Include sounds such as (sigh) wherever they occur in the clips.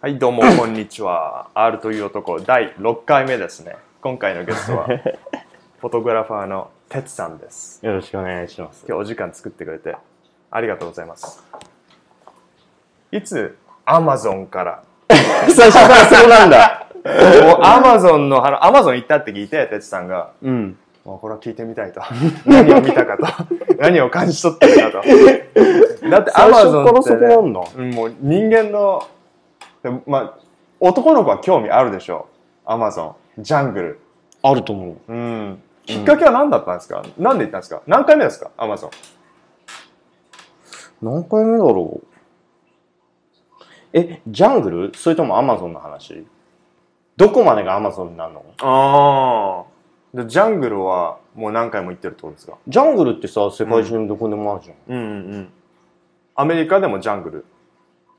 はい、どうも、(laughs) こんにちは。R という男、第6回目ですね。今回のゲストは、(laughs) フォトグラファーのてつさんです。よろしくお願いします。今日お時間作ってくれて、ありがとうございます。いつ、アマゾンから、最初からそうなんだ。もうアマゾンの話、アマゾン行ったって聞いて、てつさんが、うん。もうこれは聞いてみたいと。(laughs) 何を見たかと。何を感じ取ってるかと。だってア最マゾンって、初からそこなんだ。うんもう人間の、でもまあ、男の子は興味あるでしょう。アマゾン、ジャングル。あると思う。うん。きっかけは何だったんですか、なんで行ったんですか？何回目ですか？アマゾン。何回目だろう？え、ジャングルそれともアマゾンの話？どこまでがアマゾンになるの？ああ。で、ジャングルはもう何回も行ってるってことですか？ジャングルってさ、世界中にどこでもあるじゃん。うんうんうん。アメリカでもジャングル。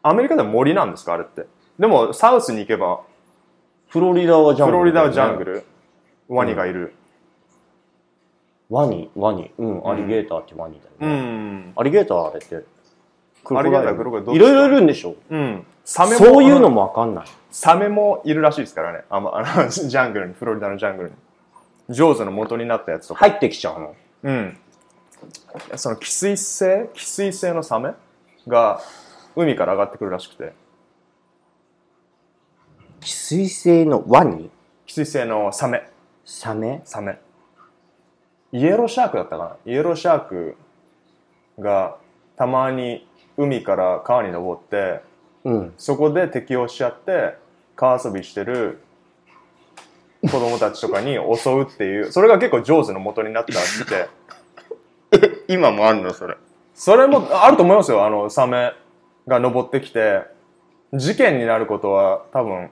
アメリカでも森なんですかあれって。でも、サウスに行けば、フロリダはジャングル、フロリダはジャング。ル。ワニがいる。ワニ、ワニ。うん、アリゲーターってワニだうよね。ん。アリゲーターあれって。アリゲータークロコダイルどっちいろいろいるんでしょ？うん。サメもそういうのもわかんない。サメもいるらしいですからね。あまあの、(laughs) ジャングルに、フロリダのジャングルに。ジョーズの元になったやつとか。入ってきちゃうの？うん。その寄水性？寄水性のサメが海から上がってくるらしくて。寄水性のワニ？寄水性のサメ。サメ？サメ。イエローシャークだったかな？イエローシャークがたまに海から川に登って、うん。そこで適応しちゃって川遊びしてる子供たちとかに襲うっていう、それが結構上手の元になったらしくて。(laughs) 今もあるの？それ。それもあると思いますよ、あの、サメが登ってきて、事件になることは多分、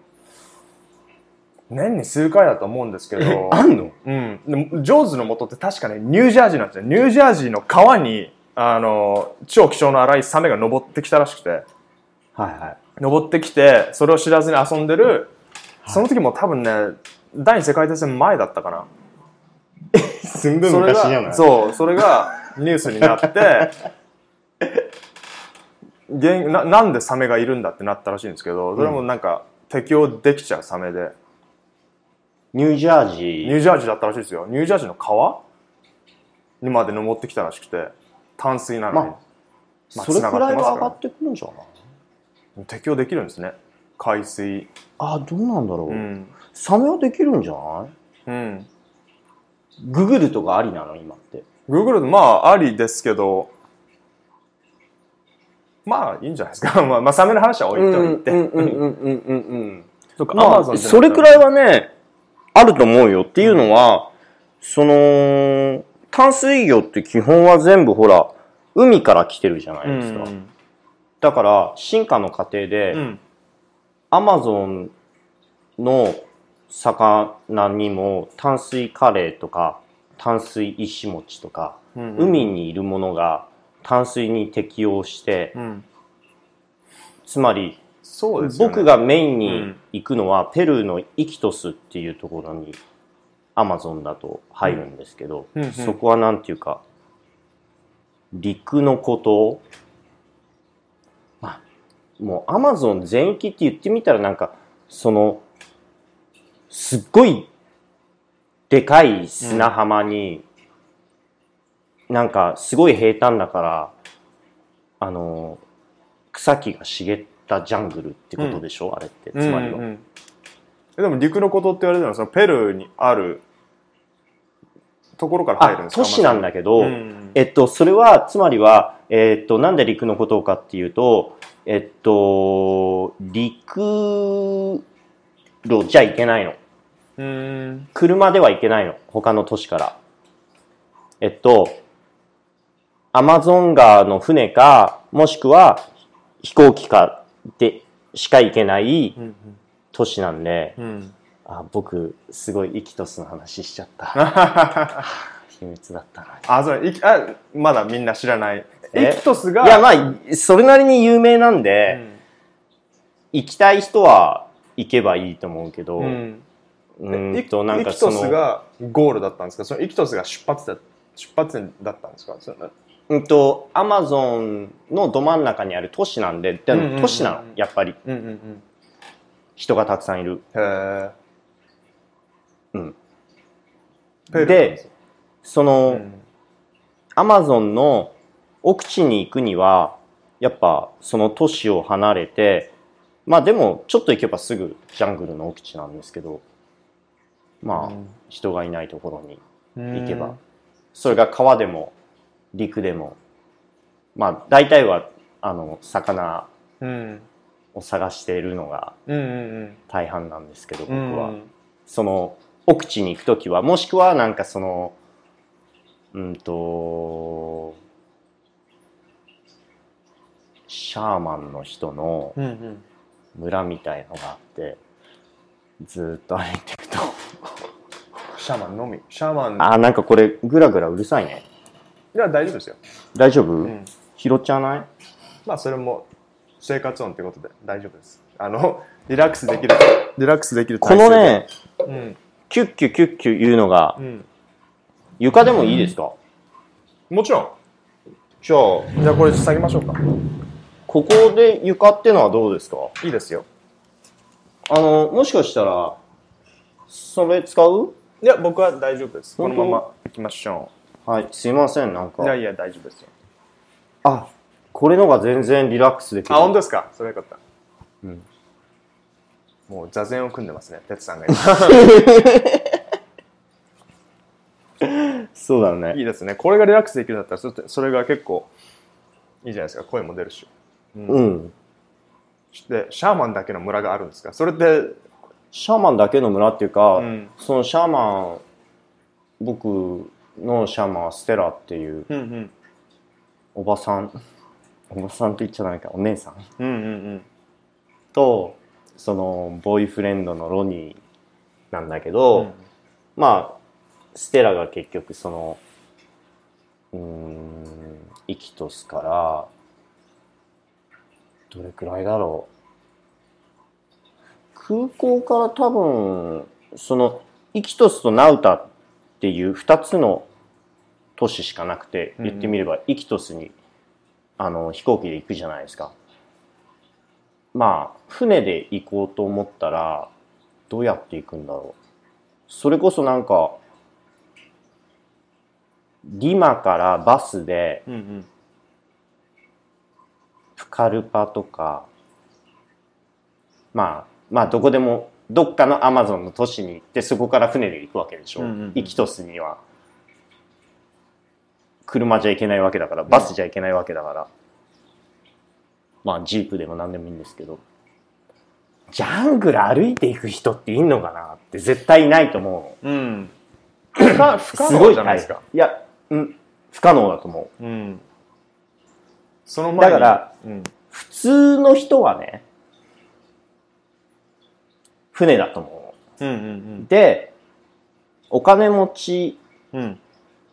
年に数回だと思うんですけど、あんの？うん。ジョーズの元って確かね、ニュージャージーなんですよ。ニュージャージーの川に、あの、超希少の荒いサメが登ってきたらしくて、はいはい。登ってきて、それを知らずに遊んでる、その時も多分ね、第二次世界大戦前だったかな。すんごい昔じゃないが、そう、それがニュースになって、(laughs) 原因ななんでサメがいるんだってなったらしいんですけど、それもなんか適応できちゃうサメで、ニュージャージー。ニュージャージーだったらしいですよ。ニュージャージーの川にまで登ってきたらしくて、淡水なのに、まあ、それくらいは上がってくるんじゃない？適応できるんですね。海水。あ、どうなんだろう。うん。サメはできるんじゃない？うん。ググルとかありなの？今って。Google まあ、ありですけど、まあ、いいんじゃないですか。(laughs) まあ、まあ、サメの話は置いといて。うんうんうんうんうん。そうかまあ、それくらいはね、あると思うよ。っていうのは、その、淡水魚って基本は全部ほら、海から来てるじゃないですか。うんだから、進化の過程で、うん。アマゾンの魚にも淡水カレーとか淡水石餅とか、うん海にいるものが淡水に適応して、うん。つまり、そうですよね。僕がメインにうん行くのは、ペルーのイキトスっていうところにアマゾンだと入るんですけど、うんうんそこはなんていうか陸のことまあもうアマゾン全域って言ってみたらなんかそのすっごいでかい砂浜に、なんかすごい平坦だからあの草木が茂ったジャングルってことでしょ、あれってつまりは、うんうん。えでも陸のことって言われてるのはそのペルーにあるところから入るんあですか？都市なんだけど、うんえっと、それは、つまりは、えっと、なんで陸のことかっていうと、えっと、陸路じゃいけないの。うん車では行けないの。他の都市から。えっと、アマゾン川の船か、もしくは飛行機かでしか行けないうん都市なんで、うんあ僕、すごいイキトスの話しちゃった。(laughs) 秘密だったな。あそれいきあまだみんな知らない。え？エキトスがいや、まあ、それなりに有名なんで、行きたい人は行けばいいと思うけど、ううん。うんと、なんかイキトスその、がゴールだったんですか？そのイキトスが出発だ出発点だったんですか？そのうんと、アマゾンのど真ん中にある都市なんで、でうんうんうんうん都市なの、やっぱり。うんうん人がたくさんいる。へえ。うん。ペルーで、その、うんアマゾンの奥地に行くには、やっぱその都市を離れて、まあでもちょっと行けばすぐジャングルの奥地なんですけど、まあ人がいないところにうん行けば、それが川でも陸でも、まあ大体はあの魚うん。を探しているのが大半なんですけど、僕うん。は。その奥地に行くときは、もしくはなんかその、うんと、シャーマンの人の。村みたいのがあって、ずーっと歩いていくと、シャーマンのみ？シャーマン。あーなんかこれぐらぐらうるさいね。いや、大丈夫ですよ。大丈夫、うん。拾っちゃわない？まあ、それも生活音ってことで大丈夫です。あの、リラックスできる、リラックスできるこの、ね、うん。キュッキュキュッキュ言うのがうん。床でもいいですか、もちろん。じゃあ、じゃあこれ下げましょうか。ここで床ってのはどうですか？いいですよ。あの、もしかしたら、それ使う？いや、僕は大丈夫です。このまま行きましょはい、すいません、なんかう。い。やいや、大丈夫ですよ。あ、これのが全然リラックスできる。あ、本当ですか？それよかった。うんもう座禅を組んでますね、哲さんが今。(laughs) そうだね。いいですね。これがリラックスできるんだったら、それそれが結構いいじゃないですか。声も出るし。うんうん。で、シャーマンだけの村があるんですか？それって、シャーマンだけの村っていうか、うんそのシャーマン、僕のシャーマステラっていううんうん。おばさん、おばさんって言っちゃダメか、お姉さんうんうんと、そのボーイフレンドのロニーなんだけうど、ん。まあ、ステラが結局その、うーん、イキトスから、どれくらいだろう。空港から多分、その、イキトスとナウタっていう二つの都市しかなくて、うん言ってみれば、イキトスに、あの、飛行機で行くじゃないですか。まあ、船で行こうと思ったら、どうやって行くんだろう。それこそなんか、リマからバスでうんうん。プカルパとか、まあ、まあどこでも、どっかのアマゾンの都市に行って、そこから船で行くわけでしょ。うんうんうんイキトスには。車じゃ行けないわけだから、バスじゃ行けないわけだから。まあ、ジープでも何でもいいんですけど。ジャングル歩いていく人っていんのかなって絶対いないと思うの。うん。不可不可能じゃないですか。いや、うん、不可能だと思う。うん。その前にだから、うん。普通の人はね、船だと思うんうんう。で、お金持ちうん。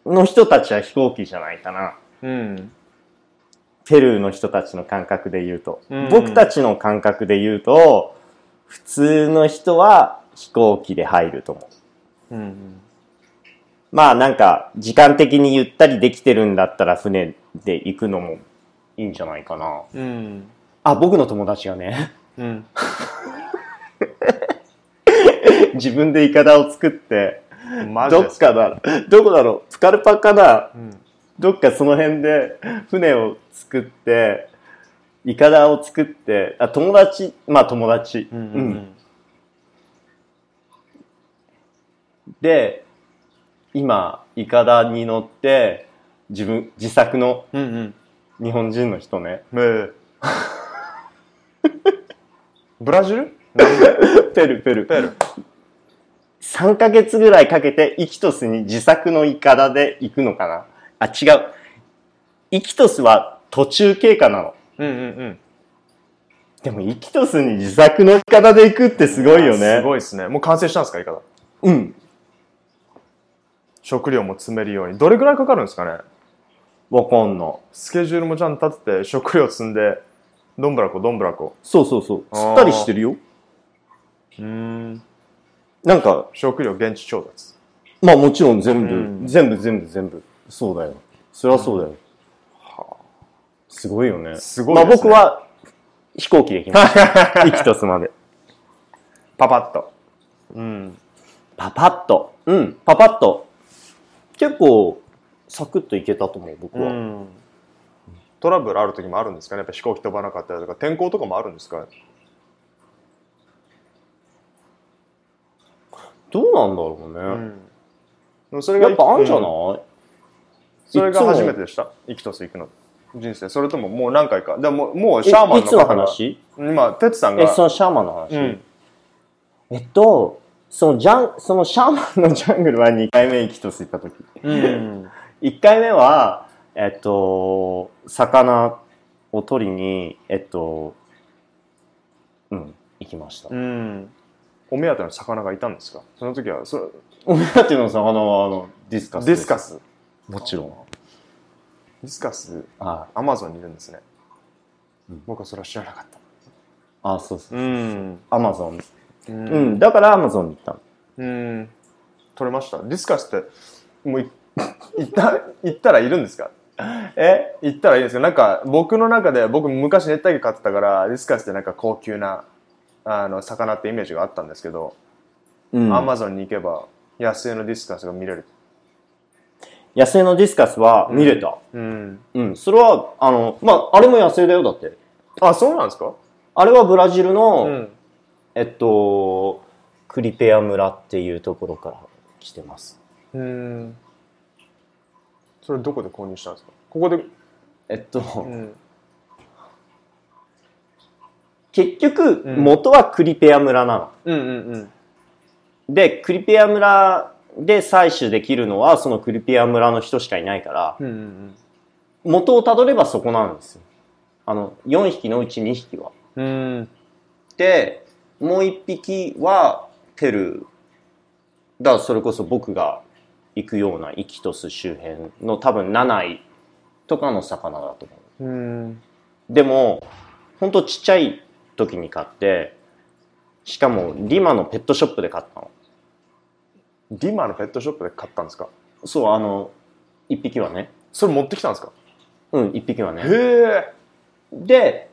うん。の人たちは飛行機じゃないかな。うん。ペルーの人たちの感覚で言うと。うん僕たちの感覚で言うと、普通の人は飛行機で入ると思う。うん。まあなんか、時間的にゆったりできてるんだったら船で行くのもいいんじゃないかな。うん。あ、僕の友達がね、うん。(laughs) 自分でイカダを作って、どマジですっかだ、どこだろう、プカルパかなうん。どっかその辺で船を作って、イカダを作って、あ、友達、まあ友達。うんうんで、今、イカダに乗って、自分、自作の。日本人の人ね。ブラジル？ペ (laughs) ルペル。ペル。3ヶ月ぐらいかけてイキトスに自作のイカダで行くのかな？あ、違う。イキトスは途中経過なの。うんうんうん。でもイキトスに自作のイカダで行くってすごいよね。すごいですね。もう完成したんですか、いかだ。うん。食料も積めるように。どれぐらいかかるんですかね？わかんない。スケジュールもちゃんと立てて、食料積んで、どんぶらこどんぶらこ。そうそうそう。あー吸ったりしてるよ。うん。なんか、食料現地調達。まあもちろん全部、うん全部全部全部。そうだよ。そりゃそうだよ。すごいよね。すごいねまあ僕は飛行機で行きました。イキトスまで。パパッと。うん。パパッと。うん、パパッと。結構、サクッといけたと思う、僕は。うん。トラブルある時もあるんですかねやっぱ飛行機飛ばなかったりとか、天候とかもあるんですかどうなんだろうね。うん。でもそれがやっぱあんじゃない、うんそれが初めてでした。イキトス行くの。人生。それとももう何回か。でももうシャーマンのえいつの。話？今、テツさんえ、が。そのシャーマンの話、うん。えっと、そのジャン、そのシャーマンのジャングルは2回目行きとすった時。うん。1回目は、えっと、魚を取りに、えっと、うん、行きました。うん。お目当ての魚がいたんですか？その時は、それお目当ての魚は、あの、ディスカスス。ディスカス。もちろん。ディスカス、はアマゾンにいるんですね。うん僕はそれは知らなかった。い。あ、そうそう。ん。アマゾン。ううん、だからアマゾンに行ったの。うん。取れました？ディスカスって、もうい、(laughs) 行った、行ったらいるんですか？え？行ったらいいんですか？なんか、僕の中で、僕昔熱帯魚飼ってたから、ディスカスってなんか高級な、あの、魚ってイメージがあったんですけど、うんアマゾンに行けば、野生のディスカスが見れる。野生のディスカスは見れた。うん。うん、それは、あの、まあ、あれも野生だよ、だって。あ、そうなんですか？あれはブラジルの、うん。えっと、クリペア村っていうところから来てます。うん。それどこで購入したんですか？ここで、えっと、うん。結局、うん元はクリペア村なの。うんうんうん。で、クリペア村で採取できるのは、そのクリペア村の人しかいないから、うんうん元をたどればそこなんですよ。あの、4匹のうち2匹は。で、もう1匹はペルー。だからそれこそ僕が行くようなイキトス周辺の多分7位とかの魚だと思うん。う。でも、ほんとちっちゃい時に買って、しかもリマのペットショップで買ったの。ディマのペットショップで買ったんですか？そう、あの、1匹はね。それ持ってきたんですか？うん、1匹はね。へえ。で、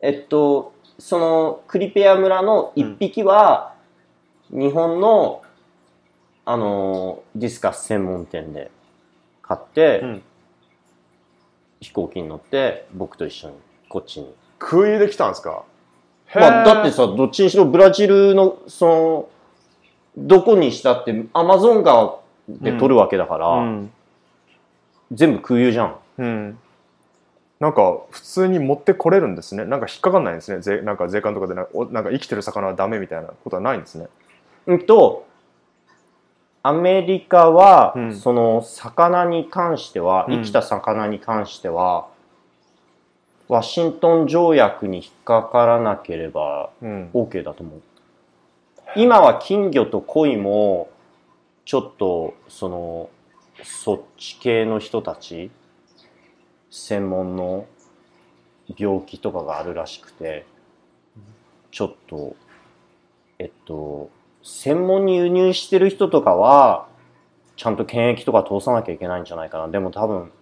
えっと、そのクリペア村の1匹は、日本の、あの、ディスカス専門店で買って、うん飛行機に乗って、僕と一緒にこっちに。空輸で来たんですか？へまあ、だってさ、さ、どっちにしろブラジルの、その、どこにしたって、アマゾン川で取るわけだから、うん。全部空輸じゃん。うん。なんか、普通に持ってこれるんですね。なんか引っかかんないんですね。税なんか税関とかでなおなんか生きてる魚はダメみたいなことはないんですね。うんと、アメリカは、うんその魚に関しては、うん生きた魚に関しては、ワシントン条約に引っかからなければうん。OK だと思う。今は金魚と鯉も、ちょっと、その、そっち系の人たち、専門の病気とかがあるらしくて、ちょっと、えっと、専門に輸入してる人とかは、ちゃんと検疫とか通さなきゃいけないんじゃないかな。でも多分、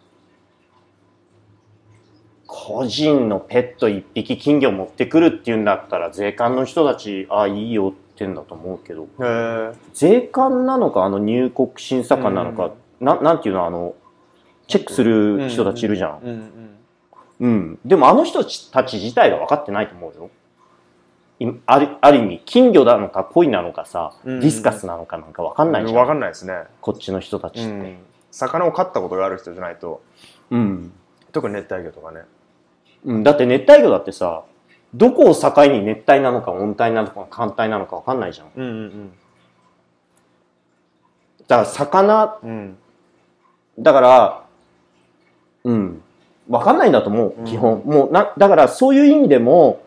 個人のペット一匹金魚持ってくるっていうんだったら、税関の人たち、ああ、いいよってんだと思うけど。税関なのか、あの入国審査官なのか、ななんていうの、あの、チェックする人たちいるじゃん。うんうん。うん。でもあの人たち自体が分かってないと思うよ。いあるある意味、金魚なのか恋なのかさ、うんディスカスなのかなんか分かんないじゃん。わかんないですね。こっちの人たちって。うん。魚を飼ったことがある人じゃないと、うん。特に熱帯魚とかね。うん、だって熱帯魚だってさ、どこを境に熱帯なのか温帯なのか寒帯なのか分かんないじゃん。うんうんだから魚、うん。うん。だから、うん、分かんないんだと思う、うん基本。もうな、だからそういう意味でも、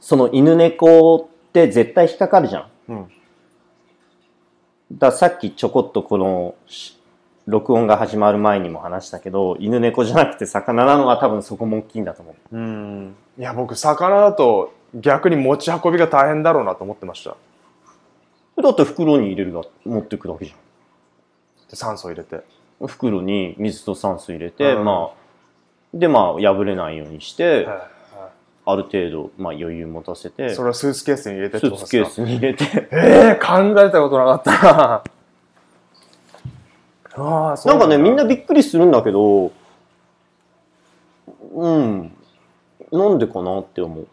その犬猫って絶対引っかかるじゃん。うん。ださっきちょこっとこのし録音が始まる前にも話したけど、犬猫じゃなくて魚なのは多分そこも大きいんだと思う。うん。いや、僕、魚だと逆に持ち運びが大変だろうなと思ってました。だって袋に入れるだ持ってくだけじで酸素入れて。ゃん。袋に水と酸素入れて、うんまあ、でまあ破れないようにして、はある程度、まあ、余裕持たせてそれはスーツケースに入れてってスーツケーことですか？スに入れてええ考えたことなかったなああそうなんかねみんななびっくりするんだけどうん。なんでかなって思う。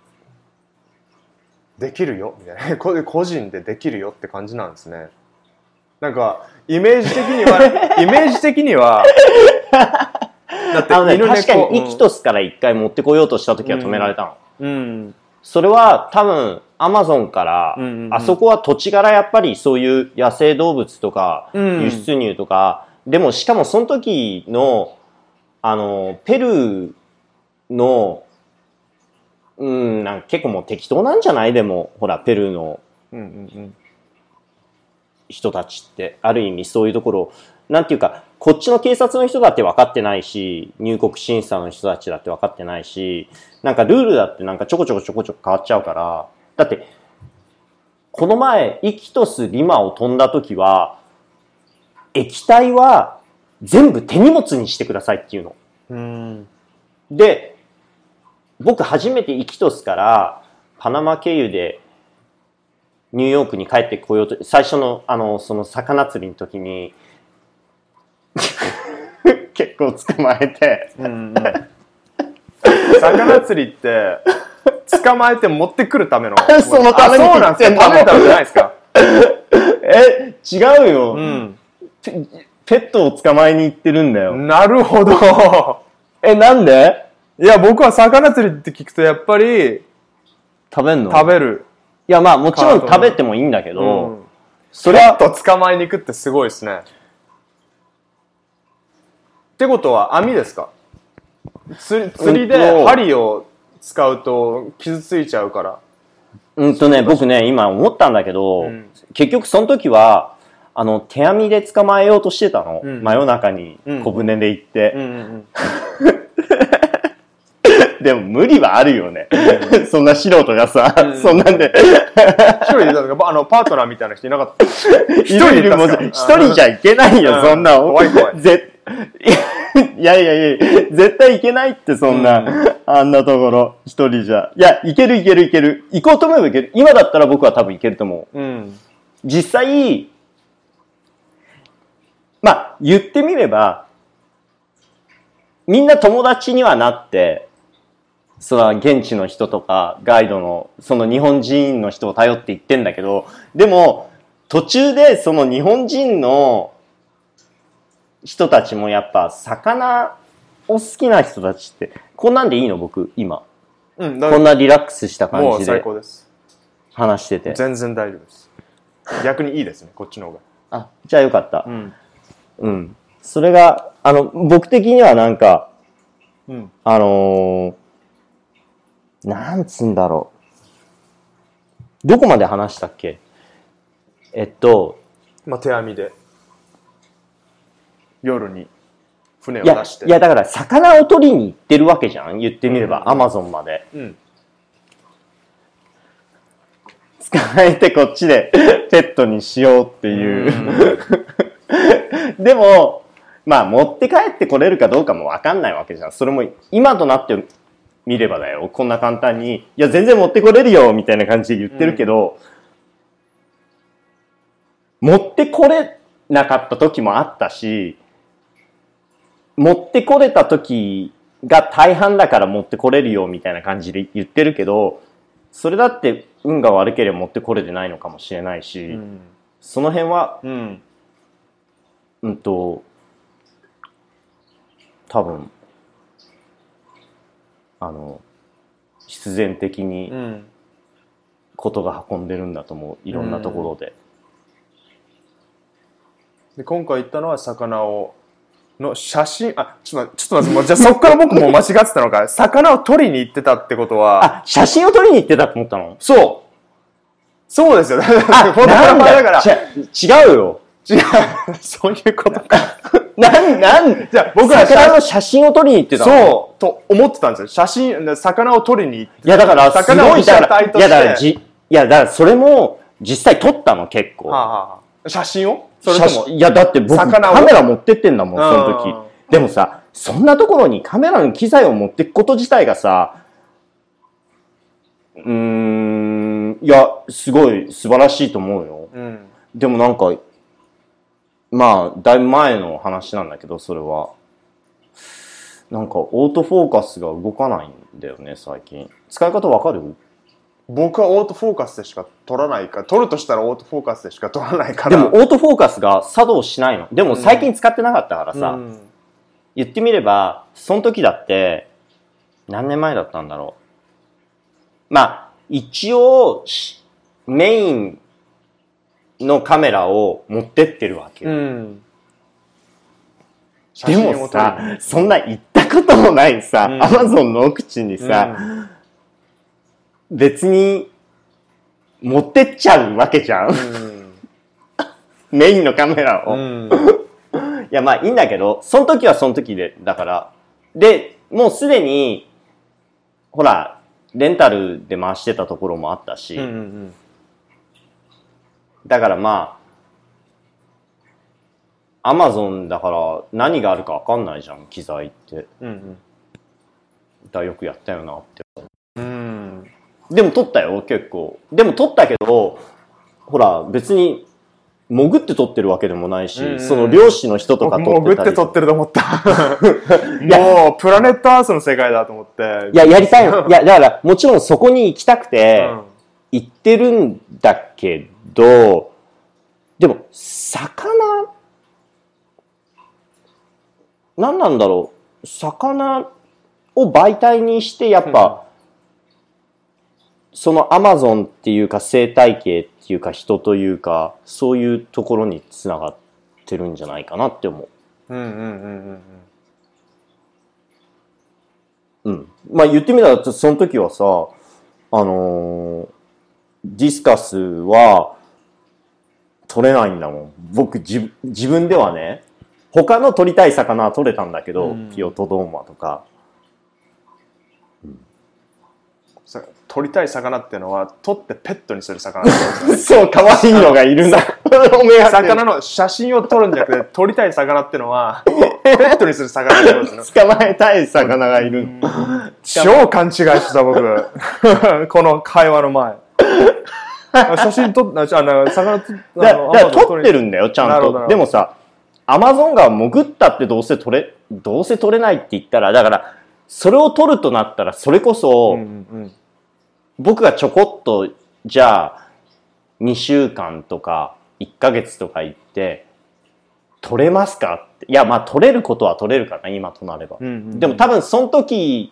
できるよみたいな。(laughs) これ個人でできるよって感じなんですね。なんかイメージ的には (laughs) イメージ的にはだってあのね犬猫確かにイキトスから一回持ってこようとした時は止められたの、うん。それは多分アマゾンから、うんうんうん。あそこは土地柄やっぱりそういう野生動物とかうん。輸出入とか、でもしかもその時のあのペルーのうんなんか結構もう適当なんじゃない？でもほらペルーの人たちってある意味そういうところ。なんていうかこっちの警察の人だって分かってないし入国審査の人たちだって分かってないしなんかルールだってなんかちょこちょこちょこちょこ変わっちゃうから。だってこの前イキトスリマを飛んだ時は液体は全部手荷物にしてくださいっていうの。うん。で、僕初めてイキトスからパナマ経由でニューヨークに帰ってこようと、最初のあの、その魚釣りの時に (laughs) 結構捕まえて、うんうん。魚釣りって捕まえて持ってくるための。(laughs) そのためにあそうなんですか。食べるためじゃないですか。(laughs) え、違うよ、うんペ。ペットを捕まえに行ってるんだよ。なるほど (laughs) え、なんで？いや僕は魚釣りって聞くとやっぱり食べんの？食べるいや、まあもちろん食べてもいいんだけど、うんそれは、と捕まえに行くってすごいですね。ってことは網ですか？釣りで針を使うと傷ついちゃうから。うんとね、僕ね、今思ったんだけど、うん結局その時は、あの、手網で捕まえようとしてたの。うん真夜中にうん小舟で行って。うんうん (laughs) でも無理はあるよね。そんな素人がさ、うんそんなんで。一人であのパートナーみたいな人いなかった。(laughs) 一人一人じゃいけないよ、うんそんな。怖い怖いぜ (laughs) いやいやいや、絶対いけないって、そんな、うんあんなところ、一人じゃ。いや、いけるいけるいける。行こうと思えばいける。今だったら僕は多分いけると思う。うん。実際、まあ、言ってみれば、みんな友達にはなって、その現地の人とかガイドのその日本人の人を頼って行ってんだけど、でも途中でその日本人の人たちもやっぱ魚を好きな人たちって、こんなんでいいの？僕今。うん、だこんなリラックスした感じで最高です。話してて。全然大丈夫です。逆にいいですね、こっちの方が。あ、じゃあよかった。うん。うん。それが、あの、僕的にはなんか、うん。あのー、なんつうんだろう。どこまで話したっけ？えっと、まあ手網で夜に船をいや出し、て。いやだから魚を取りに行ってるわけじゃん？言ってみれば、うんアマゾンまで。うん。(laughs) 捕まえてこっちでペットにしようっていう。(laughs) でも、まあ持って帰ってこれるかどうかもわかんないわけじゃん。それも今となってみればだよ。こんな簡単に、いや全然持ってこれるよみたいな感じで言ってるけど、持ってこれなかった時もあったし、持ってこれた時が大半だから持ってこれるよみたいな感じで言ってるけど、それだって運が悪ければ持ってこれてないのかもしれないし、うん。その辺は、うん。うんと、多分、あの、必然的にうん。ことが運んでるんだと思う。いろんなところで。で、今回行ったのは魚を、の写真、あ、ちょっと待って、ちょっと待って、じゃあそっから僕もう間違ってたのか。(laughs) 魚を取りに行ってたってことは、あ、写真を撮りに行ってたと思ったの？そうそうですよ。(laughs) フォトグラファーだから。違うよ。違う。そういうことか。(laughs) なん、なん、じゃあ僕は魚の写真を撮りに行ってたの？そう、と思ってたんですよ。写真、で魚を取りに行って。いや、だから、す魚を被ごい、だから、写体として。いや、だから、じ、いや、だから、それも、実際撮ったの、結構。はあはあはあ写真を？それとも。写真いや、だって僕、カ魚を？メラ持ってってんだもん、その時うん。でもさ、そんなところにカメラの機材を持ってくこと自体がさ、うーん、いや、すごい素晴らしいと思うよ。うん。でもなんか、まあ、だいぶ前の話なんだけど、それは。なんか、オートフォーカスが動かないんだよね、最近。使い方わかる？僕はオートフォーカスでしか撮らないから、撮るとしたらオートフォーカスでしか撮らないから。でも、オートフォーカスが作動しないの。でも、最近使ってなかったからさ、うん言ってみれば、その時だって、何年前だったんだろう。まあ、一応、しメインのカメラを持ってってるわけよ。うん。でもさ、そんな行ったこともないさ、うんアマゾンの奥地にさ、別に持ってっちゃうわけじゃん。(laughs) メインのカメラを。うん。(laughs) いや、まあいいんだけど、その時はその時で、だから。で、もうすでに、ほら、レンタルで回してたところもあったし、うんうんだからまあ、アマゾンだから何があるかわかんないじゃん、機材って。うん。だからよくやったよなって。うん。でも撮ったよ、結構。でも撮ったけど、ほら、別に、潜って撮ってるわけでもないし、うんうんその漁師の人とか撮ってたり。潜って撮ってると思った。(laughs) もう、プラネットアースの世界だと思って。いや、やりたいの。いや、だから、もちろんそこに行きたくて、うん行ってるんだけど、でも、魚、何なんだろう？魚を媒体にして、やっぱ、そのアマゾンっていうか生態系っていうか人というか、そういうところにつながってるんじゃないかなって思う。うんうんうんうんうん。まあ言ってみたら、その時はさ、あのーディスカスは取れないんだもん。僕自自分ではね、他の取りたい魚は取れたんだけど、うんピオトドーマとか。さ取りたい魚っていうのは、取ってペットにする魚 (laughs) そう、可愛いのがいるな。魚の写真を撮るんじゃなくて、撮りたい魚っていうのは、ペットにする魚。捕まえたい魚がいる。超勘違いしてた僕。(laughs) この会話の前。(laughs) 写真撮っ、あ、じゃあ、なんか魚撮っだだから撮取ってるんだよ、ちゃんと。でもさ、アマゾン川潜ったってどうせ取れ、どうせ取れないって言ったら、だから、それを取るとなったら、それこそ、僕がちょこっと、じゃあ、2週間とか、1ヶ月とか行って、取れますかって？いや、まあ取れることは取れるかな、今となれば。でも多分その時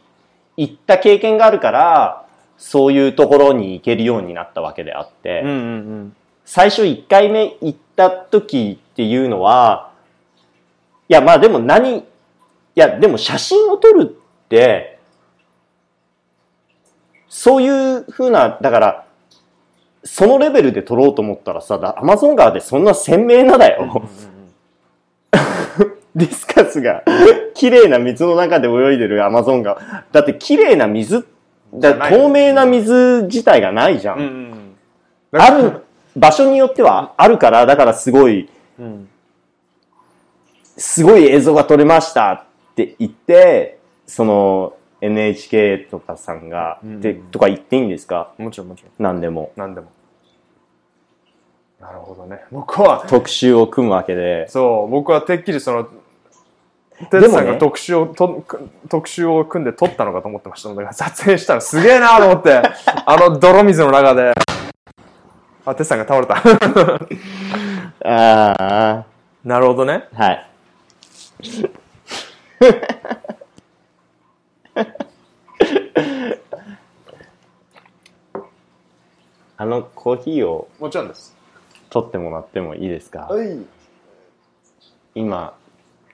行った経験があるから、そういうところに行けるようになったわけであって、うんうんうん最初1回目行った時っていうのは、いや、まあでも何、いや、でも写真を撮るって、そういう風な、だから、そのレベルで撮ろうと思ったらさ、アマゾン川でそんな鮮明なだよ。(laughs) ディスカスが綺麗な水の中で泳いでるアマゾン川。だって綺麗な水、だじゃない透明な水自体がないじゃん。うんうんうんある場所によってはあるから、だからすごい、うんすごい映像が撮れましたって言って、その NHK とかさんが、うんでとか言っていいんですか？もちろんもちろん。何でも。何でも。なるほどね。僕は、特集を組むわけで。そう、僕はてっきりその、テさんが特集をと、特集を組んで撮ったのかと思ってました。だから撮影したのすげえなと思って、(laughs) あの泥水の中で。あ、テツさんが倒れた。あなるほどね。あ、はい。(laughs) あのコーヒーをもちろんです。取ってもらってもいいですか？い。今、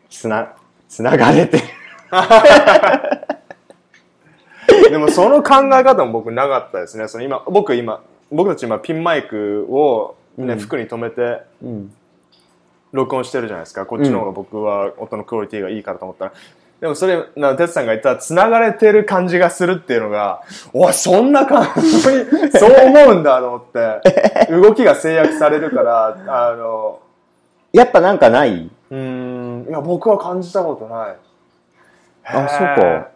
つな、つながれてる。(laughs) でもその考え方も僕なかったですね。その今、僕今、僕たち今ピンマイクをね、うん服に留めてうん。録音してるじゃないですか。こっちの方が僕は音のクオリティがいいからと思ったら。でもそれ、な、哲さんが言った繋がれてる感じがするっていうのが、おい、そんな感じ、そう思うんだと思って、(laughs) 動きが制約されるから、あの、やっぱなんかない？うーん、いや、僕は感じたことない。あ、そうか。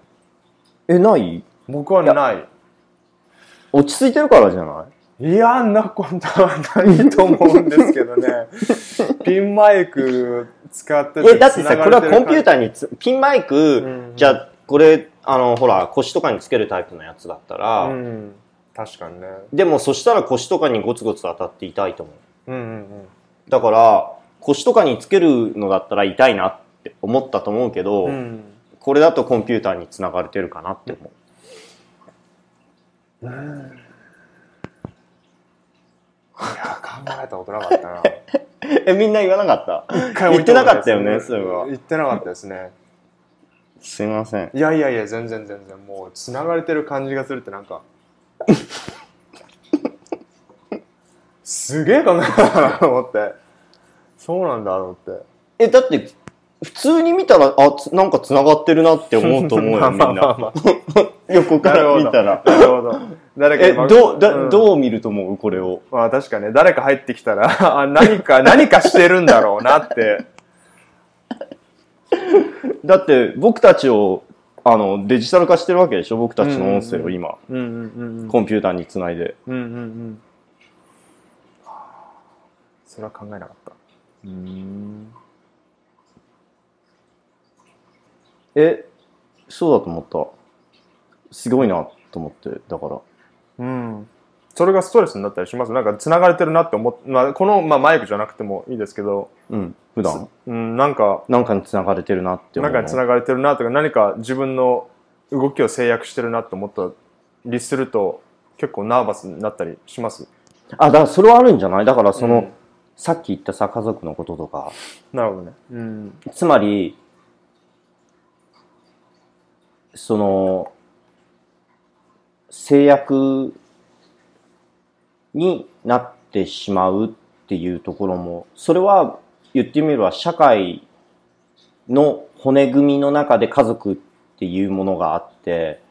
え、ない？僕はない。落ち着いてるからじゃない？いや、んなことはないと思うんですけどね。(laughs) ピンマイク使ってえ、だってさ、これはコンピューターーにつ、ピンマイク、うんじゃあ、これ、あの、ほら、腰とかにつけるタイプのやつだったら、うん。確かにね。でもそしたら腰とかにゴツゴツ当たって痛いと思う。うんうんだから、腰とかにつけるのだったら痛いなって思ったと思うけど、うん。うん。これだとコンピューターにつながれてるかなって思う。いや、考えたことなかったな。(laughs) え、みんな言わなかった？一回も言ってなかったよね、それは。言ってなかったですね。すいません。いやいやいや、全然全然。もう、繋がれてる感じがするってなんか。(laughs) すげえ考えたなと思って。そうなんだと思って。え、だって、普通に見たら、あ、つなんかつながってるなって思うと思うよ、み (laughs) んまあまあな。ま (laughs) あ横から見たら。なるほど。誰かえ、今どう、だ、んどう見ると思う？これを。まあ確かね、誰か入ってきたら、(laughs) あ、何か、何かしてるんだろうなって。だって、僕たちを、あの、デジタル化してるわけでしょ？僕たちの音声を今、うんうんうんコンピューターにつないで。うんうんうん。それは考えなかった。うん。え、そうだと思った。すごいなと思って、だから。うん。それがストレスになったりしますなんか繋がれてるなって思っまあ、この、まあ、マイクじゃなくてもいいですけど、うん。普段うん、なんか、なんかに繋がれてるなって思う。なか繋がれてるなとか、何か自分の動きを制約してるなって思ったりすると、結構ナーバスになったりします。あ、だからそれはあるんじゃない？だからその、うんさっき言ったさ、家族のこととか。なるほどね。うん。つまり、その、制約になってしまうっていうところも、それは言ってみれば社会の骨組みの中で家族っていうものがあって、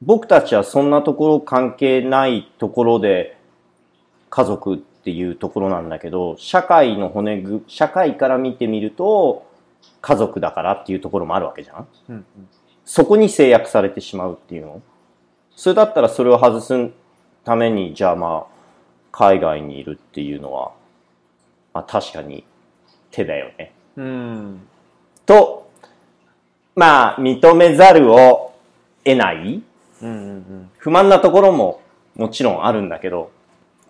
僕たちはそんなところ関係ないところで家族っていうところなんだけど、社会の骨ぐ、社会から見てみると、家族だからっていうところもあるわけじゃん。うんそこに制約されてしまうっていうの？それだったらそれを外すために、じゃあまあ、海外にいるっていうのは、まあ確かに手だよね。うん。と、まあ、認めざるを得ない。うんうん。不満なところももちろんあるんだけど、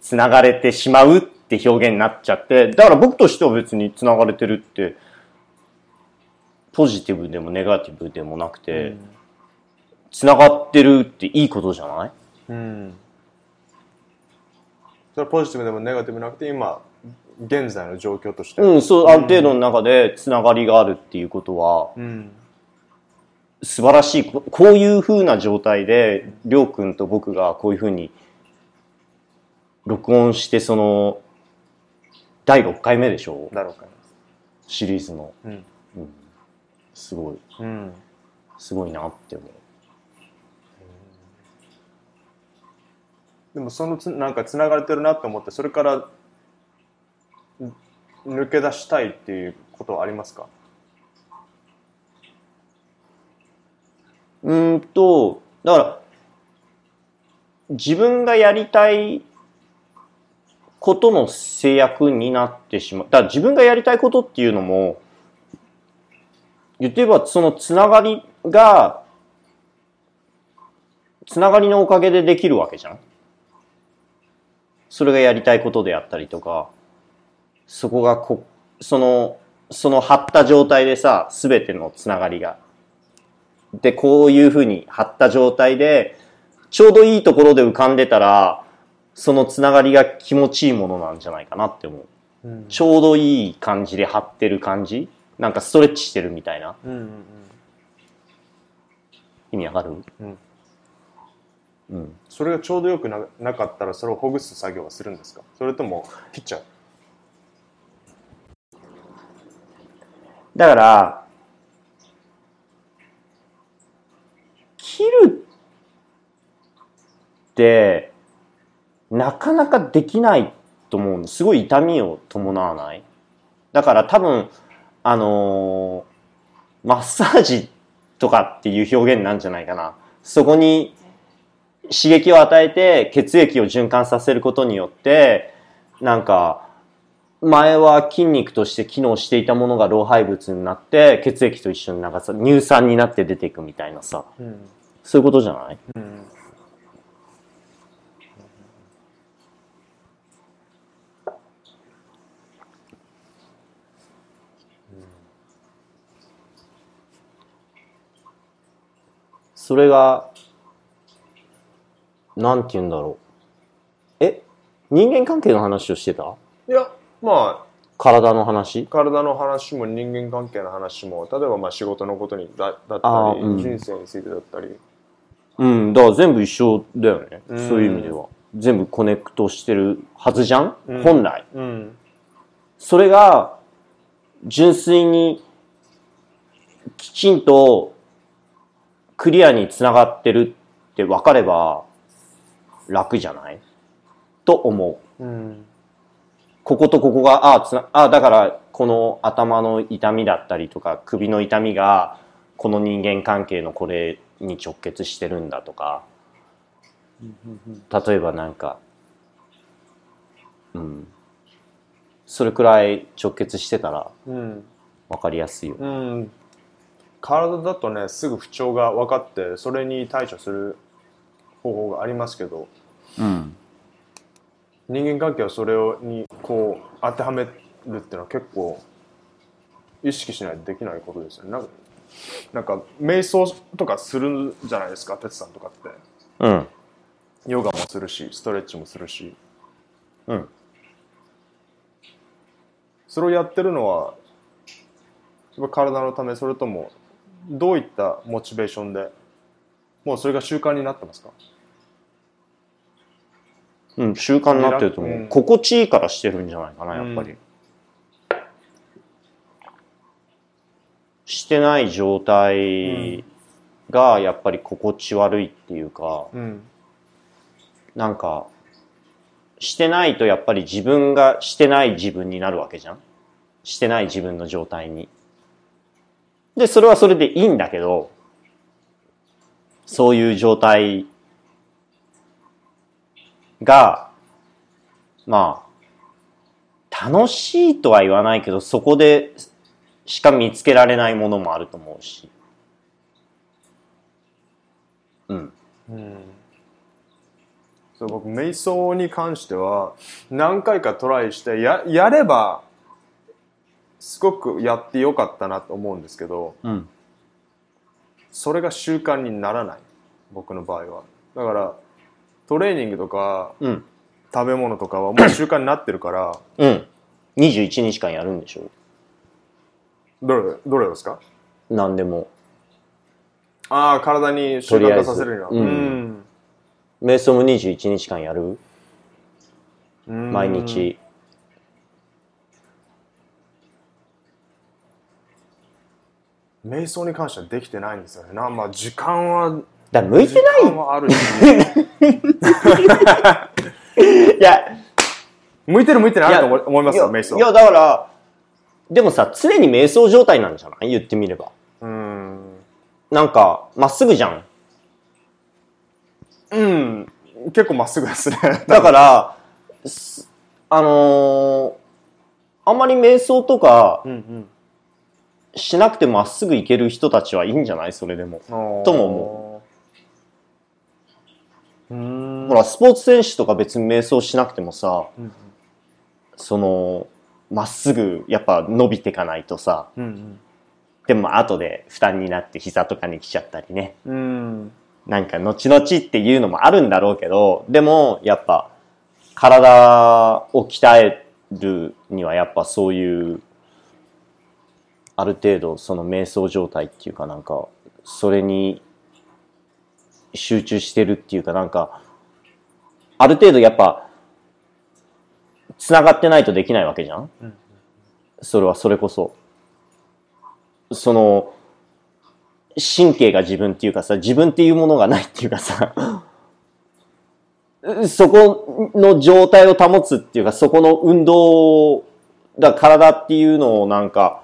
繋がれてしまうって表現になっちゃって、だから僕としては別に繋がれてるって、ポジティブでもネガティブでもなくて、繋がってるっていいことじゃない？うん。うん。それはポジティブでもネガティブなくて、今、現在の状況として。うん、そう、ある程度の中で繋がりがあるっていうことは、うん。素晴らしいこ。こういう風な状態で、りょうくんと僕がこういう風に、録音して、その、第6回目でしょ？だろうかシリーズの。な。うん。うん。すごい、うん。すごいなって思う。でもそのつなんか繋がれてるなって思ってそれからん抜け出したいっていうことはありますか？うーんと、だから、自分がやりたいことの制約になってしまう。だから自分がやりたいことっていうのも、言ってみればそのつながりが、つながりのおかげでできるわけじゃんそれがやりたいことであったりとか、そこがこ、その、その張った状態でさ、すべてのつながりが。で、こういうふうに張った状態で、ちょうどいいところで浮かんでたら、そのつながりが気持ちいいものなんじゃないかなって思う。うん。ちょうどいい感じで張ってる感じ？なんかストレッチしてるみたいな。うんうん意味わかる？うん。うん。それがちょうどよくななかったらそれをほぐす作業はするんですか？それとも切っちゃう？だから、切るって、なかなかできないと思うんです。すごい痛みを伴わない。だから多分、あのーマッサージとかっていう表現なんじゃないかな。そこに刺激を与えて血液を循環させることによって、なんか、前は筋肉として機能していたものが老廃物になって、血液と一緒に流さ、乳酸になって出ていくみたいなさ、うんそういうことじゃない？うんそれが、なんて言うんだろう。え？人間関係の話をしてた？いやまあ体の話？体の話も人間関係の話も例えばまあ仕事のことにだだったり、うん。人生についてだったり。うん、だから全部一緒だよね。うん。そういう意味では。全部コネクトしてるはずじゃん、うん。本来。うん。それが、純粋に、きちんと、クリアにつながってるって分かれば、楽じゃない？と思う。うんこことここが、ああ、つな、ああ、だから、この頭の痛みだったりとか、首の痛みが、この人間関係のこれに直結してるんだとか、例えばなんか、うん。それくらい直結してたらうん分かりやすいよ。うん体だとねすぐ不調が分かってそれに対処する方法がありますけどうん。人間関係はそれをにこう当てはめるっていうのは結構意識しないとできないことですよねなんかなんか瞑想とかするじゃないですか哲さんとかってうん。ヨガもするしストレッチもするしうん。それをやってるのは体のためそれともどういったモチベーションでもうそれが習慣になってますか？うん、習慣になってると思う。うん心地いいからしてるんじゃないかな、やっぱり。うんしてない状態が、やっぱり心地悪いっていうか、うんなんか、してないとやっぱり自分がしてない自分になるわけじゃんしてない自分の状態に。で、それはそれでいいんだけど、そういう状態が、まあ、楽しいとは言わないけど、そこでしか見つけられないものもあると思うし。うん。うんそう僕瞑想に関しては何回かトライしてややればすごくやってよかったなと思うんですけどうん。それが習慣にならない僕の場合はだからトレーニングとかうん。食べ物とかはもう習慣になってるからうん。21日間やるんでしょ？どれどれですか？何でも。ああ体に習慣化させるにはうん瞑想も21日間やる？うん毎日。瞑想に関してはできてないんですよね。なまあ時間はだ向いてない。時間はあるし。(laughs) いや、向いてる向いてないと思いますよ瞑想。いや、だから、でもさ、常に瞑想状態なんじゃない？言ってみれば。うん。なんか、まっすぐじゃん。うん。結構まっすぐですね。(laughs) だから、すあのーあんまり瞑想とかうんうんしなくてまっすぐ行ける人たちはいいんじゃない？それでも。とも思う。うん。ほら、スポーツ選手とか別に瞑想しなくてもさ、うんその、まっすぐやっぱ伸びていかないとさ、うんでも後で負担になって膝とかに来ちゃったりね。うんうん。なんか後々っていうのもあるんだろうけど、でもやっぱ体を鍛えるにはやっぱそういう、ある程度その瞑想状態っていうかなんか、それに集中してるっていうかなんか、ある程度やっぱ、繋がってないとできないわけじゃん？うん。それはそれこそ。その、神経が自分っていうかさ、自分っていうものがないっていうかさ、(laughs) そこの状態を保つっていうか、そこの運動、だ体っていうのをなんか、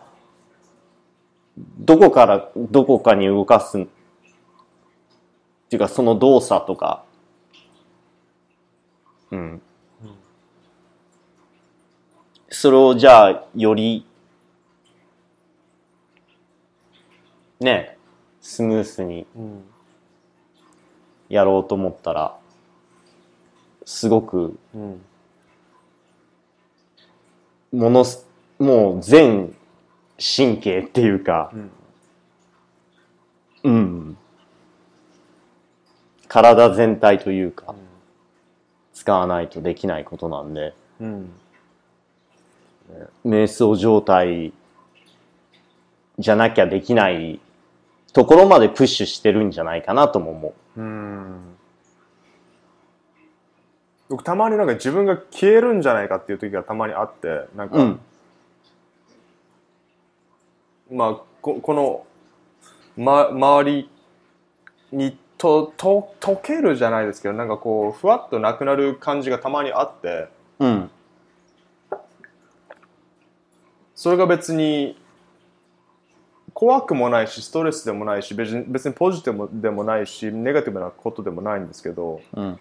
どこからどこかに動かすていうかその動作とか、うん。それをじゃあ、より、ね、スムースにうんやろうと思ったら、すごく、うん。ものす、もう全神経っていうかう、んうん。体全体というか、使わないとできないことなんで、うん瞑想状態じゃなきゃできないところまでプッシュしてるんじゃないかなとも思うん僕たまになんか自分が消えるんじゃないかっていう時がたまにあってなんか、う。うん。まあここの、ま、周りにとと溶けるじゃないですけどなんかこうふわっとなくなる感じがたまにあってうん。それが別に怖くもないしストレスでもないし別に別にポジティブでもないしネガティブなことでもないんですけどうん。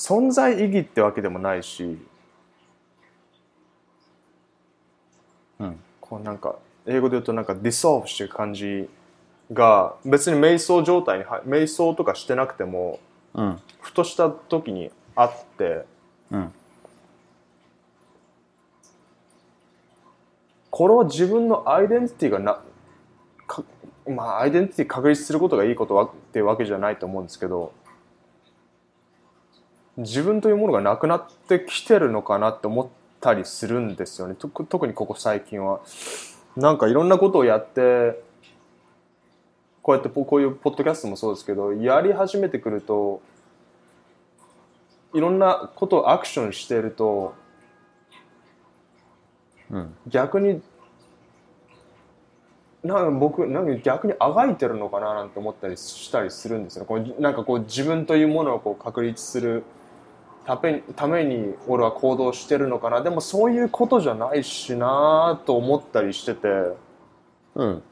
存在意義ってわけでもないし、うんこうなんか英語で言うとなんかディソーブしてる感じが別に瞑想状態に入瞑想とかしてなくてもうん。ふとした時にあってうん。これは自分のアイデンティティがなかまあアイデンティティ確立することがいいことはっていうわけじゃないと思うんですけど自分というものがなくなってきてるのかなって思ったりするんですよね。と特にここ最近は。なんかいろんなことをやってこうやってこういうポッドキャストもそうですけどやり始めてくるといろんなことをアクションしているとうん。逆になんか僕なんか逆にあがいてるのかななんて思ったりしたりするんですよこうなんかこう自分というものをこう確立するためために俺は行動してるのかなでもそういうことじゃないしなと思ったりしててうん。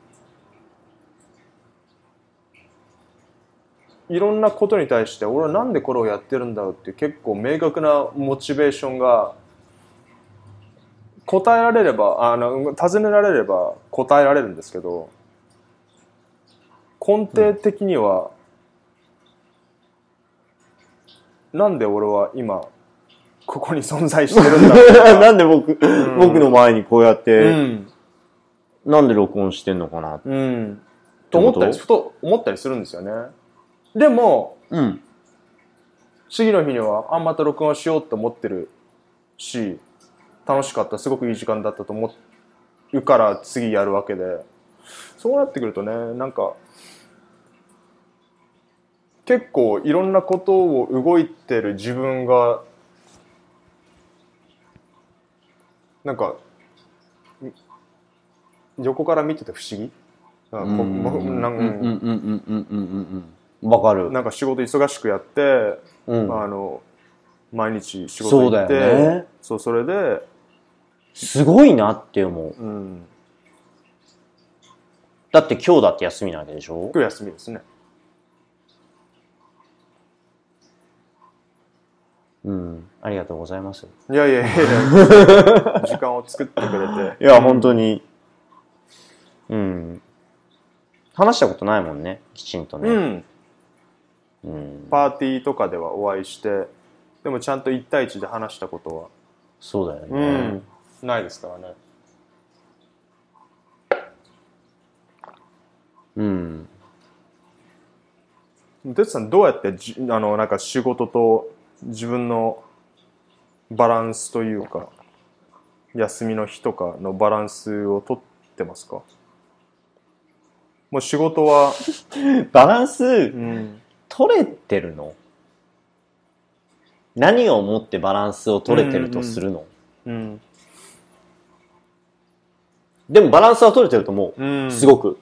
いろんなことに対して俺はなんでこれをやってるんだろうって結構明確なモチベーションが答えられればあの尋ねられれば答えられるんですけど根底的には、なんで俺は今ここに存在してるんだ (laughs) なんで僕、僕の前にこうやっうて、ん。なんで録音してんのかなうん。と？思ったりふと思ったりするんですよね。でもうん。次の日にはあまた録音しようって思ってるし楽しかった。すごくいい時間だったと思うから次やるわけで。そうなってくるとねなんか結構いろんなことを動いてる自分がなんか横から見てて不思議？わかる。なんか仕事忙しくやってうん。あの毎日仕事行ってよねそうそれで、すごいなって思う。うん、だって今日だって休みなわけでしょ？今日休みですねうん。ありがとうございます。いやいやいや (laughs) 時間を作ってくれていや、本当に。うん。話したことないもんね、きちんとね。うんうん。パーティーとかではお会いしてでもちゃんと1対1で話したことそうだよは、ね。ないですからねうん。哲さんどうやってじあのなんか仕事と自分のバランスというか休みの日とかのバランスをとってますか？もう仕事は、(laughs) バランス、うん、取れてるの？何をもってバランスを取れてるとするの、うんでもバランスは取れてると思う。うん、すごく。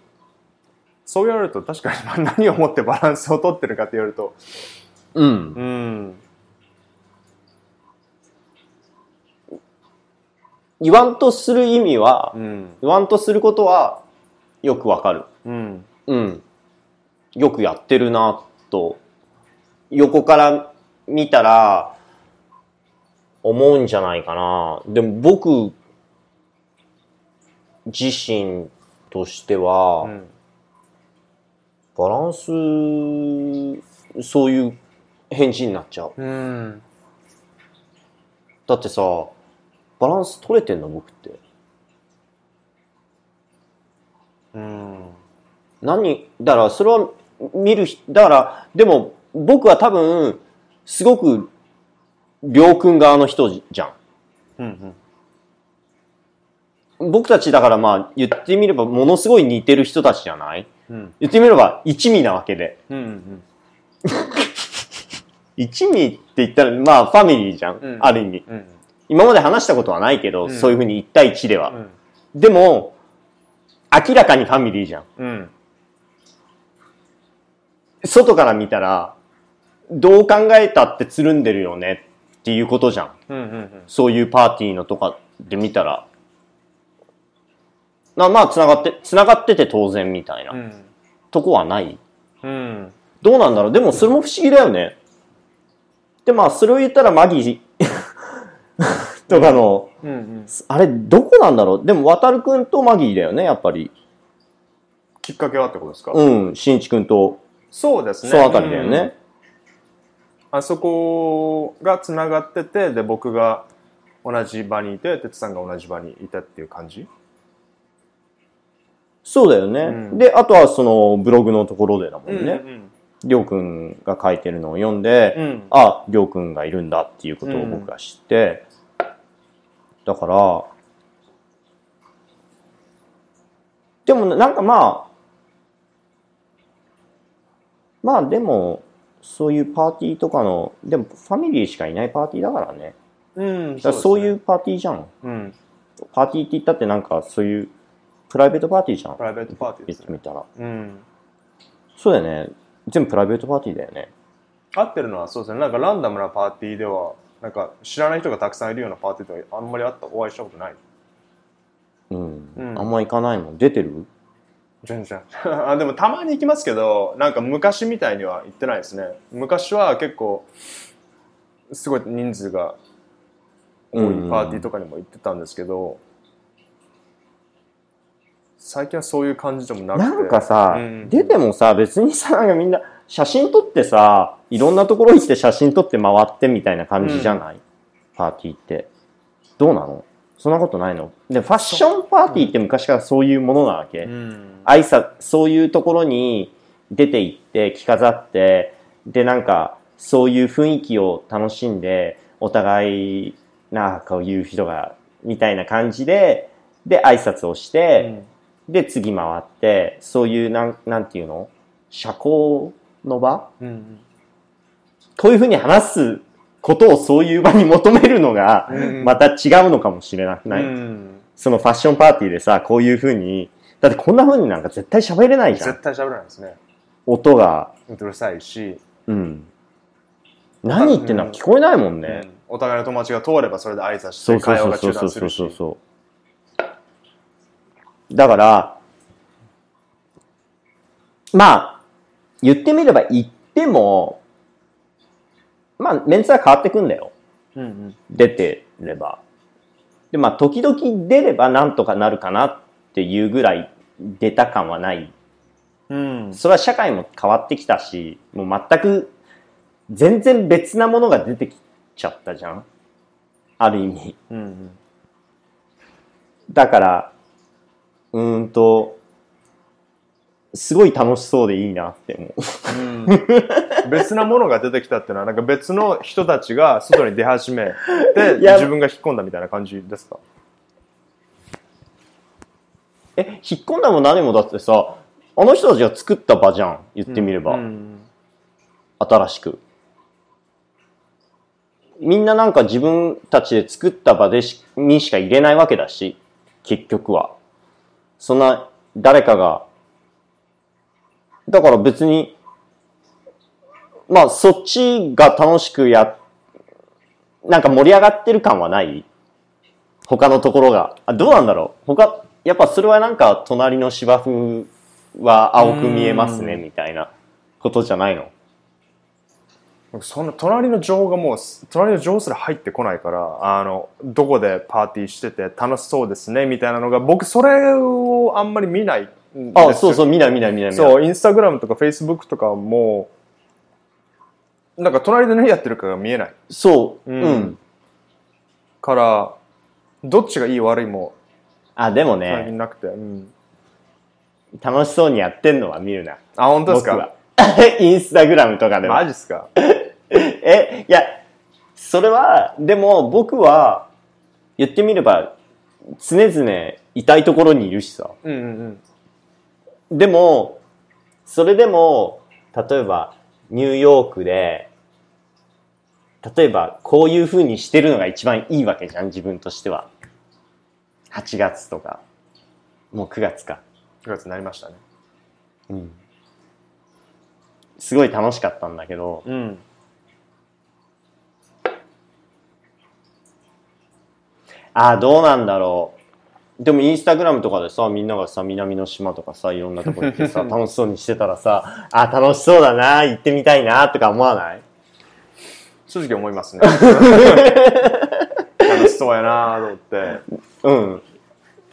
そう言われると確かにまあ何をもってバランスをとってるかって言われると。うん。うん言わんとする意味は、うん言わんとすることはよくわかる。うん。うん。よくやってるな、と、横から見たら、思うんじゃないかな。でも僕、自身としては、うん。バランス、そういう返事になっちゃう。うん。だってさ、バランス取れてんの僕って。うん。何だからそれは見る人だからでも僕は多分すごくりょうくん側の人じゃんうん。僕たちだからまあ言ってみればものすごい似てる人たちじゃない？うん。言ってみれば一味なわけでうん。(laughs) 一味って言ったらまあファミリーじゃん、うんある意味うん。今まで話したことはないけど、うんそういうふうに1対1では、うん。でも明らかにファミリーじゃんうん。外から見たらどう考えたってつるんでるよねっていうことじゃんうん。うん。そういうパーティーのとかで見たら。なまあ、繋がって、繋がってて当然みたいな、うん。とこはない。うん。どうなんだろうでもそれも不思議だよね。で、まあ、それを言ったらマギー (laughs) とかの、うん。うん。あれ、どこなんだろう？でも、渡るくんとマギーだよね、やっぱり。きっかけはってことですか？うん、しんいちくんと、そうですね。そのあたりだよね。あそこがつながっててで僕が同じ場にいて哲さんが同じ場にいたっていう感じ？そうだよね、うんで、あとはそのブログのところでだもんね。うんりょうくんが書いてるのを読んで、うんあ、りょうくんがいるんだっていうことを僕が知って、だから、でもなんかまあ、まあでも、そういうパーティーとかの、でもファミリーしかいないパーティーだからね。うんだからそういううパーティーじゃん。うんパーティーって言ったってなんかそういうプライベートパーティーじゃんプ。ライベートパーティーね言ってみたら。うんそうだよね。全部プライベートパーティーだよね。合ってるのはそうですね。なんかランダムなパーティーではなんか知らない人がたくさんいるようなパーティーとかあんまりあったお会いしたことない。うん。うん。あんま行かないもん。出てる？全然。(laughs) あでもたまに行きますけどなんか昔みたいには行ってないですね。昔は結構すごい人数が多いパーティーとかにも行ってたんですけど、最近はそういう感じでもなくて。なんかさ、うん。出てもさ、別にさ、(laughs) なんかみんな写真撮ってさ、いろんなところ行って写真撮って回ってみたいな感じじゃない、パーティーって。どうなの？そんなことないの？で、ファッションパーティーって昔からそういうものなわけ、うん。挨拶、そういうところに出て行って着飾って、で、なんか、そういう雰囲気を楽しんで、お互い、なんかこういう人が、みたいな感じで、で、挨拶をして、で、次回って、そういう、なん、なんていうの？社交の場？うんうん。こういうふうに話すことをそういう場に求めるのが、うんまた違うのかもしれなくない、うんそのファッションパーティーでさ、こういうふうに、だってこんなふうになんか絶対喋れないじゃん。絶。対喋らないですね。音が。うるさいし、うん。何言ってんのか聞こえないもんね。うん。お互いの友達が通ればそれで挨拶しそうそうて会話そうそう。そうが中断するし。そうそう。だから、まあ、言ってみれば言っても、まあ、メンツは変わってくんだよ。うんうん出てれば。で、まあ、時々出ればなんとかなるかなっていうぐらい出た感はない。うんそれは社会も変わってきたし、もう全く、全然別なものが出てきちゃったじゃんある意味。うんうんだから、うーんと、すごい楽しそうでいいなって思う。うん別なものが出てきたっていうのはなんか別の人たちが外に出始めて (laughs) 自分が引っ込んだみたいな感じですか？え、引っ込んだも何もだってさ、あの人たちが作った場じゃん。言ってみれば。うん新しく。みんななんか自分たちで作った場でしにしか入れないわけだし、結局は。そんな誰かが、だから別に、まあそっちが楽しくや、なんか盛り上がってる感はない？他のところが。あどうなんだろう？他、やっぱそれはなんか隣の芝生は青く見えますね、うん。みたいなことじゃないの？そんな隣の情報がもう隣の情報すら入ってこないからあのどこでパーティーしてて楽しそうですねみたいなのが僕それをあんまり見ないあ、そうそう、見ない見ない見ない。そうインスタグラムとかフェイスブックとかもなんか隣で何やってるかが見えないそう。うんうん。からどっちがいい悪いもあ、でもね、なくて、うん楽しそうにやってんのは見るな。あ本当ですか？(laughs) インスタグラムとかでも。マジっすか？(laughs) え、いや、それは、でも僕は、言ってみれば、常々痛いところにいるしさ。うんうんでも、それでも、例えば、ニューヨークで、例えば、こういう風にしてるのが一番いいわけじゃん、自分としては。8月とか、もう9月か。9月になりましたねうん。すごい楽しかったんだけど、うんああ、どうなんだろう。でもインスタグラムとかでさ、みんながさ、南の島とかさ、いろんなとこ行ってさ、(laughs) 楽しそうにしてたらさ、あー楽しそうだな、行ってみたいな、とか思わない？正直思いますね (laughs) 楽しそうやなと思ってうん。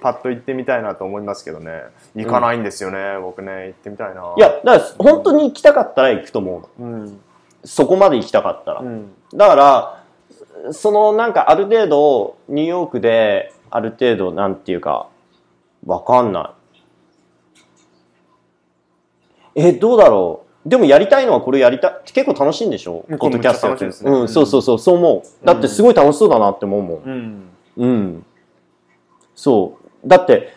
パッと行ってみたいなと思いますけどね行かないんですよね、僕ね行ってみたいないや、だから、本当に行きたかったら行くと思うの。うんそこまで行きたかったら。うんだから、そのなんかある程度、ニューヨークで、ある程度、なんていうか、わかんない。え、どうだろう。でもやりたいのはこれやりたい。結構楽しいんでしょ？うんポッドキャストやってるねうん、そうそうそう、そう思う。だってすごい楽しそうだなって思うもん。うんうん。そう。だって、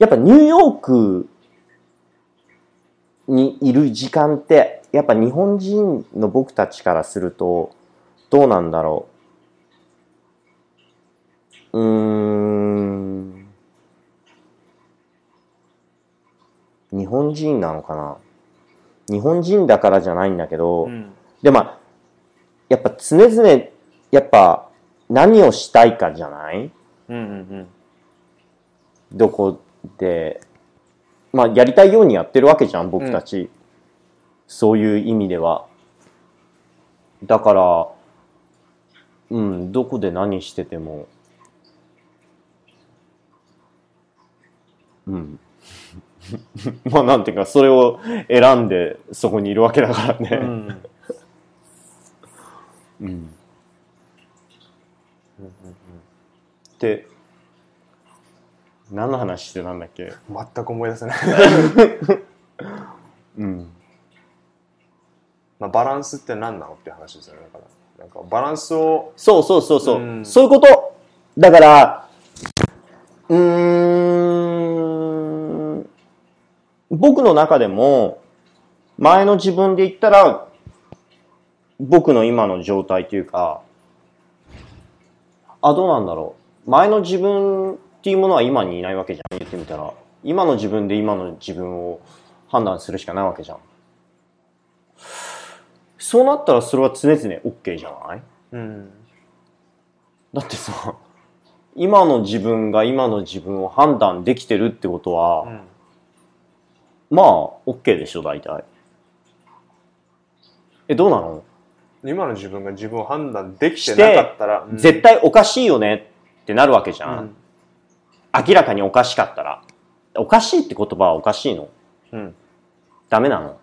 やっぱニューヨークにいる時間って、やっぱ日本人の僕たちからすると、どうなんだろう。うーん。日本人なのかな？日本人だからじゃないんだけど、うん。で、まあ、やっぱ常々、やっぱ何をしたいかじゃない？うんうんどこで、まあ、やりたいようにやってるわけじゃん、僕たち。そういう意味では。だから、うん、どこで何してても、うん。(laughs) まあ、なんていうか、それを選んでそこにいるわけだからね。うんうんうん。で、何の話してたんだっけ？全く思い出せない、(laughs) うん。まあ、バランスって何なのって話ですよねだからなんかバランスをそうそうそうそう。うんそういうこと。だから、うーん、僕の中でも、前の自分で言ったら、僕の今の状態というか、あ、どうなんだろう。前の自分っていうものは今にいないわけじゃん。言ってみたら。今の自分で今の自分を判断するしかないわけじゃん。そうなったらそれは常々 OK じゃない？うんだってさ、今の自分が今の自分を判断できてるってことは、うんまあ、OK でしょ、大体。え、どうなの、今の自分が自分を判断できてなかったら、うん。絶対おかしいよねってなるわけじゃん。うん。明らかにおかしかったら。おかしいって言葉はおかしいの？うん。ダメなの？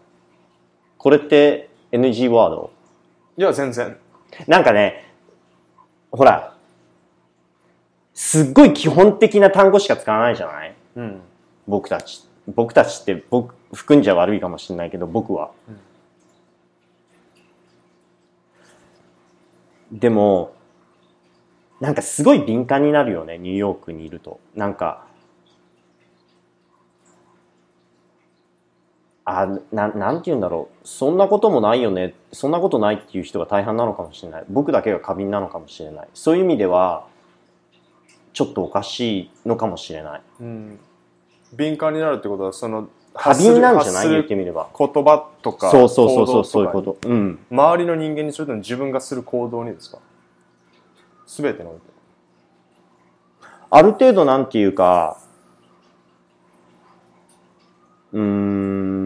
これって NG ワード？いや全然。なんかね、ほら、すっごい基本的な単語しか使わないじゃない？うん。僕たち。僕たちって僕、含んじゃ悪いかもしれないけど、僕は。でも、なんかすごい敏感になるよね、ニューヨークにいると。なんか、あ、ななんて言うんだろう。そんなこともないよね。そんなことないっていう人が大半なのかもしれない。僕だけが過敏なのかもしれない。そういう意味では、ちょっとおかしいのかもしれない。うん敏感になるってことはその過敏なんじゃない？言ってみれば。言葉とかそうそうそうそう、そういうこと。うん。周りの人間にそれとも自分がする行動にですか？全てにおいてある程度なんていうか、うーん。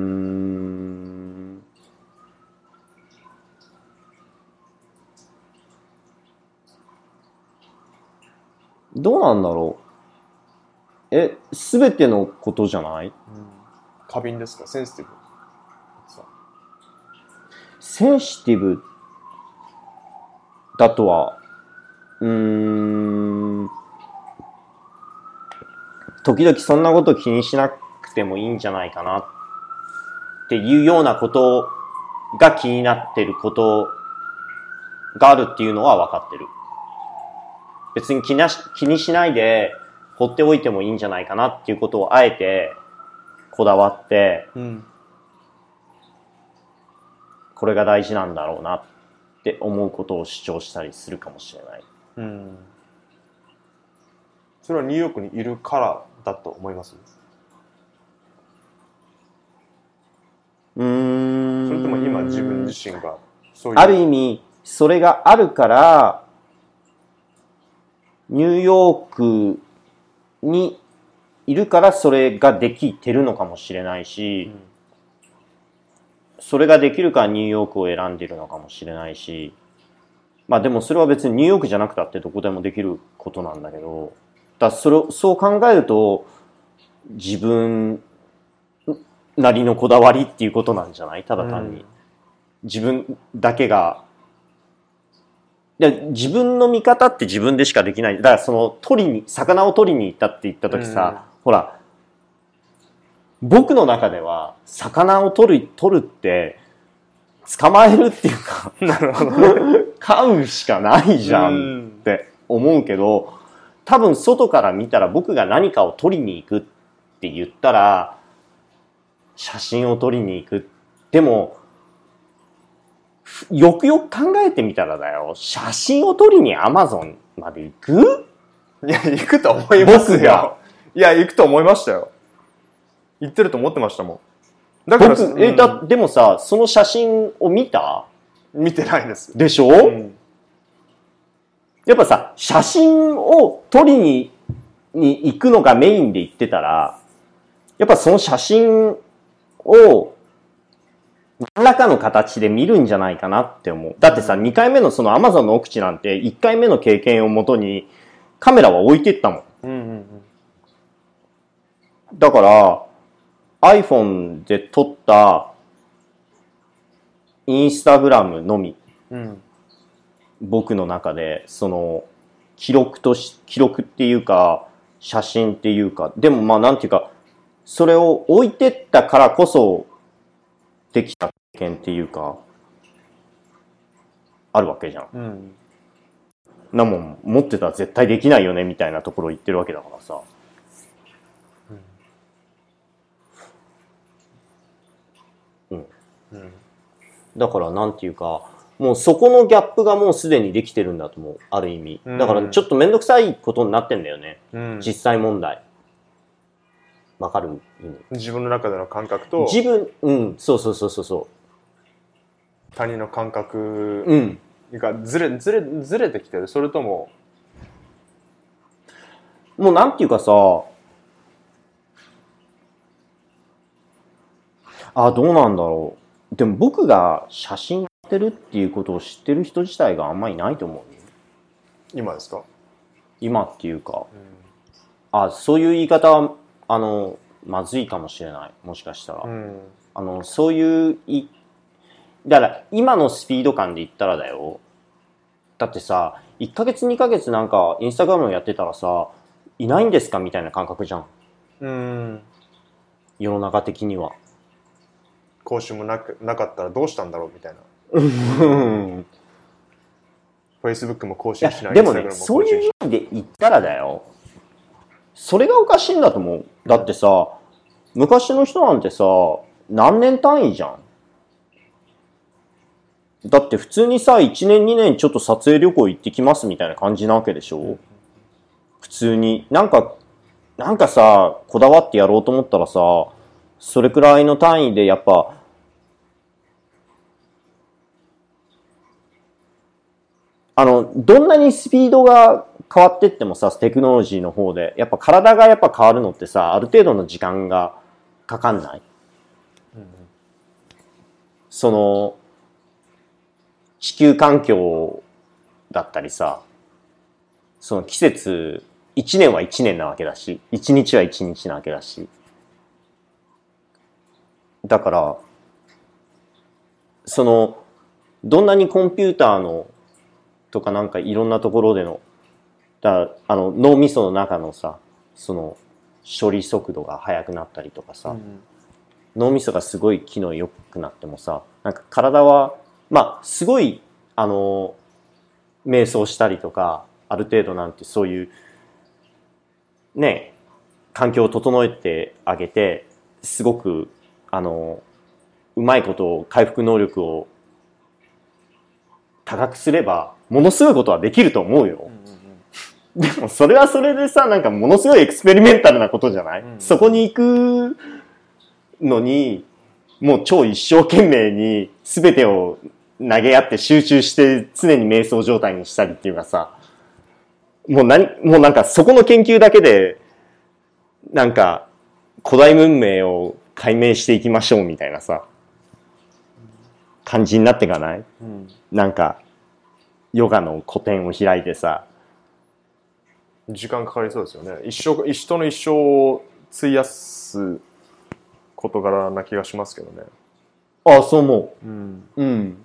どうなんだろう。え、すべてのことじゃない？過敏ですか？センシティブ。さセンシティブ？だとは、うーん、時々そんなこと気にしなくてもいいんじゃないかなっていうようなことが気になってることがあるっていうのは分かってる。別に気なし気にしないで放っておいてもいいんじゃないかなっていうことをあえてこだわって、うんこれが大事なんだろうなって思うことを主張したりするかもしれない。うんそれはニューヨークにいるからだと思います？うーん。それとも今自分自身がそういうある意味、それがあるから、ニューヨークにいるからそれができてるのかもしれないし、それができるからニューヨークを選んでいるのかもしれないし、まあでもそれは別にニューヨークじゃなくたってどこでもできることなんだけど、だそれを、そう考えると、自分なりのこだわりっていうことなんじゃない？ただ単に。自分だけが、で自分の見方って自分でしかできない。だからその取りに、魚を取りに行ったって言った時さ、ほら、僕の中では魚を取る、取るって、捕まえるっていうか、なるほど (laughs) 飼うしかないじゃうんんって思うけど、多分外から見たら僕が何かを取りに行くって言ったら、写真を撮りに行く。でも、ふよくよく考えてみたらだよ、写真を撮りにアマゾンまで行く？いや行くと思います僕が？よいや行くと思いましたよ。行ってると思ってましたもん。だから僕、え、うん。だ、でもさ、その写真を見た？見てないです。でしょ、うん。やっぱさ、写真を撮りに、に行くのがメインで言ってたら、やっぱその写真を、何らかの形で見るんじゃないかなって思う。だってさ、2回目のその Amazon の奥地なんて、1回目の経験をもとに、カメラは置いてったもん。うんうんだから、iPhone で撮った、インスタグラムのみ、うんうん僕の中で、その、記録とし、記録っていうか、写真っていうか、でもまあなんていうか、それを置いてったからこそ、できた経験っていうか、あるわけじゃん。うんなもん、持ってたら絶対できないよね、みたいなところ言ってるわけだからさ。うんだからなんていうか、もうそこのギャップがもうすでにできてるんだと思う。ある意味。だからちょっとめんどくさいことになってんだよね。うん実際問題。わかる意味。自分の中での感覚と自分、うん、そうそうそうそうそ他人の感う。覚うん。がずれずれずれてきてるそれとももうなんていうかさ、あ、どうなんだろう。でも僕が写真やってるっていうことを知ってる人自体があんまりいないと思うよ。今ですか、今っていうか。あ、そういう言い方は、あの、まずいかもしれない。もしかしたら。うんあの、そういうい、だから今のスピード感で言ったらだよ。だってさ、1ヶ月2ヶ月なんかインスタグラムやってたらさ、いないんですか？みたいな感覚じゃん。うん世の中的には。講習もなくなかったらどうしたんだろう？みたいなうん。Facebook も更いや新しないでもね、そういう意味で言ったらだよ。それがおかしいんだと思う。だってさ、昔の人なんてさ、何年単位じゃん。だって普通にさ、1年2年ちょっと撮影旅行行ってきますみたいな感じなわけでしょ普通に。なんか、なんかさ、こだわってやろうと思ったらさ、それくらいの単位でやっぱ、あの、どんなにスピードが変わってってもさ、テクノロジーの方で、やっぱ体がやっぱ変わるのってさ、ある程度の時間がかかんない？その地球環境だったりさその季節一年は一年なわけだし一日は一日なわけだし。だからそのどんなにコンピューターのとかなんかいろんなところでのだあの脳みその中のさその処理速度が速くなったりとかさ、脳みそがすごい機能良くなってもさなんか体はまあすごいあの瞑想したりとかある程度なんてそういうね環境を整えてあげてすごくあのうまいことを回復能力を高くすればものすごいことはできると思うよ。でもそれはそれでさなんかものすごいエクスペリメンタルなことじゃない、うん。そこに行くのにもう超一生懸命に全てを投げ合って集中して常に瞑想状態にしたりっていうかさ。もう何もうなんかそこの研究だけでなんか古代文明を解明していきましょうみたいなさ感じになっていかない？うん。なんかヨガの古典を開いてさ時間かかりそうですよね。一生人の一生を費やす事柄な気がしますけどね。あそう思う。ん。ううん。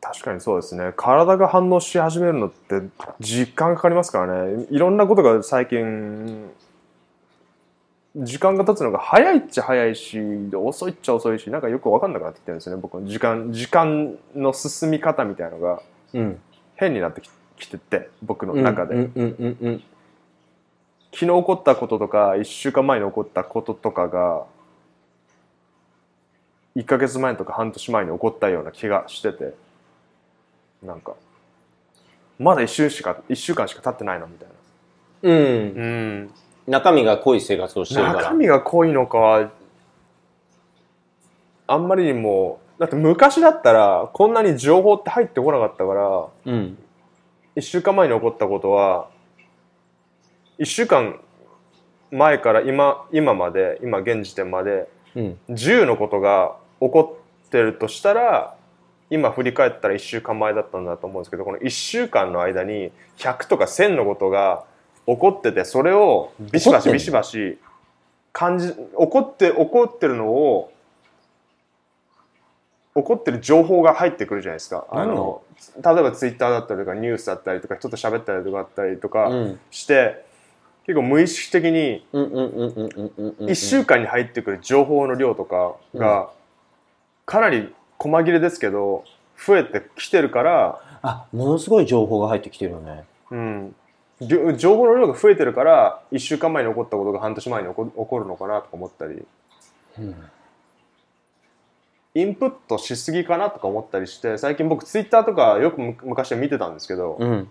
確かにそうですね。体が反応し始めるのって時間かかりますからね。いろんなことが最近時間が経つのが早いっちゃ早いし遅いっちゃ遅いしなんかよく分かんなくなってきてるんですよね僕。の時間時間の進み方みたいのが。うん。変になってききてて僕の中で、昨日起こったこととか1週間前に起こったこととかが1ヶ月前とか半年前に起こったような気がしててなんかまだ1週しか一週間しか経ってないのみたいうん。な、うん、中身が濃い生活をしてるから。中身が濃いのか。はあんまりにもだって昔だったらこんなに情報って入ってこなかったからうん。1週間前に起こったことは1週間前から今今まで今現時点までうん。10のことが起こってるとしたら今振り返ったら1週間前だったんだと思うんですけどこの1週間の間に100とか1000のことが起こっててそれをビシバシビシバシ感じ起こって起こってるのを起こってる情報が入ってくるじゃないですか。あの例えばツイッターだったりとかニュースだったりとか人と喋ったりとかあったりとかうん。して、結構無意識的にうんうんうんうんうんうんうん1週間に入ってくる情報の量とかがかなり細切れですけど増えてきてるから、あものすごい情報が入ってきてるよね。うん、情報の量が増えてるから1週間前に起こったことが半年前に起こ起こるのかなとか思ったり。うん。インプットしすぎかなとか思ったりして最近僕ツイッターとかよくむ昔は見てたんですけど、うん。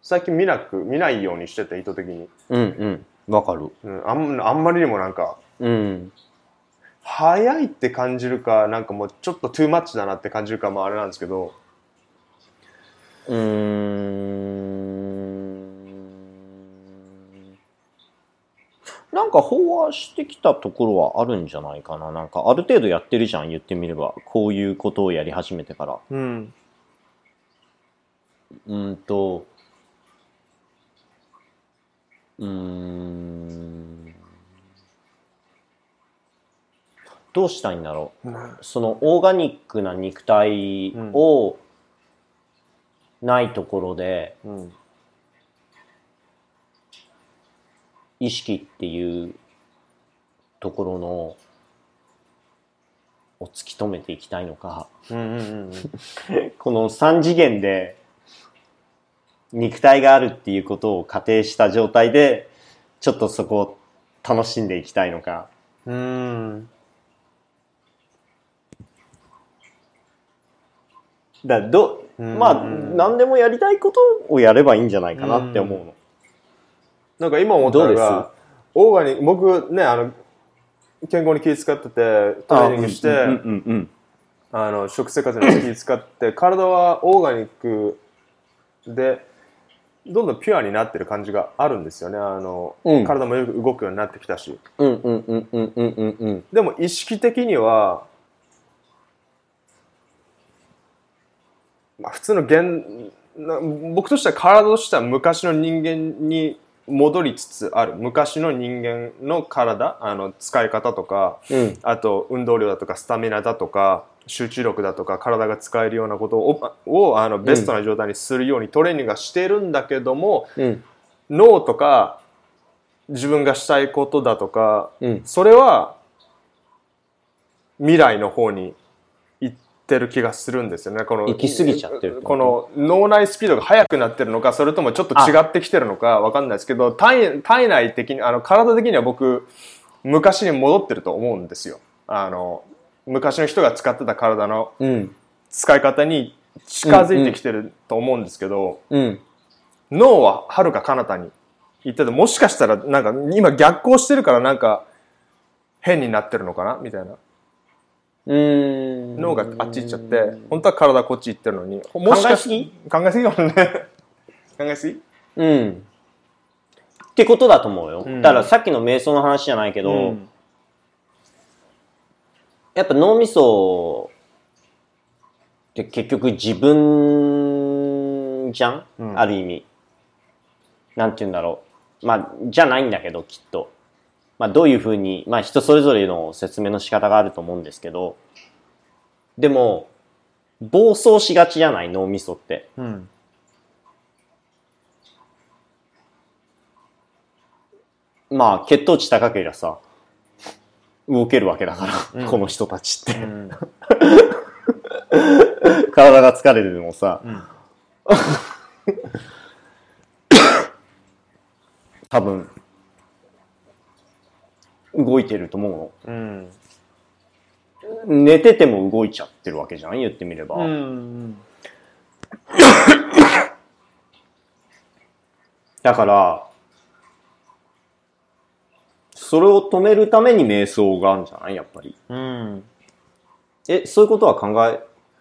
最近見なく見ないようにしてて意図的に、うんうん。わかる。うん、あんあんまりにもなんかうん。早いって感じるかなんかもうちょっとトゥーマッチだなって感じるかまああれなんですけど。うーんなんか飽和してきたところはあるんじゃないかな。なんかある程度やってるじゃん。言ってみれば。こういうことをやり始めてから。うん。うーんと。うーん。どうしたいんだろう。そのオーガニックな肉体をないところでうん意識っていうところのを突き止めていきたいのか。うんうんうん (laughs) この3次元で肉体があるっていうことを仮定した状態でちょっとそこを楽しんでいきたいのか。うん。うんだからどうん。まあ何でもやりたいことをやればいいんじゃないかなって思うの。なんか今思ったのがオーガニック僕ねあの健康に気遣っててトレーニングしてうんうんうんあの食生活に気遣って (laughs) 体はオーガニックでどんどんピュアになってる感じがあるんですよね。あの、うん。体もよく動くようになってきたし。うんうんうんうんうんうんうん。でも意識的には、まあ、普通の現な僕としては体としては昔の人間に戻りつつある昔の人間の体あの使い方とかうん。あと運動量だとかスタミナだとか集中力だとか体が使えるようなことををあのベストな状態にするようにトレーニングはしてるんだけども、うん。脳とか自分がしたいことだとかうん。それは未来の方にてる気がするんですよね。この行き過ぎちゃってるこの脳内スピードが速くなってるのか、それともちょっと違ってきてるのかわかんないですけど、体体内的に、あの体的には僕、昔に戻ってると思うんですよ。あの、昔の人が使ってた体のうん。使い方に近づいてきてると思うんですけど、うん。脳は遥か彼方に行ってて、もしかしたらなんか今逆行してるからなんか変になってるのかな？みたいな。うん。脳があっち行っちゃって、本当は体こっち行ってるのに、もしかし考えすぎ？かもね。(laughs) 考えすぎ？うん。ってことだと思うよ。うんだからさっきの瞑想の話じゃないけど、うんやっぱ脳みそって結局自分じゃん、うんある意味。なんて言うんだろう。まあ、じゃないんだけど、きっと。まあ、どういうふうに、まあ、人それぞれの説明の仕方があると思うんですけど、でも、暴走しがちじゃない脳みそって。うん。まあ、血糖値高ければさ、動けるわけだから、うんこの人たちって。うん。(laughs) 体が疲れててもさ、うん多分、動いてると思ううん。の。寝てても動いちゃってるわけじゃん？言ってみれば。うん。だから、それを止めるために瞑想があるんじゃない？やっぱり。うん。え、そういうことは考え、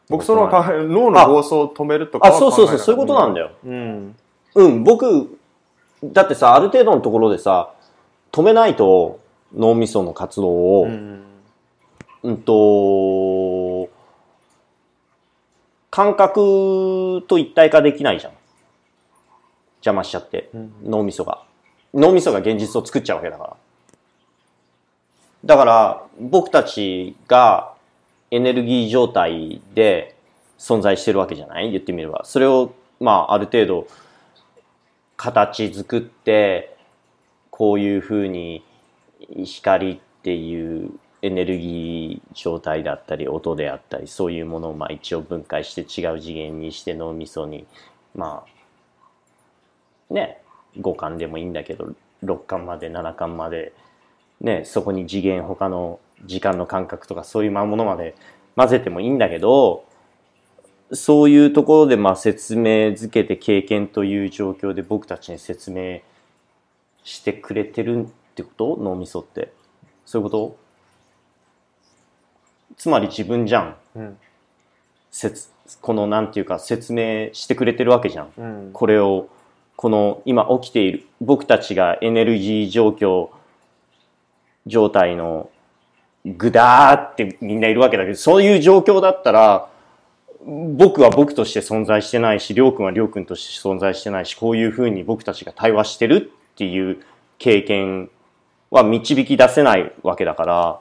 僕その脳の暴走を止めるとかあ、はそうそうそう、そういうことなんだよ。うん。うん、僕、だってさ、ある程度のところでさ、止めないと脳みその活動を、うん。うんと、感覚と一体化できないじゃん。邪魔しちゃって、うん脳みそが。脳みそが現実を作っちゃうわけだから。だから、僕たちがエネルギー状態で存在してるわけじゃない？言ってみれば。それを、まあ、ある程度、形作って、こういうふうに光っていうエネルギー状態だったり音であったりそういうものをまあ一応分解して違う次元にして脳みそにまあね五感でもいいんだけど六感まで七感までねそこに次元他の時間の感覚とかそういうものまで混ぜてもいいんだけどそういうところでまあ説明づけて経験という状況で僕たちに説明してくれてるってこと？脳みそって。そういうこと？つまり自分じゃん。うん。説このなんていうか説明してくれてるわけじゃん。うん。これを、この今起きている、僕たちがエネルギー状況、状態のぐだーってみんないるわけだけど、そういう状況だったら、僕は僕として存在してないし、りょうくんはりょうくんとして存在してないし、こういうふうに僕たちが対話してるっていう経験は導き出せないわけだから、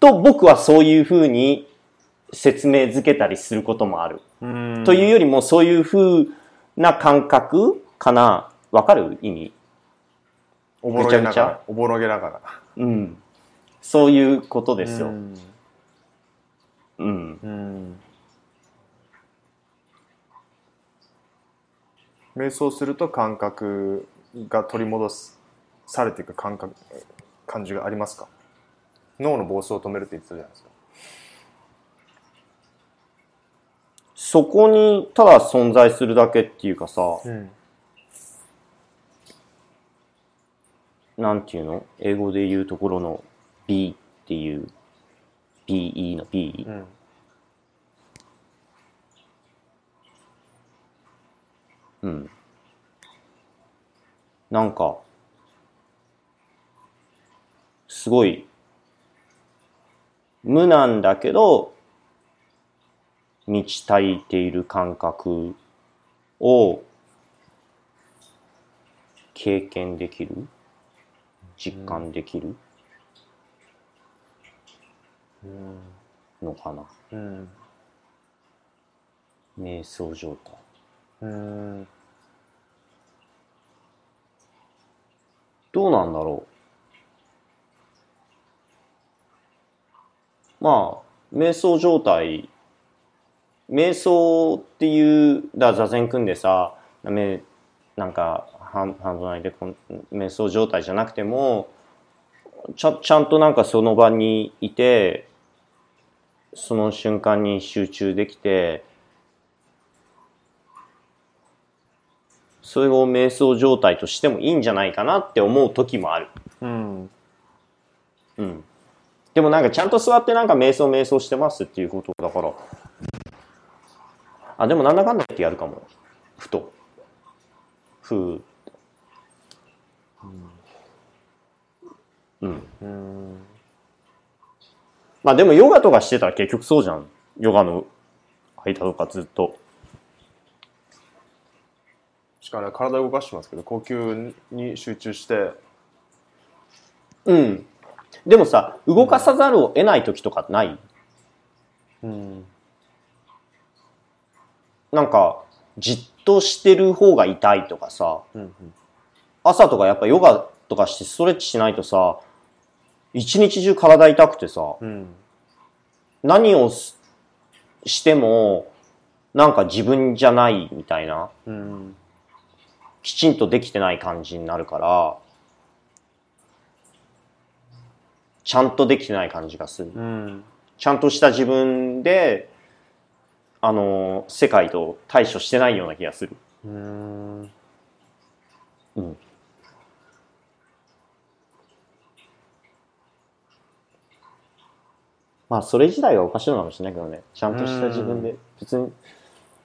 と僕はそういうふうに説明づけたりすることもある。うんというよりもそういうふうな感覚かなわかる意味おぼろげながら。おぼろげながら。うん。そういうことですよ。うんうん。うん。瞑想すると感覚が取り戻すされていく感覚感じがありますか？脳の暴走を止めるって言ってたじゃないですか。そこにただ存在するだけっていうかさ、うん。なんていうの？英語で言うところの B っていう BE の B、うん。うん。なんか、すごい、無なんだけど、満ち足りている感覚を経験できる？実感できる？うんのかな、うん瞑想状態。うん。どうなんだろまあ、瞑想状態、瞑想っていう、だ座禅組んでさ、めなんか、ハンハンド内で瞑想状態じゃなくても、ちゃちゃんとなんかその場にいて、その瞬間に集中できて、それを瞑想状態としてもいいんじゃないかなって思う時もある。うんうん。でもなんかちゃんと座ってなんか瞑想瞑想してますっていうことだから。あ、でもなんだかんだってやるかも。ふと。ふう。うん。うんまあでもヨガとかしてたら結局そうじゃん。ヨガの間とかずっと。しかもね体動かしてますけど呼吸に集中してうん。でもさ、動かさざるを得ない時とかない？うん。なんか、じっとしてる方が痛いとかさ、うん朝とかやっぱヨガとかしてストレッチしないとさ、一日中体痛くてさ、うん。何をすしても、なんか自分じゃないみたいな、うん。きちんとできてない感じになるから、ちゃんとできてない感じがする。うんちゃんとした自分で、あの、世界と対処してないような気がする。うんうん。まあ、それ自体がおかしいのかもしれないけどね。ちゃんとした自分で、別に、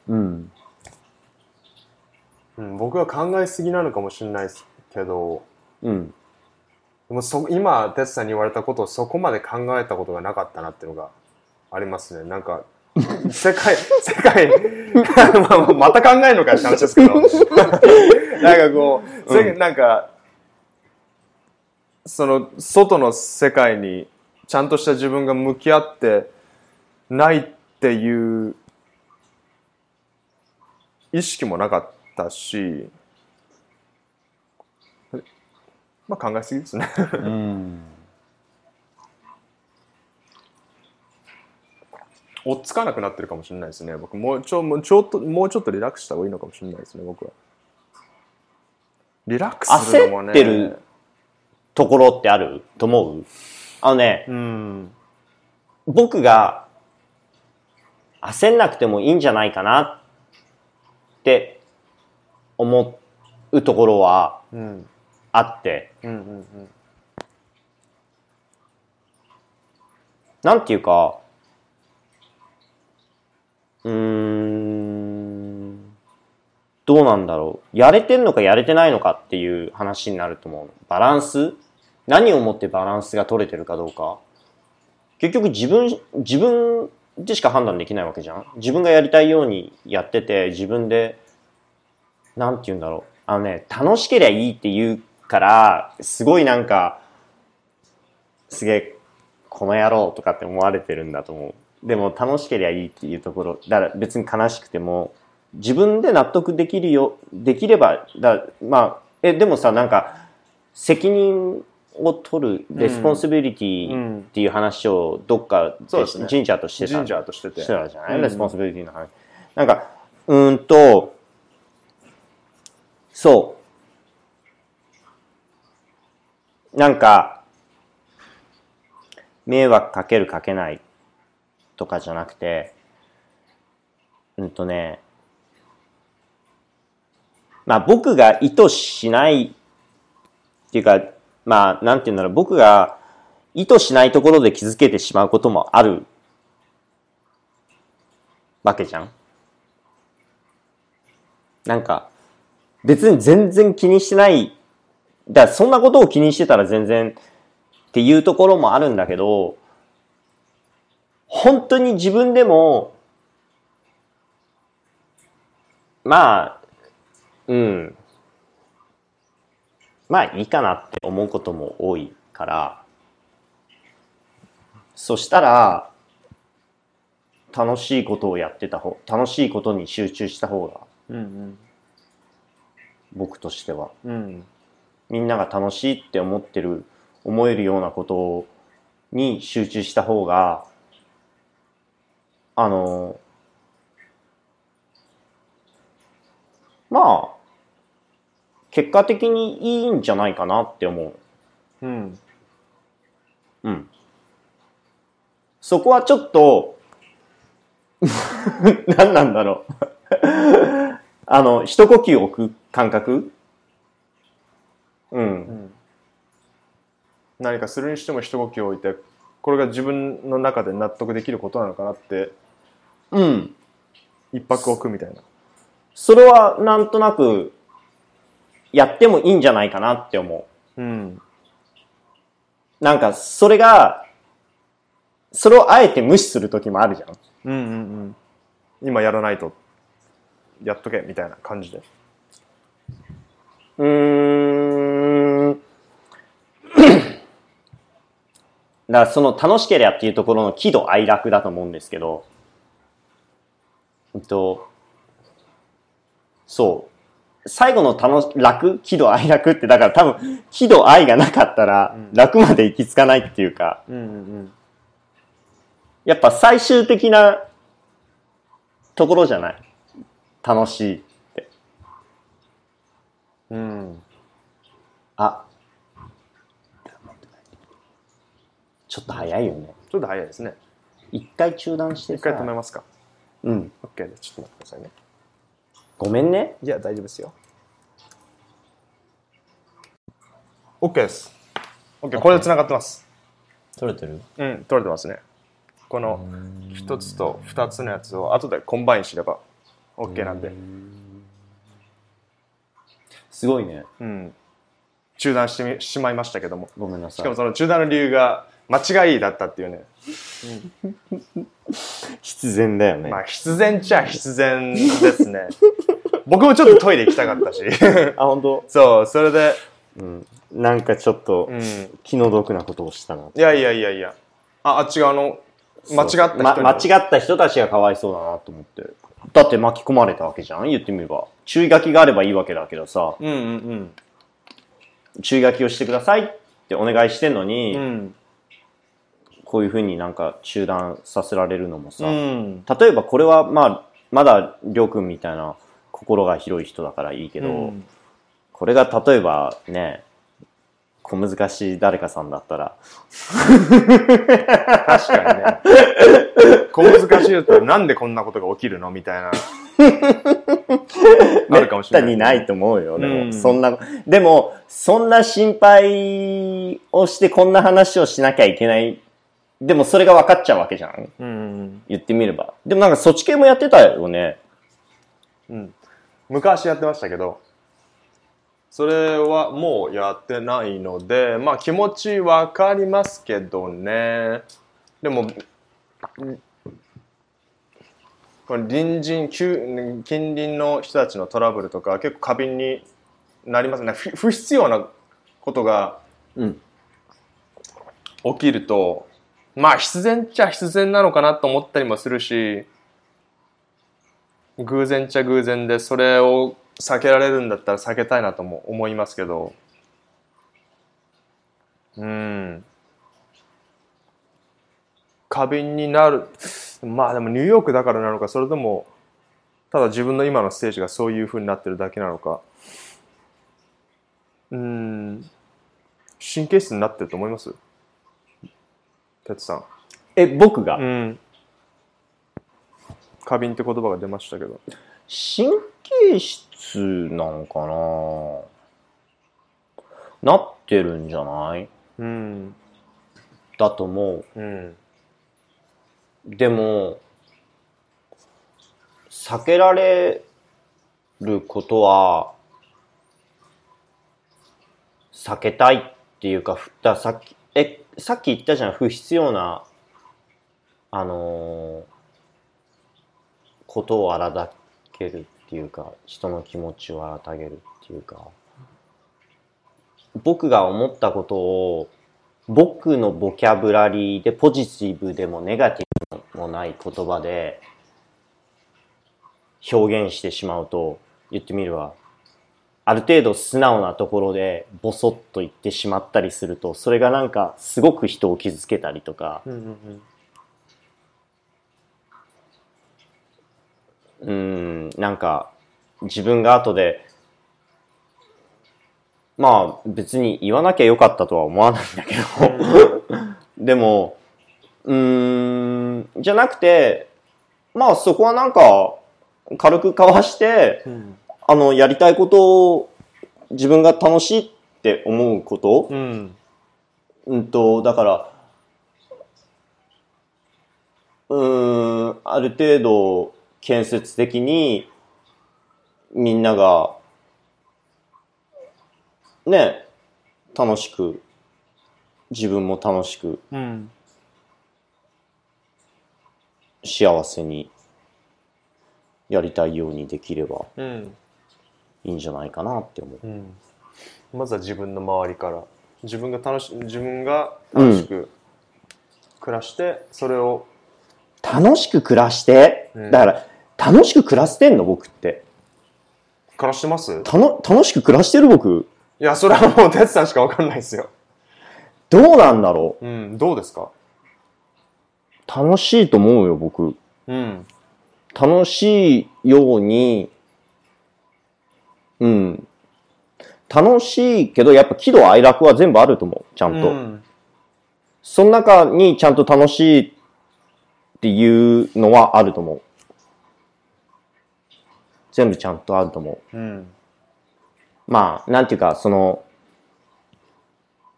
うん。うん僕は考えすぎなのかもしれないですけどうん。でもそ今哲さんに言われたことをそこまで考えたことがなかったなっていうのがありますね。なんか世界 (laughs) 世界まあまた考えるのかって話ですけどなんかこう、うんなんかその外の世界にちゃんとした自分が向き合ってないっていう意識もなかったしまあ考えすぎですね。うん。追っつかなくなってるかもしれないですね。僕もうちょもうちょっともうちょっとリラックスした方がいいのかもしれないですね僕は。リラックスするのもね。焦ってるところってあると思う？あのね、うん。僕が焦んなくてもいいんじゃないかなって思うところはうんあって、うんうんうんなんていうか、うん、どうなんだろう。やれてんのかやれてないのかっていう話になると思う。バランス？何をもってバランスが取れてるかどうか。結局自分、自分でしか判断できないわけじゃん。自分がやりたいようにやってて、自分で、なんて言うんだろう。あのね、楽しけりゃいいって言うから、すごいなんか、すげえ、この野郎とかって思われてるんだと思う。でも楽しけりゃいいっていうところ、だから別に悲しくても、自分で納得できるよ、できれば、だまあ、え、でもさ、なんか、責任を取る、レスポンシビリテうィん。っていう話をどっかで神社としてた。神社としてて。してたじゃない、うん。レスポンシビリティの話。なんか、うーんと、そう。なんか、迷惑かけるかけないとかじゃなくて、うんとね、まあ僕が意図しないっていうか、まあなんて言うんだろう、僕が意図しないところで気づけてしまうこともあるわけじゃん。なんか、別に全然気にしてないだそんなことを気にしてたら全然っていうところもあるんだけど、本当に自分でも、まあ、うん。まあいいかなって思うことも多いから、そしたら、楽しいことをやってた方、楽しいことに集中した方が、うん僕としては。うんうんみんなが楽しいって思ってる、思えるようなことに集中した方が、あの、まあ、結果的にいいんじゃないかなって思う。うんうん。そこはちょっと、(laughs) 何なんだろう。あの、一呼吸置く感覚うん。何かするにしても一呼吸置いてこれが自分の中で納得できることなのかなってうん。一泊置くみたいなそれはなんとなく、やってもいいんじゃないかなって思うんう。なんか、それが、それをあえて無視する時もあるじゃん。うんうんうん今やらないとやっとけみたいな感じでうーだからその楽しければっていうところの喜怒哀楽だと思うんですけど、えっと、そう。最後の楽し、楽喜怒哀楽って、だから多分、喜怒哀がなかったらうん、楽まで行き着かないっていうか、うんうんやっぱ最終的なところじゃない？楽しいって。うんうんあ。ちょっと早いよね。ちょっと早いですね。一回中断してさ。一回止めますか。うん。OK ですちょっと待ってくださいね。ごめんね。いや大丈夫ですよ。OK です。OK これで繋がってます。取れてる？うん取れてますね。この一つと二つのやつを後で combine すれば OK なんで。すごいね。うん。中断してみしまいましたけども。ごめんなさい。しかもその中断の理由が間違いだったっていうね必然だよね。まあ必然っちゃ必然ですね (laughs) 僕もちょっとトイレ行きたかったし (laughs) あ、本当？そうそれでうん。なんかちょっとうん気の毒なことをしたな。いやいやいやいやああっち側の間違った人にま、間違った人たちがかわいそうだなと思って。だって巻き込まれたわけじゃん？言ってみれば。注意書きがあればいいわけだけどさ、うんうん注意書きをしてくださいってお願いしてんのうに、んうんこういうふうになんか中断させられるのもさ、うん。例えばこれはまあ、まだりょうくんみたいな心が広い人だからいいけど、うん。これが例えばね、小難しい誰かさんだったら、(laughs) 確かにね。小難しいとなんでこんなことが起きるのみたいな。(laughs) あるかもしれない。めったにないと思うよ。でも、うん。そんな、でも、そんな心配をしてこんな話をしなきゃいけない。でもそれが分かっちゃうわけじゃん。うん言ってみれば。でもなんかそっち系もやってたよね。うん昔やってましたけどそれはもうやってないのでまあ気持ちわかりますけどねでもうんこの隣人近近隣の人たちのトラブルとか結構過敏になりますね不不必要なことがうん。起きるとまあ必然っちゃ必然なのかなと思ったりもするし偶然っちゃ偶然でそれを避けられるんだったら避けたいなとも思いますけど。うん。過敏になる。まあでもニューヨークだからなのかそれともただ自分の今のステージがそういう風になってるだけなのか。うん。神経質になってると思います？哲さん。え、僕が、うん。過敏って言葉が出ましたけど。神経質なのかな？なってるんじゃない？うん。だと思う。ん。う。でも、避けられることは、避けたいっていうか、ふださっき、え、さっき言ったじゃん、不必要な、あのーことを荒げるっていうか、人の気持ちを荒げるっていうか、僕が思ったことを、僕のボキャブラリーでポジティブでもネガティブもない言葉で表現してしまうと、言ってみるわ。ある程度素直なところでボソッと言ってしまったりすると、それがなんかすごく人を傷つけたりとか、うんうんうーん、なんか自分が後で、まあ別に言わなきゃよかったとは思わないんだけど、でも、うーん、じゃなくて、まあそこはなんか軽く交わして、うんあの、やりたいことを自分が楽しいって思うこと、うん。うんと、だから、うーん、ある程度建設的にみんなが、ね、楽しく、自分も楽しく、うん。幸せにやりたいようにできれば。うんいいんじゃないかなって思う。うん。まずは自分の周りから。自分が楽し自分が楽しく暮らして、それを楽しく暮らして、うん。だから、楽しく暮らしてんの？僕って。暮らしてます？いたの、楽しく暮らしてる？僕。やそれはもう哲さんしか分かんないですよ。どうなんだろう？ん。どうですか？う楽しいと思うよ、僕。うん。楽しいように、うん。楽しいけど、やっぱ喜怒哀楽は全部あると思う。ちゃんと。うんその中にちゃんと楽しいっていうのはあると思う。全部ちゃんとあると思う。うんまあ、なんていうか、その、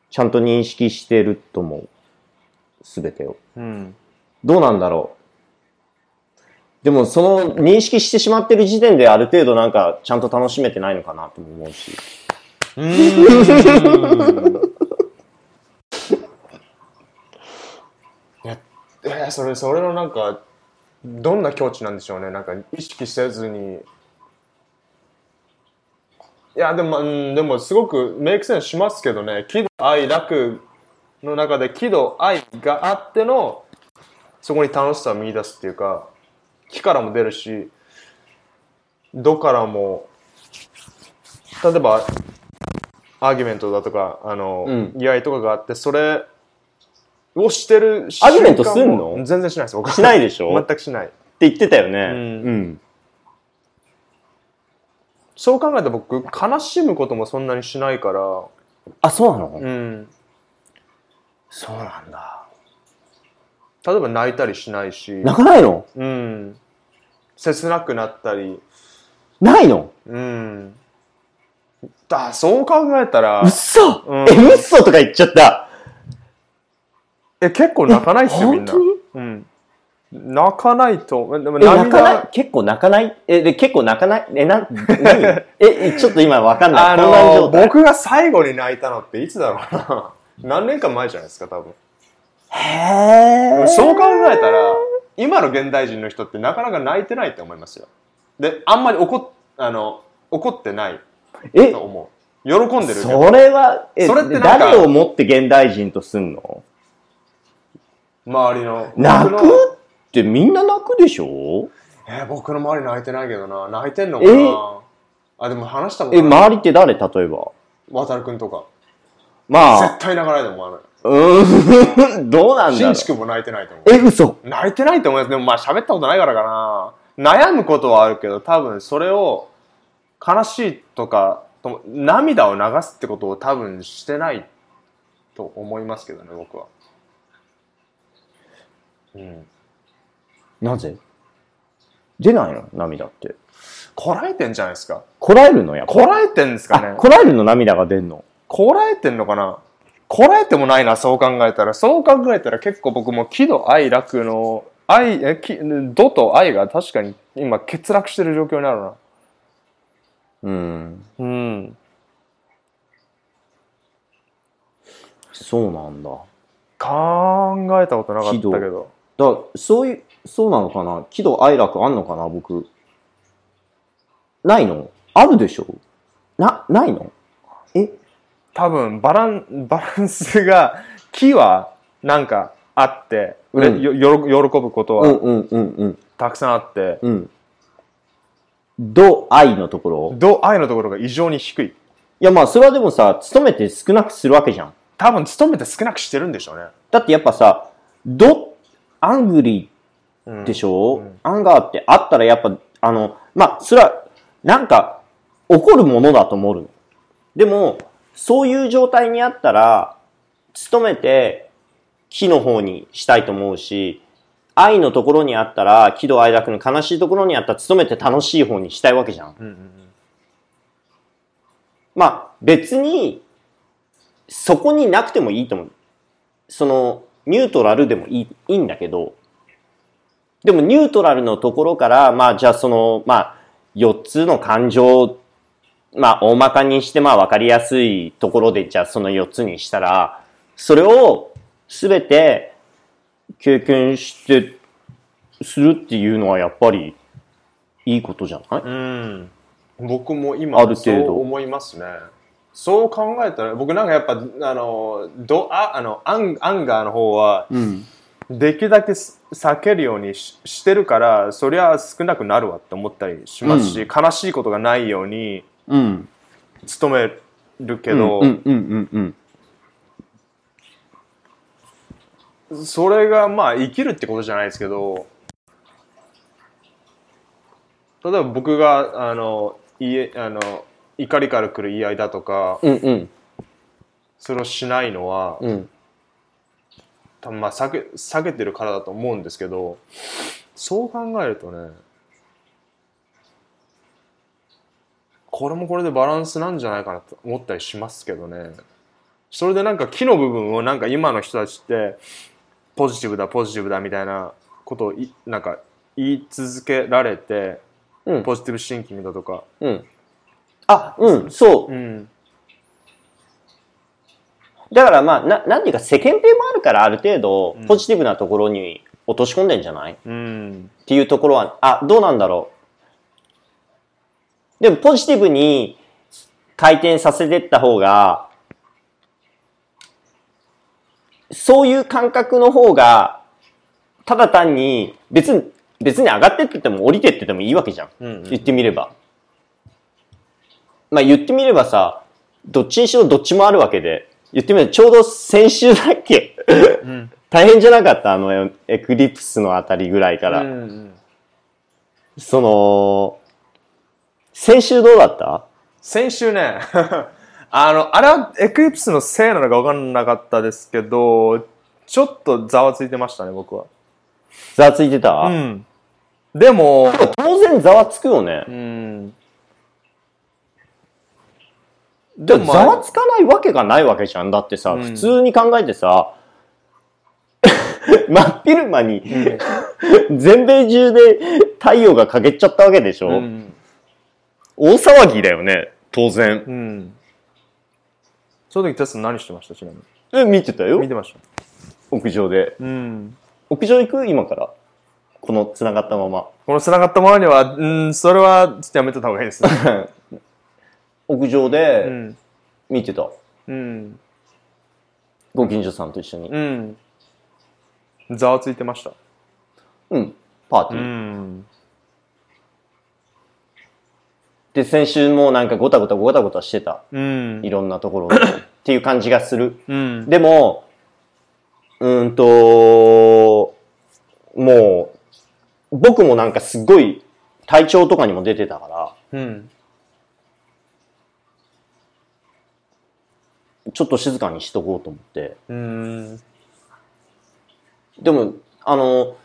ちゃんと認識してると思う。すべてを。うんどうなんだろう。でも、その認識してしまってる時点である程度なんか、ちゃんと楽しめてないのかなと思うし。いやそれそれのなんかどんな境地なんでしょうね。なんか意識せずに。いやでも、うん、でもすごくメイクセンスしますけどね。喜怒哀楽の中で喜怒哀があってのそこに楽しさを見出すっていうか。木からも出るしどからも例えばアーギュメントだとかあの、うん。居合とかがあってそれをしてるアーギュメントすんの？も全然しないです僕しないでしょ？全くしない。って言ってたよね。うん。うん。そう考えたら僕悲しむこともそんなにしないから。あ、そうなの、うん。そうなんだ。例えば泣いたりしないし。泣かないの？うん。切なくなったり。ないの？うん。だそう考えたら。うっそ、うん。え、うっそとか言っちゃった。え結構泣かないっすよみんな。本当に？うん。泣かないとでもえ、泣かない？涙結構泣かない？え、で、結構泣かない？え、な、何？え、えちょっと今わかんない。あの状態。僕が最後に泣いたのっていつだろうな。何年か前じゃないですか多分へー。そう考えたら今の現代人の人ってなかなか泣いてないと思いますよ。であんまり怒っあの怒ってないえ？と、思う。喜んでるそれは、え、それって誰をもって現代人とすんの？周りの。泣くってみんな泣くでしょ？えー僕の周り泣いてないけどな。泣いてんのかえ？なあでも話したことえ、ない。周りって誰？例えば。渡るくんとか。まあ、絶対泣かないと思わなうーん、(laughs) どうなんいだろう。しんちくんも泣いてないと思う。え、嘘。泣いてないと思います。でもまあ喋ったことないからかな。悩むことはあるけど多分それを悲しいとか涙を流すってことを多分してないと思いますけどね僕は。うん。なぜ？出ないの？涙って。こらえてんじゃないですか。こらえるのや。こらえてんですかあ、ねこらえるの涙が出んの？こらえてんのかなこらえてもないなそう考えたらそう考えたら結構僕も喜怒哀楽の愛えき怒と愛が確かに今欠落してる状況にあるなうん。うんそうなんだ。考えたことなかったけど。だそういう、そうなのかな？喜怒哀楽あんのかな僕。ないの？あるでしょ？な、ないの？え？多分、バラン、(laughs) バランスが、木はなんかあって、うんよ喜ぶことは。たくさんあって、うん。度愛のところ？度愛のところが異常に低い。いやまあそれはでもさ、勤めて少なくするわけじゃん。多分、勤めて少なくしてるんでしょうね。だってやっぱさ、ド、アングリうんーでしょ、うんアンガーってあったらやっぱ、あの、まあ、それは、なんか、起こるものだと思うの。でも、そういう状態にあったら、勤めて、木の方にしたいと思うし、愛のところにあったら、喜怒哀楽の悲しいところにあったら、勤めて楽しい方にしたいわけじゃん。うんうんまあ、別に、そこになくてもいいと思う。その、ニュートラルでもいいいいんだけど、でもニュートラルのところから、まあ、じゃあその、まあ、4つの感情、まあ、大まかにして、まあ、わかりやすいところで、じゃあその4つにしたら、それをすべて経験して、するっていうのはやっぱりいいことじゃない？うん、僕も今ある程度思いますね。そう考えたら、僕なんかやっぱ、あの、どああのアンアンガーの方は、うん。できるだけす避けるようにししてるから、そりゃ少なくなるわって思ったりしますし、うん悲しいことがないようにうん。努めるけど、うんうんうんうん。それがまあ生きるってことじゃないですけど、例えば僕が、あの、家、あの、怒りから来る言い合いだとか、うんうん。それをしないのは、うん。多分まあ避け避けてるからだと思うんですけどそう考えるとねこれもこれでバランスなんじゃないかなと思ったりしますけどねそれでなんか木の部分をなんか今の人たちってポジティブだポジティブだみたいなことをいなんか言い続けられてうん。ポジティブシンキングだとかうん。あ、うん、そう。うんだからまあ、な、なんていうか世間体もあるからある程度うんポジティブなところに落とし込んでんじゃない？っうんていうところは、あ、どうなんだろう？でもポジティブに回転させてった方が、そういう感覚の方が、ただ単に別に、別に上がってってても降りてっててもいいわけじゃん。うん言ってみれば。まあ言ってみればさ、どっちにしろどっちもあるわけで、言ってみればちょうど先週だっけ？うん大変じゃなかった？あのエクリプスのあたりぐらいから。うんうんその、先週どうだった？先週ね、(laughs) あの、あれはエクリプスのせいなのか分かんなかったですけど、ちょっとざわついてましたね、僕は。ざわついてた、うん。でも、当然ざわつくよねう。ん。でもまあざわつかないわけがないわけじゃん。だってさ、うん普通に考えてさ、(laughs) 真っ昼間に (laughs) 全米中で太陽が欠けちゃったわけでしょ、うん。大騒ぎだよね、当然。うん。その時テスト何してましたちなみに？え、見てたよ見てました。屋上で。うん。屋上行く今から？この繋がったまま。この繋がったままには、うん、それはちょっとやめてた方がいいですね。(laughs) 屋上うでん。見てた。うん。ご近所さんと一緒に。うん。ざわついてました。うん。パーテうィー。ん。で、先週もなんかごたごたごたごたしてた。うんい。ろんなところで。(coughs) っていう感じがする。うん。でも、うーんと、もう、僕もなんかすごい体調とかにも出てたから、うん。ちょっと静かにしとこうと思って。うん。でも、あの、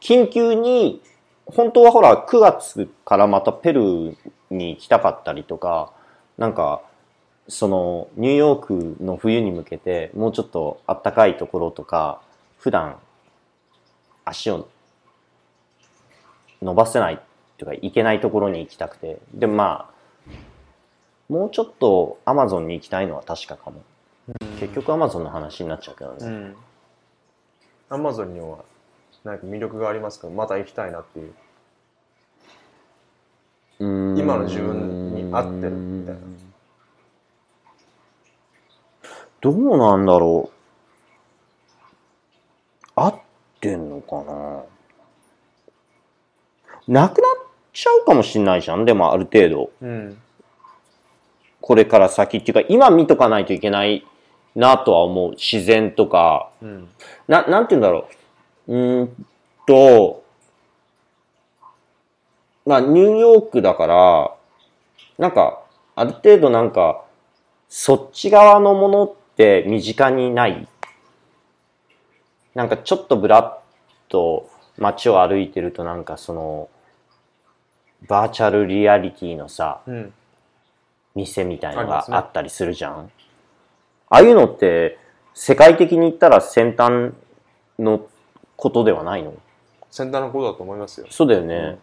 緊急に、本当はほら、9月からまたペルーに行きたかったりとか、なんか、その、ニューヨークの冬に向けて、もうちょっと暖かいところとか、普段、足を伸ばせないとか、行けないところに行きたくて。でもまあ、もうちょっとアマゾンに行きたいのは確かかも。結局アマゾンの話になっちゃうけどね。うんアマゾンにはなんか魅力がありますかまた行きたいなっていう今の自分に合ってるみたいなどうなんだろう。合ってんのかななくなっちゃうかもしんないじゃん。でもある程度。うんこれから先っていうか、今見とかないといけないなとは思う。自然とか。うんな、なんて言うんだろう。うーんと、まあ、ニューヨークだから、なんか、ある程度なんか、そっち側のものって身近にない。なんかちょっとブラッと街を歩いてるとなんかその、バーチャルリアリティのさ、うん店みたいのありますねがあったりするじゃん。ああいうのって、世界的に言ったら先端のことではないの？先端のことだと思いますよそうだよね。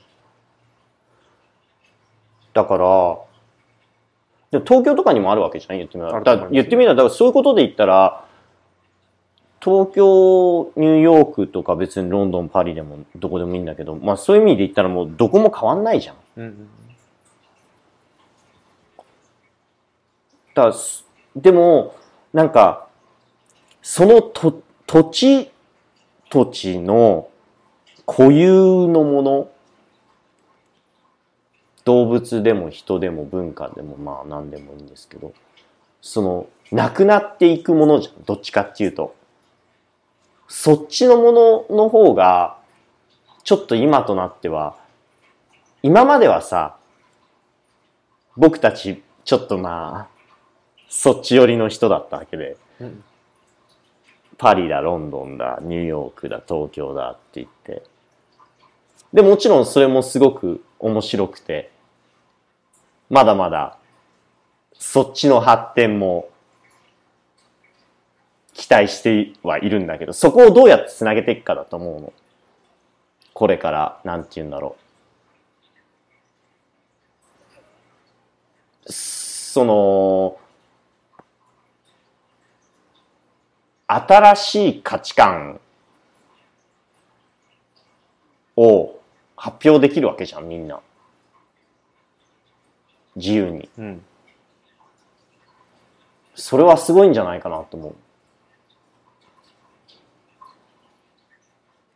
だから、でも東京とかにもあるわけじゃん言ってみれば。だ言ってみれば、だからそういうことで言ったら、東京、ニューヨークとか別にロンドン、パリでもどこでもいいんだけど、まあそういう意味で言ったらもうどこも変わんないじゃん。うんうんだでも、なんか、そのと土地土地の固有のもの、動物でも人でも文化でもまあ何でもいいんですけど、その、なくなっていくものじゃん。どっちかっていうと。そっちのものの方が、ちょっと今となっては、今まではさ、僕たち、ちょっとまあ、そっち寄りの人だったわけで、うんパリだ、ロンドンだ、ニューヨークだ、東京だって言って。で、もちろんそれもすごく面白くて、まだまだ、そっちの発展も期待してはいるんだけど、そこをどうやってつなげていくかだと思うの。これから、なんて言うんだろう。その、新しい価値観を発表できるわけじゃん、みんな。自由に。うんそれはすごいんじゃないかなと思う。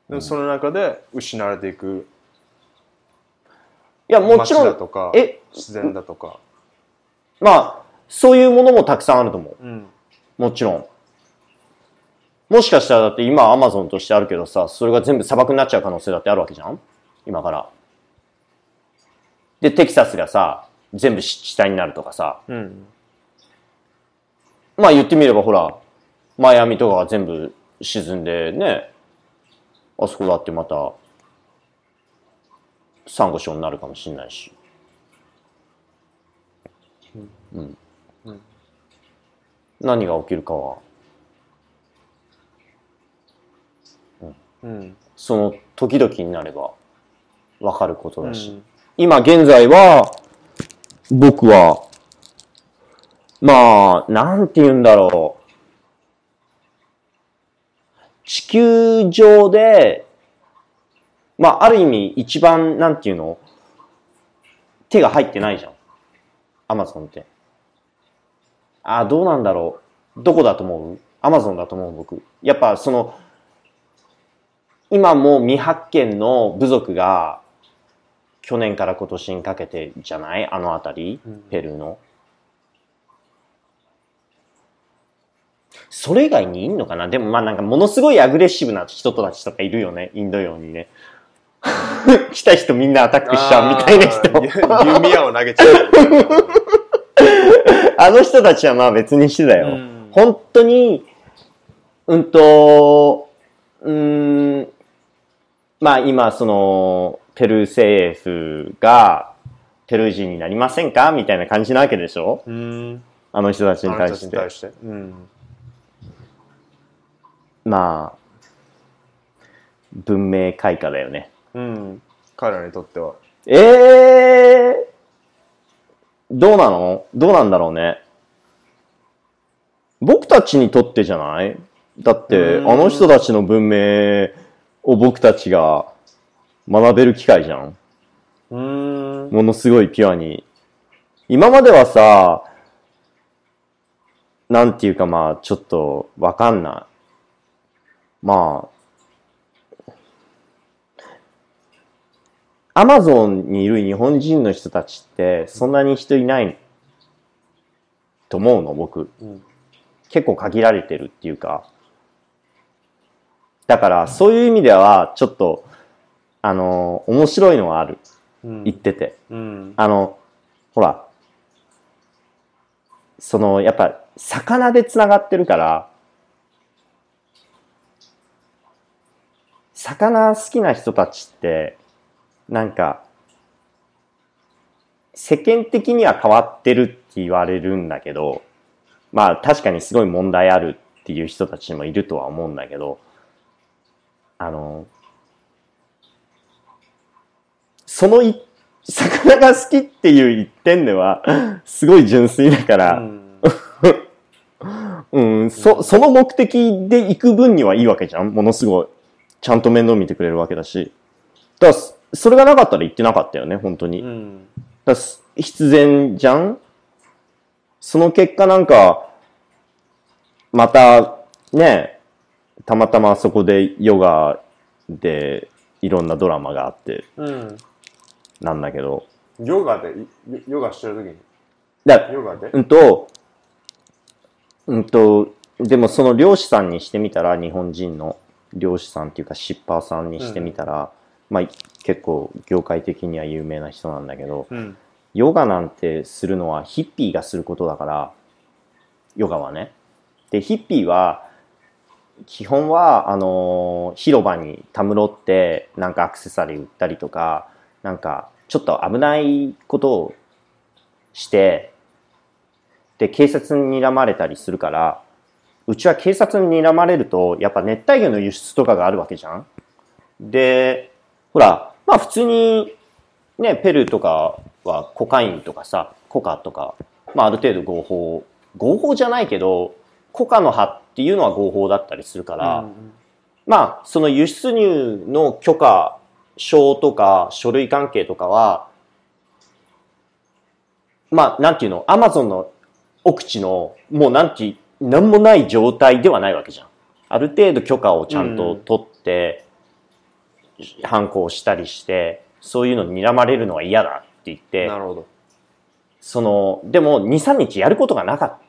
でもその中で失われていくいや、もち街ろん、だとかえ、自然だとか、まあ、そういうものもたくさんあると思う。うんもちろん。もしかしたらだって今アマゾンとしてあるけどさ、それが全部砂漠になっちゃう可能性だってあるわけじゃん？今から。で、テキサスがさ、全部湿地帯になるとかさ、うん。まあ言ってみればほら、マイアミとかが全部沈んでね、あそこだってまた、サンゴ礁になるかもしれないし。うん。うん。何が起きるかは、うん。その時々になればわかることだし。うん。今現在は、僕は、まあ、なんて言うんだろう。地球上で、まあ、ある意味一番、なんていうの？手が入ってないじゃん。アマゾンって。ああ、どうなんだろう。どこだと思う？アマゾンだと思う、僕。やっぱその、今も未発見の部族が、去年から今年にかけてじゃない？あの辺り、うんペルーの？それ以外にいんのかな？でもまあなんかものすごいアグレッシブな人たちとかいるよね。インド洋にね。(laughs) 来た人みんなアタックしちゃうみたいな人。弓矢を投げちゃう。(laughs) あの人たちはまあ別にしてだよ。うん本当に、うんと、うーん、まあ今その、ペルー政府が、ペルー人になりませんか？みたいな感じなわけでしょ？うん。あの人たちあに対して。して。うん。まあ、文明開化だよね。うん。彼らにとっては。ええー、どうなの？どうなんだろうね。僕たちにとってじゃない？だって、うんあの人たちの文明を僕たちが学べる機会じゃん。うーん。ものすごいピュアに。今まではさ、なんていうかまあ、ちょっとわかんない。まあ、アマゾンにいる日本人の人たちってそんなに人いないと思うの、僕。うん結構限られてるっていうか。だから、そういう意味では、ちょっと、あの、面白いのはある。うん言ってて。うん。あの、ほら、その、やっぱ、魚で繋がってるから、魚好きな人たちって、なんか、世間的には変わってるって言われるんだけど、まあ確かにすごい問題あるっていう人たちもいるとは思うんだけど、あの、そのい魚が好きっていう一点では、すごい純粋だから、うんうん、そ、その目的で行く分にはいいわけじゃんものすごい。ちゃんと面倒見てくれるわけだし。だから、そそれがなかったら行ってなかったよね、本当に。うん。だ必然じゃんその結果なんか、また、ね、たまたまそこでヨガでいろんなドラマがあって、うん。なんだけど。ヨガで、ヨヨガしてる時に、だヨガで？うんと、うんと、でもその漁師さんにしてみたら、日本人の漁師さんっていうかシッパーさんにしてみたら、まあ結構業界的には有名な人なんだけど、うん。ヨガなんてするのはヒッピーがすることだから、ヨガはね。で、ヒッピーは、基本は、あのー広場にたむろって、なんかアクセサリー売ったりとか、なんか、ちょっと危ないことをして、で、警察に睨まれたりするから、うちは警察に睨まれると、やっぱ熱帯魚の輸出とかがあるわけじゃん。で、ほら、まあ普通に、ね、ペルーとかはコカインとかさ、コカとか、まあある程度合法、合法じゃないけど、コカの葉っていうのは合法だったりするから、まあその輸出入の許可証とか書類関係とかは、まあなんていうの、アマゾンの奥地のもうなんて、なんもない状態ではないわけじゃん。ある程度許可をちゃんと取って、反抗したりして、そういうのに睨まれるのは嫌だって言って、なるほど。その、でも2、3日やることがなかった。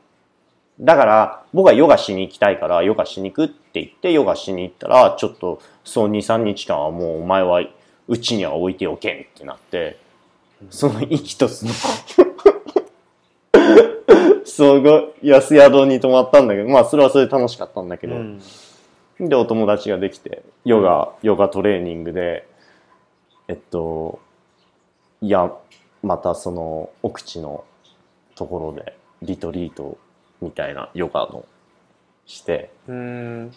だから、僕はヨガしに行きたいから、ヨガしに行くって言って、ヨガしに行ったら、ちょっと、そう2、3日間はもうお前は、うちには置いておけんってなって、その生きとすの。すごい安宿に泊まったんだけど、まあそれはそれで楽しかったんだけど、うん。で、お友達ができて、ヨガ、ヨガトレーニングで、えっと、いや、またその奥地のところでリトリートみたいなヨガのして、うん。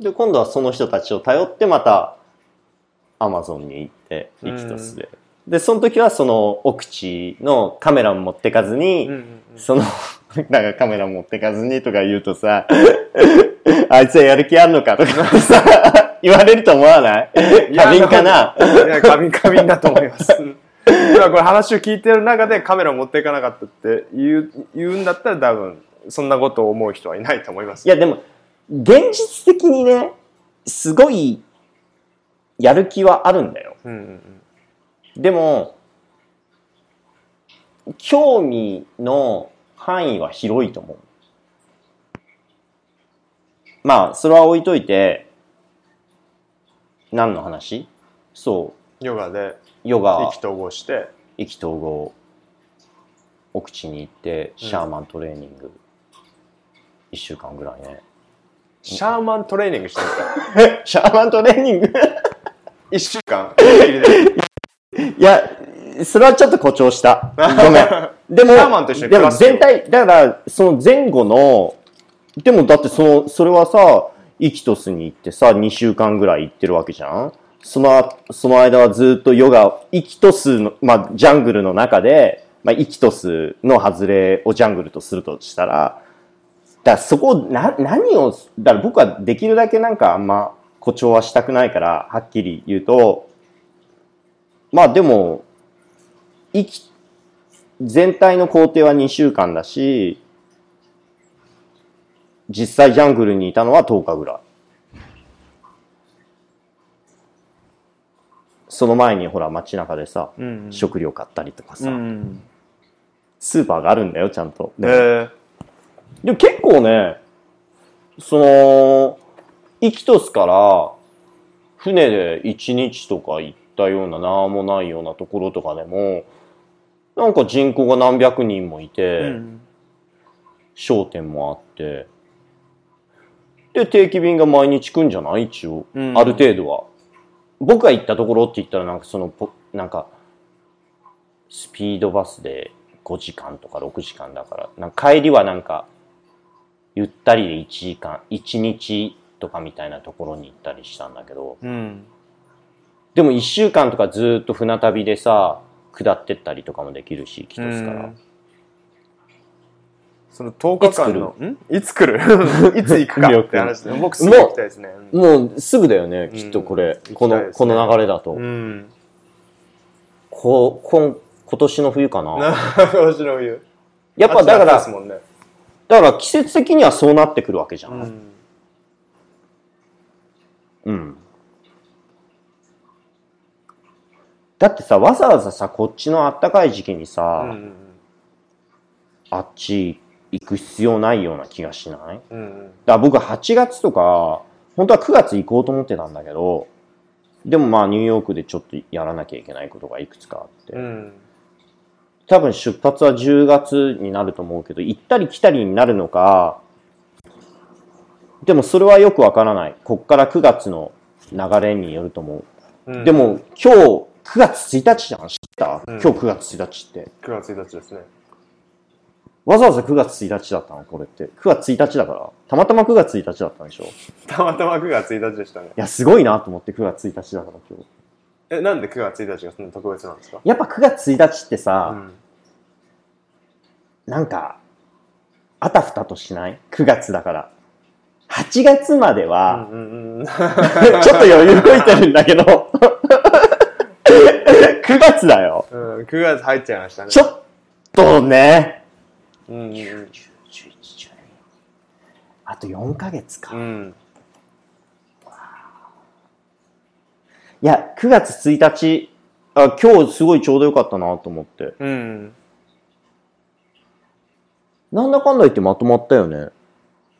で、今度はその人たちを頼ってまたアマゾンに行って、うんイキトスで。で、その時はその奥地のカメラも持ってかずに、うんその、なんかカメラ持ってかずにとか言うとさ、(laughs) あいつはやる気あんのかとかさ、(laughs) 言われると思わない？過敏かな？いや、過敏過敏だと思います。(laughs) 今これ話を聞いてる中でカメラ持っていかなかったって言う言うんだったら多分そんなことを思う人はいないと思います。いやでも、現実的にね、すごい、やる気はあるんだよ。うんうんでも、興味の範囲は広いと思う。まあ、それは置いといて、何の話？そうん。ヨガでう、ヨガ。意、気投合して、意気投合、奥地に行って、シャーマントレーニング、一週間ぐらいね。シャーマントレーニングしてるんですか？(laughs) シャーマントレーニング？(laughs) 一週間。(laughs) いや、それはちょっと誇張した。ごめん。でも、シャーマンと一緒にでも全体、だから、その前後の、でもだってその、それはさ、イキトスに行ってさ、2週間ぐらい行ってるわけじゃん？その、その間はずっとヨガ、イキトスの、まあ、ジャングルの中で、まあ、イキトスの外れをジャングルとするとしたら、だそこをな、何を、だから僕はできるだけなんかあんま誇張はしたくないから、はっきり言うと、まあでも、生き、全体の工程は2週間だし、実際ジャングルにいたのは10日ぐらい。その前にほら街中でさ、うん食料買ったりとかさ、うん。スーパーがあるんだよ、ちゃんと。でもえでも結構ね、その、イキトスから船で1日とか行ったような、なんもないようなところとかでも、なんか人口が何百人もいて、ーうん。商店もあって、で、定期便が毎日来んじゃない？一応、うんある程度は。僕が行ったところって言ったらなんかそのポ、なんか、スピードバスで5時間とか6時間だから、なんか帰りはなんか、ゆったりで1時間、1日とかみたいなところに行ったりしたんだけど、うん。でも1週間とかずーっと船旅でさ、下ってったりとかもできるし、一つから。うんその10日間の、ん？いつ来る？(laughs) いつ行くか？って話で、僕すぐ行きたいですね。もうすぐだよね、うんきっとこれ。行きこの、この流れだと。うん。こう、こん、今年の冬かな？な、(laughs) 今年の冬。やっぱだから、ね。だから季節的にはそうなってくるわけじゃ。うんん。うん。だってさ、わざわざさ、こっちの暖かい時期にさ、うんあっち行く必要ないような気がしない？だかうんうん。ら僕8月とか、本当は9月行こうと思ってたんだけど、でもまあニューヨークでちょっとやらなきゃいけないことがいくつかあって、うん。多分出発は10月になると思うけど、行ったり来たりになるのか、でもそれはよくわからない。こっから9月の流れによると思う。うんで、も今日9月1日じゃん知った、うん今日9月1日って。9月1日ですね。わざわざ9月1日だったの？これって。9月1日だから。たまたま9月1日だったんでしょ？いたまたま9月1日でしたね。や、すごいなと思って9月1日だから今日。え、なんで9月1日がそんな特別なんですか？やっぱ9月1日ってさ、うん。なんか、あたふたとしない ?9 月だから。8月までは、うんうんうん。(laughs) ちょっと余裕こいてるんだけど、(laughs) 9月だよ。うん、9月入っちゃいましたね。ちょっとね。うんうん10 11 12あと4ヶ月か。いうん。や、9月1日、あ今日すごいちょうどよかったなと思って。うん。なんだかんだ言ってまとまったよね。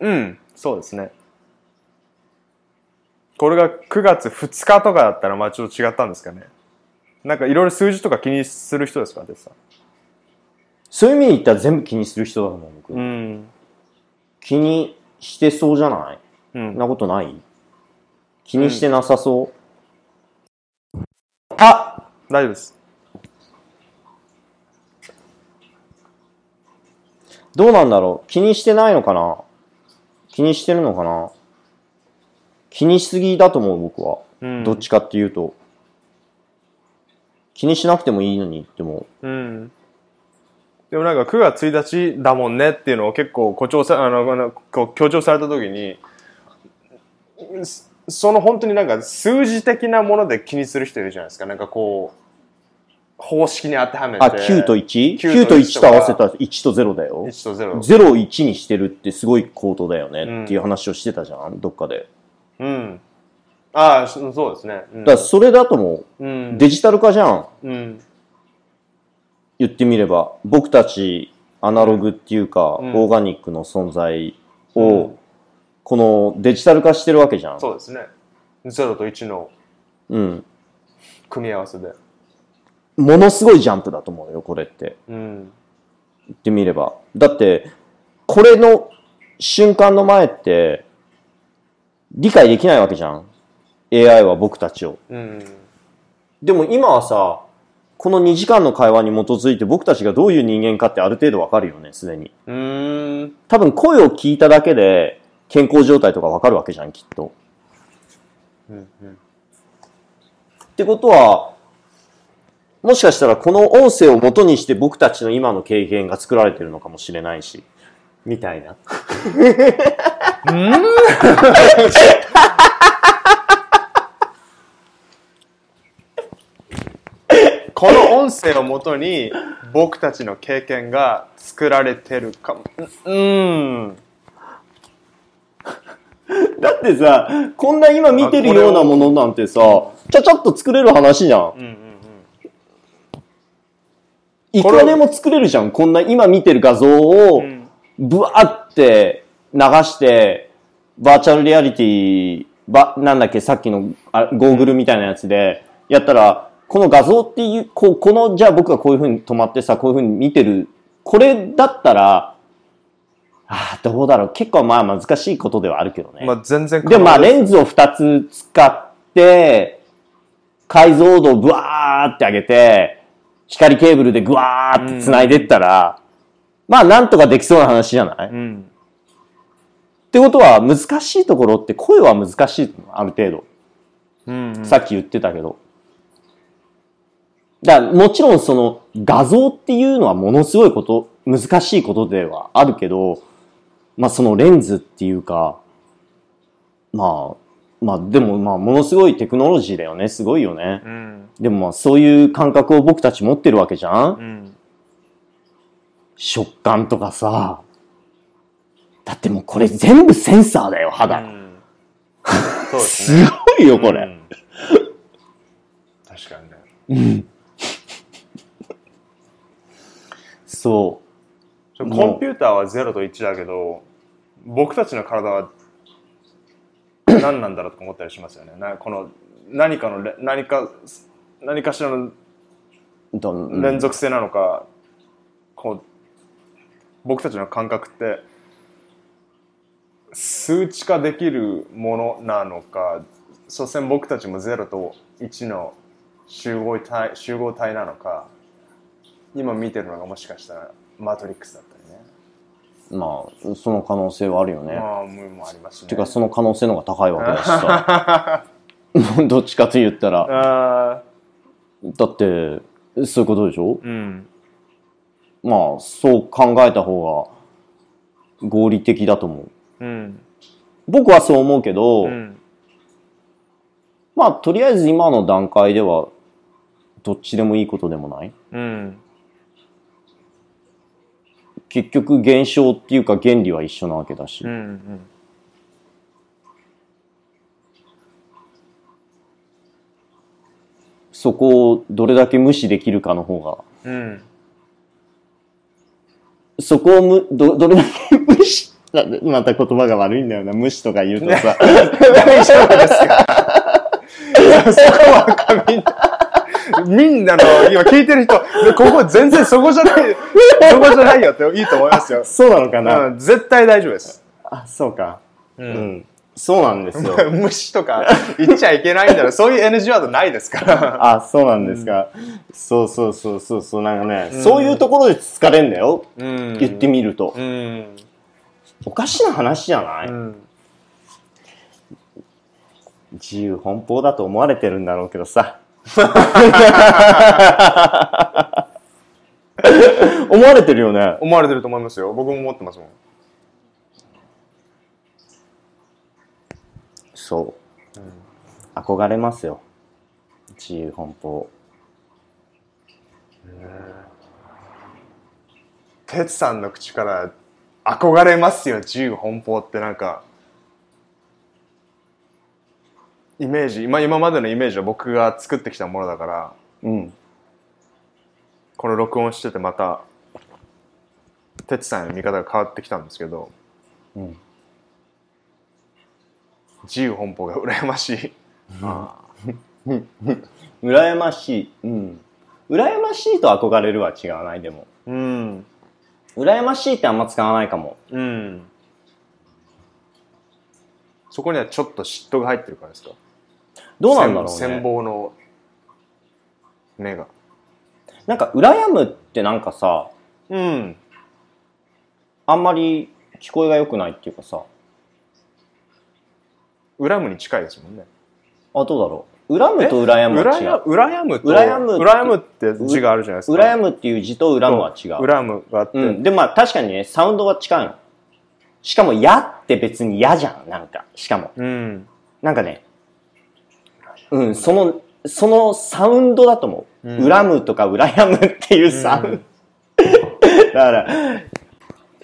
うん。そうですね。これが9月2日とかだったら、まあちょっと違ったんですかね。なんかいろいろ数字とか気にする人ですか、デスさそういう意味で言ったら全部気にする人だと思う、僕。ん。うん。気にしてそうじゃない？うんなことない？気にしてなさそう、あ大丈夫です。どうなんだろう？気にしてないのかな？気にしてるのかな？気にしすぎだと思う、僕は。うんどっちかっていうと。気にしなくてもいいのにって思うん。でもなんか9月1日だもんねっていうのを結構誇張さ、あの、強調された時に、そその本当になんか数字的なもので気にする人いるじゃないですか。なんかこう、方式に当てはめう。て。あ、9と 1?9 9と1と合わせたら1と0だよ。1と0。0を1にしてるってすごい高度だよねうんっていう話をしてたじゃん、どっかで。うん。ああ、そそうですね。うんだそれだともう。うんデジタル化じゃん。うん。言ってみれば。僕たちアナログっていうか、うんオーガニックの存在を、うんこのデジタル化してるわけじゃん。そうですね。0と1のうん。組み合わせで。ものすごいジャンプだと思うよ、これって。うん。言ってみれば。だって、これの瞬間の前って、理解できないわけじゃん。AI は僕たちを。うん。でも今はさ、この2時間の会話に基づいて僕たちがどういう人間かってある程度わかるよね、すでに。うーん。多分声を聞いただけで健康状態とかわかるわけじゃん、きっと。うん。うんってことは、もしかしたらこの音声を元にして僕たちの今の経験が作られてるのかもしれないし、みたいな。う (laughs) ん (laughs) この音声をもとに僕たちの経験が作られてるかも。うん。だってさ、こんな今見てるようなものなんてさ、ちゃちゃっと作れる話じゃん。うんうんうん。いくらでも作れるじゃん。こんな今見てる画像をう、んブワーって流して、バーチャルリアリティ、ば、なんだっけ、さっきのあゴーグルみたいなやつで、やったら、この画像っていう、ここの、じゃあ僕がこういう風に止まってさ、こういう風に見てる、これだったら、ああ、どうだろう。結構まあ難しいことではあるけどね。まあ全然でもまあレンズ。ズを2つ使って、解像度をブワーって上げて、光ケーブルでグワーって繋いでったら、まあなんとかできそうな話じゃない、っうん。てことは難しいところって声は難しいある程度。うんうんさっき言ってたけど。だからもちろんその画像っていうのはものすごいこと、難しいことではあるけど、まあそのレンズっていうか、まあ、まあでもまあものすごいテクノロジーだよね。すごいよね。うん。でもまあそういう感覚を僕たち持ってるわけじゃんうん。食感とかさ。だってもうこれ全部センサーだよ、肌。うんすね。(laughs) すごいよ、これ。うん確かにね。そう。ちょもうコンピューターは0と1だけど、僕たちの体は何なんだろうとか思ったりしますよね。なこの何かのれ何か何かしらの連続性なのか、こう僕たちの感覚って数値化できるものなのか所詮僕たちも0と1の集合体集合体なのか今見てるのがもしかしたらマトリックスだったりね。まあ、その可能性はあるよね。まあももありますしね。てか、その可能性の方が高いわけだしさ。(laughs) どっちかと言ったら。あだって、そういうことでしょ？ーうん。まあ、そう考えた方が合理的だと思う。うん。僕はそう思うけど、うん。まあ、とりあえず今の段階では、どっちでもいいことでもない？うん結局、現象っていうか原理は一緒なわけだし。うんうん。そこをどれだけ無視できるかの方が、うん。そこをむ、ど、どれだけ無視、なまた言葉が悪いんだよな、無視とか言うとさ、(laughs) 大丈夫ですか？(laughs) そこはかみんな、の、今聞いてる人、ここ全然そこじゃない、そこじゃないよっていいと思いますよ。そうなのかな、うん、絶対大丈夫です。あ、そうか。ううん。そうなんですよ。無視とか言っちゃいけないんだろ。そういう NG ワードないですから。あ、そうなんですか。そうそうそうそうそう、なんかね、うんそういうところで疲れんだよ。うん言ってみると。おかしな話じゃない、自由奔放だと思われてるんだろうけどさ。思われてるよね。思われてると思いますよ。僕も思ってますもん。そう。憧れますよ。自由奔放。哲さんの口から憧れますよ自由奔放ってなんかイメージ今今までのイメージは僕が作ってきたものだからうん。この録音しててまた哲さんへの見方が変わってきたんですけどうん。自由奔放が羨ましい (laughs) 羨ましい。うん。羨ましいと憧れるは違わない、でも。うん羨ましいってあんま使わないかも。うんそこにはちょっと嫉妬が入ってるからですか？どうなんだろう羨ね。望の目がなんか、羨むってなんかさ、うんあんまり聞こえが良くないっていうかさ、恨むに近いですもんねあ、どうだろう。恨むと羨むは違う。羨むと羨む羨むって字があるじゃないですか羨むっていう字と恨むは違う。恨むがあって、うん。で、まあ確かにね、サウンドは近いの。しかも、やって別に嫌じゃん、なんか。しかも。うん。なんかね、うん、その、そのサウンドだと思う。うん恨むとか羨むっていうサウンド。だから、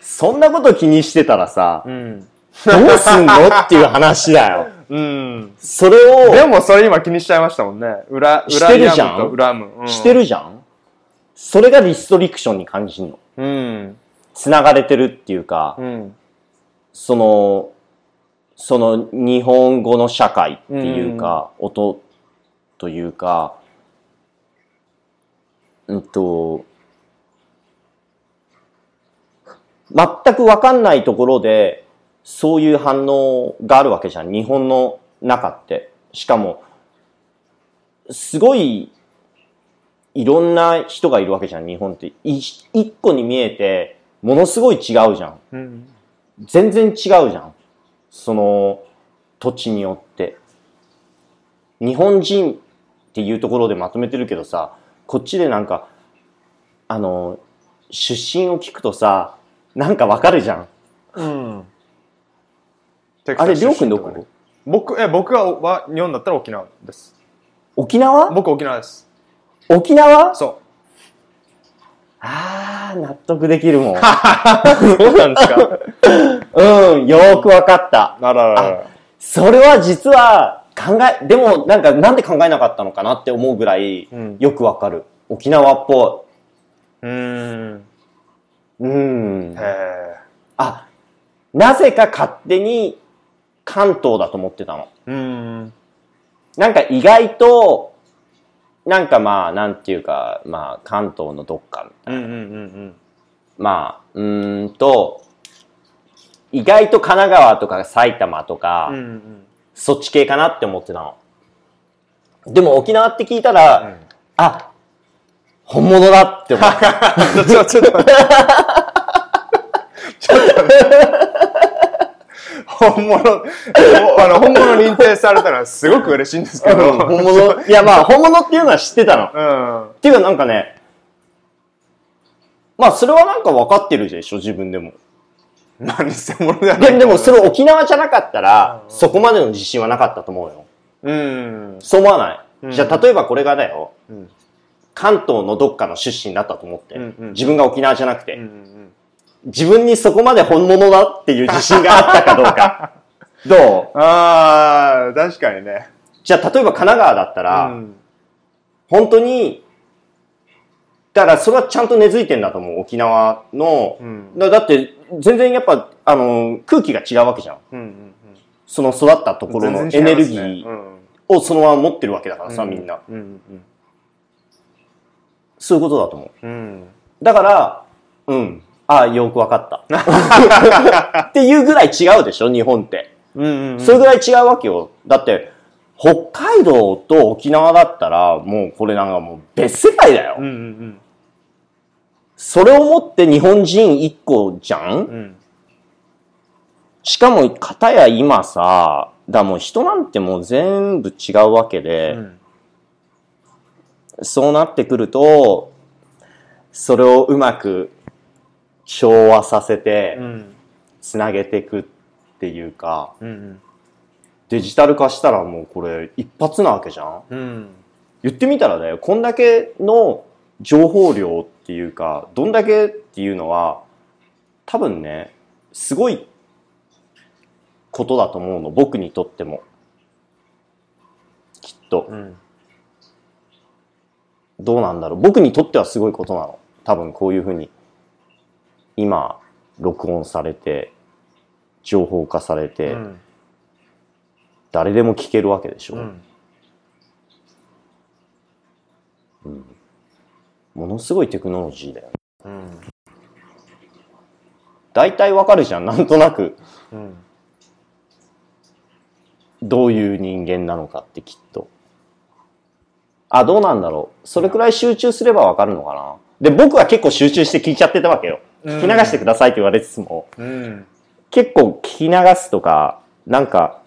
そんなこと気にしてたらさ、うん。どうすんのっていう話だよ。うん。それを、でもそれ今気にしちゃいましたもんね。裏、裏してるじゃんと恨む。うんしてるじゃんそれがリストリクションに感じるの。うん。繋がれてるっていうか、うん。その、その日本語の社会っていうか、音というか、うんと、全くわかんないところで、そういう反応があるわけじゃん。日本の中って。しかも、すごい、いろんな人がいるわけじゃん、日本って。い一個に見えて、ものすごい違うじゃん。うん。全然違うじゃん。その土地によって。日本人っていうところでまとめてるけどさ、こっちでなんか、あの、出身を聞くとさ、なんかわかるじゃん。うん。あれ、りょうくんどこ？僕、え、僕は、は日本だったら沖縄です。沖縄？僕沖縄です。沖縄？そあー、納得できるもん。う。(laughs) そうなんですか？(laughs) うん、よーくわかった。あららら。それは実は考え、でもなんかなんで考えなかったのかなって思うぐらいうんよくわかる。沖縄っぽうーん。い。うん。へえ。あ、なぜか勝手に関東だと思ってたの。うーん。なんか意外と、なんかまあ、なんていうか、まあ、関東のどっかみたいな。うんうんうんまあ、うーんと、意外と神奈川とか埼玉とか、うん。うんうんそっち系かなって思ってたの。でも沖縄って聞いたら、うん。あ、本物だって思った。(laughs) ちょ、ちょっと待って。(laughs) ちょっと待って。本物、お (laughs) あの、本物認定されたのはすごく嬉しいんですけど。うん本物？いやまあ、(laughs) 本物っていうのは知ってたの。うん。っていうかなんかね、まあそれはなんか分かってるでしょ、自分でも。まあ、偽物ではない。ででもそれ沖縄じゃなかったら、うんそこまでの自信はなかったと思うよ。うん。そう思わない、うんじゃあ例えばこれがだよ、うん。関東のどっかの出身だったと思って、うんうん自分が沖縄じゃなくて、うんうん自分にそこまで本物だっていう自信があったかどうか。(laughs) どう？ああ、確かにね。じゃあ例えば神奈川だったら、うん本当に、だからそれはちゃんと根付いてんだと思う、沖縄の。うん。だだって、全然やっぱ、あの、空気が違うわけじゃん。うんうんその育ったところのエネルギーをそのまま持ってるわけだからさ、みんな。。うんうんそういうことだと思う。うん。うん。だから、うん。ああ、よくわかった。(laughs) っていうぐらい違うでしょ、日本って。うんうん。それぐらい違うわけよ。だって、北海道と沖縄だったら、もうこれなんかもう別世界だよ。うんうんそれをもって日本人一個じゃん？うん。うん。しかも、片や今さ、だもう人なんてもう全部違うわけで、うんそうなってくると、それをうまく調和させてう、ん。つなげていくっていうか、うんデジタル化したらもうこれ一発なわけじゃん？うん。言ってみたらだよ、こんだけの情報量っていうか、どんだけっていうのは、多分ね、すごいことだと思うの、僕にとっても。きっと。うん。どうなんだろう。僕にとってはすごいことなの。多分こういうふうに、今、録音されて、情報化されて、うん。誰でも聞けるわけでしょ。うん。ものすごいテクノロジーだよね。うん。大体わかるじゃん、なんとなく。うん。どういう人間なのかってきっと。あ、どうなんだろう。それくらい集中すればわかるのかな。で、僕は結構集中して聞いちゃってたわけよ。聞き流してくださいって言われつつも、うん、結構聞き流すとか、なんか、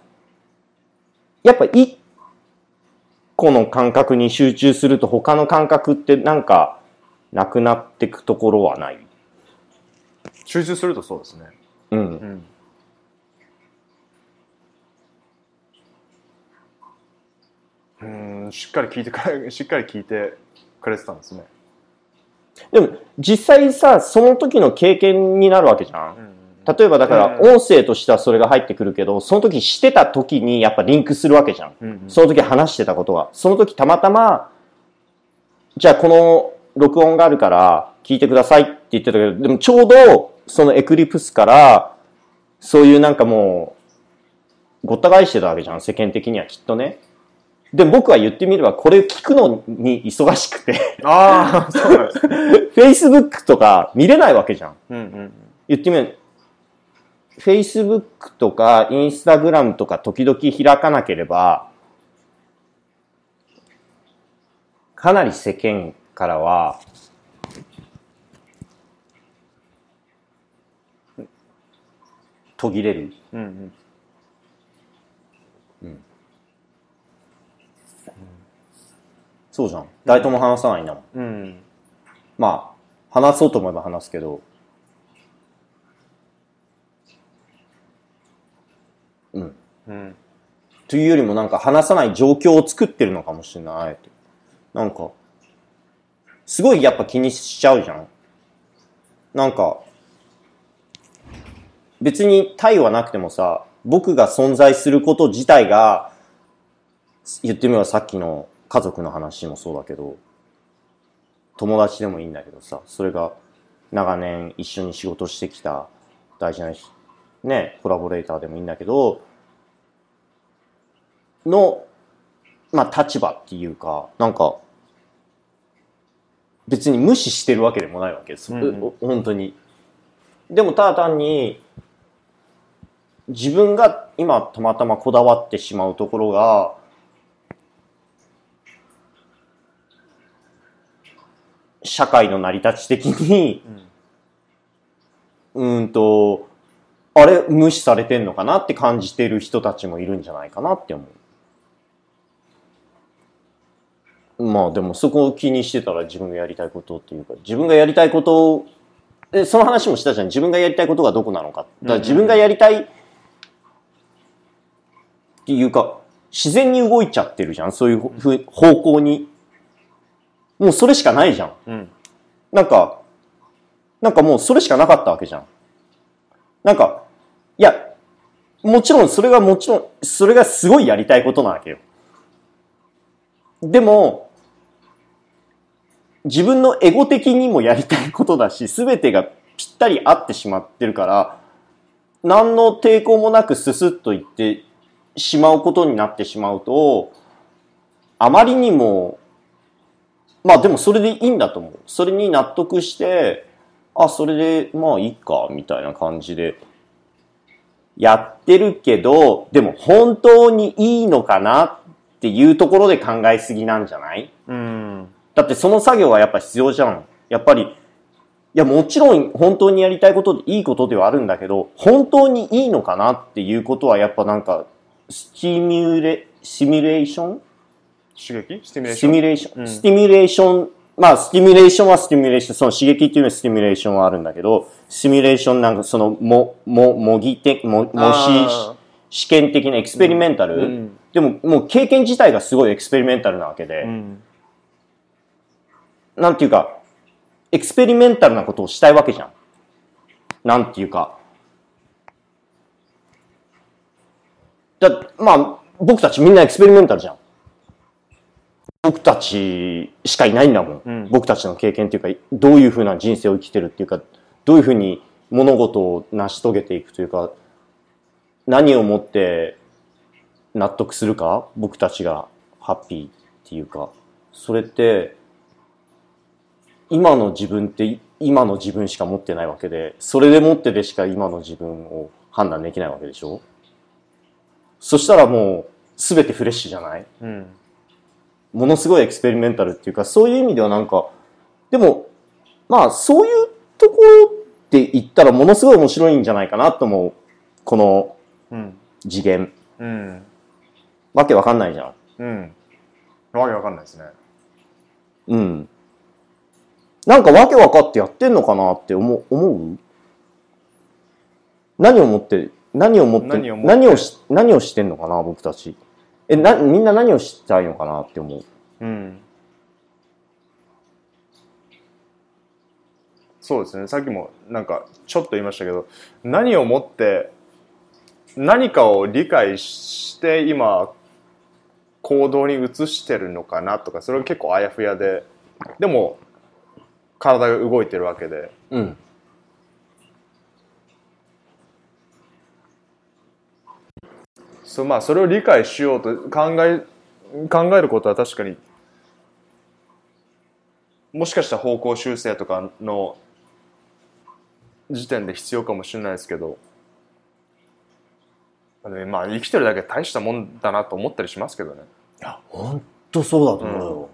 やっぱ一個の感覚に集中すると他の感覚ってなんかなくなってくところはない集中するとそうですね。うん。うん、しっかり聞いてしっかり聞いてくれてたんですね。でも、実際さ、その時の経験になるわけじゃん。うん例えばだから、うん音声としてはそれが入ってくるけど、その時してた時にやっぱリンクするわけじゃん。うんうんその時話してたことが。その時たまたま、じゃあこの録音があるから聞いてくださいって言ってたけど、でもちょうどそのエクリプスから、そういうなんかもう、ごった返してたわけじゃん、世間的にはきっとね。で、僕は言ってみれば、これ聞くのに忙しくて、ああ、そうなんですね。Facebook とか見れないわけじゃん。うんうん言ってみる Facebook とか Instagram とか時々開かなければ、かなり世間からは、途切れる。うんうんそうじゃん。誰とも話さないんだもん。うんまあ、話そうと思えば話すけど。うん。うんというよりもなんか話さない状況を作ってるのかもしれない。あえてなんか、すごいやっぱ気にしちゃうじゃん。なんか、別に対はなくてもさ、僕が存在すること自体が、言ってみればさっきの家族の話もそうだけど、友達でもいいんだけどさ、それが長年一緒に仕事してきた大事な、ね、コラボレーターでもいいんだけど、の、まあ、立場っていうか、なんか、別に無視してるわけでもないわけです。うん本当に。でも、ただ単に、自分が今たまたまこだわってしまうところが、社会の成り立ち的に、うーんと、あれ、無視されてんのかなって感じてる人たちもいるんじゃないかなって思う。まあでもそこを気にしてたら自分がやりたいことっていうか、自分がやりたいことを、えその話もしたじゃん。自分がやりたいことがどこなのか。だから自分がやりたいっていうか、自然に動いちゃってるじゃん。そういう方向に。もうそれしかないじゃん。うんなんか、なんかもうそれしかなかったわけじゃん。なんか、いや、もちろんそれがもちろん、それがすごいやりたいことなわけよ。でも、自分のエゴ的にもやりたいことだし、すべてがぴったり合ってしまってるから、何の抵抗もなくススッといってしまうことになってしまうと、あまりにもまあでもそれでいいんだと思う。それに納得して、あ、それでまあいいか、みたいな感じでやってるけど、でも本当にいいのかなっていうところで考えすぎなんじゃない？うんだってその作業はやっぱ必要じゃん。やっぱり、いやもちろん本当にやりたいことでいいことではあるんだけど、本当にいいのかなっていうことはやっぱなんか、スティミュレ、シミュレーション？刺激？スティミュレースションティミュレーション、うん。スティミュレーション、まあ、スティミュレーションはスティミュレーション、その刺激っていうのはスティミュレーションはあるんだけど、シミュレーションなんかその、も、も、模擬的、も、模あ試、試験的なエクスペリメンタル、うん。でも、もう経験自体がすごいエクスペリメンタルなわけで、うん。なんていうか、エクスペリメンタルなことをしたいわけじゃん。なんていうか。だ、まあ、僕たちみんなエクスペリメンタルじゃん。僕たちしかいないんだもん。うん。僕たちの経験っていうか、どういうふうな人生を生きてるっていうか、どういうふうに物事を成し遂げていくというか、何をもって納得するか、僕たちがハッピーっていうか、それって、今の自分って今の自分しか持ってないわけで、それでもってでしか今の自分を判断できないわけでしょ？そしたらもう全てフレッシュじゃない？うんものすごいエクスペリメンタルっていうか、そういう意味ではなんか、でも、まあそういうところって言ったらものすごい面白いんじゃないかなと思う。このうん次元。うんわけわかんないじゃん。うんわけわかんないですねうん。なんかわけわかってやってんのかなって思う思う？何をもって、何をもって、何をもって？何をし、何をしてんのかな僕たち。え、な、みんな何をしたいのかなって思う。うん。そうですね。さっきもなんかちょっと言いましたけど、何をもって何かを理解して今行動に移してるのかなとか、それが結構あやふやで、でも体が動いてるわけで、うん。そうまあそれを理解しようと考え考えることは確かにもしかしたら方向修正とかの時点で必要かもしれないですけどまあ生きてるだけ大したもんだなと思ったりしますけどね。いや、ほんとそうだと思うよ。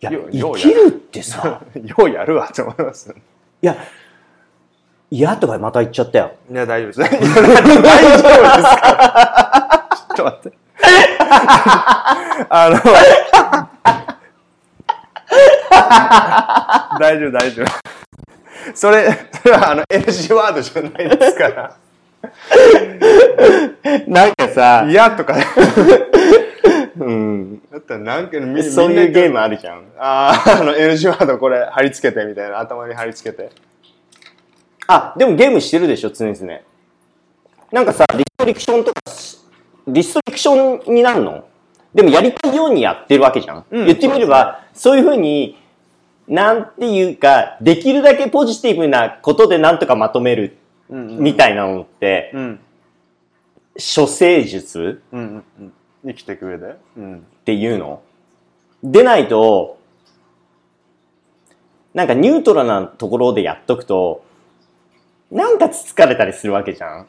いや、よよう生きるってさ、(laughs) ようやるわって思います。いや、嫌とかまた言っちゃったよ。いや大丈夫です。(laughs) 大丈夫ですか？ちょっと待って。(laughs) あの (laughs) 大丈夫大丈夫。それそれはあの NG ワードじゃないですから。なんかさ、嫌とか。うん、だったらなんかみそういうゲームああるじゃん。あーあの NG ワードこれ貼り付けてみたいな頭に貼り付けてあ、でもゲームしてるでしょ、常々。なんかさ、リストリクションとかし、リストリクションになるの？でもやりたいようにやってるわけじゃん。うん。言ってみれば、そういうふうに、なんていうか、できるだけポジティブなことでなんとかまとめるうんみたいなのって、うん。処世術？うんうんうん。生きていく上で？うん。っていうの？でないと、なんかニュートラルなところでやっとくと、なんかつつかれたりするわけじゃん。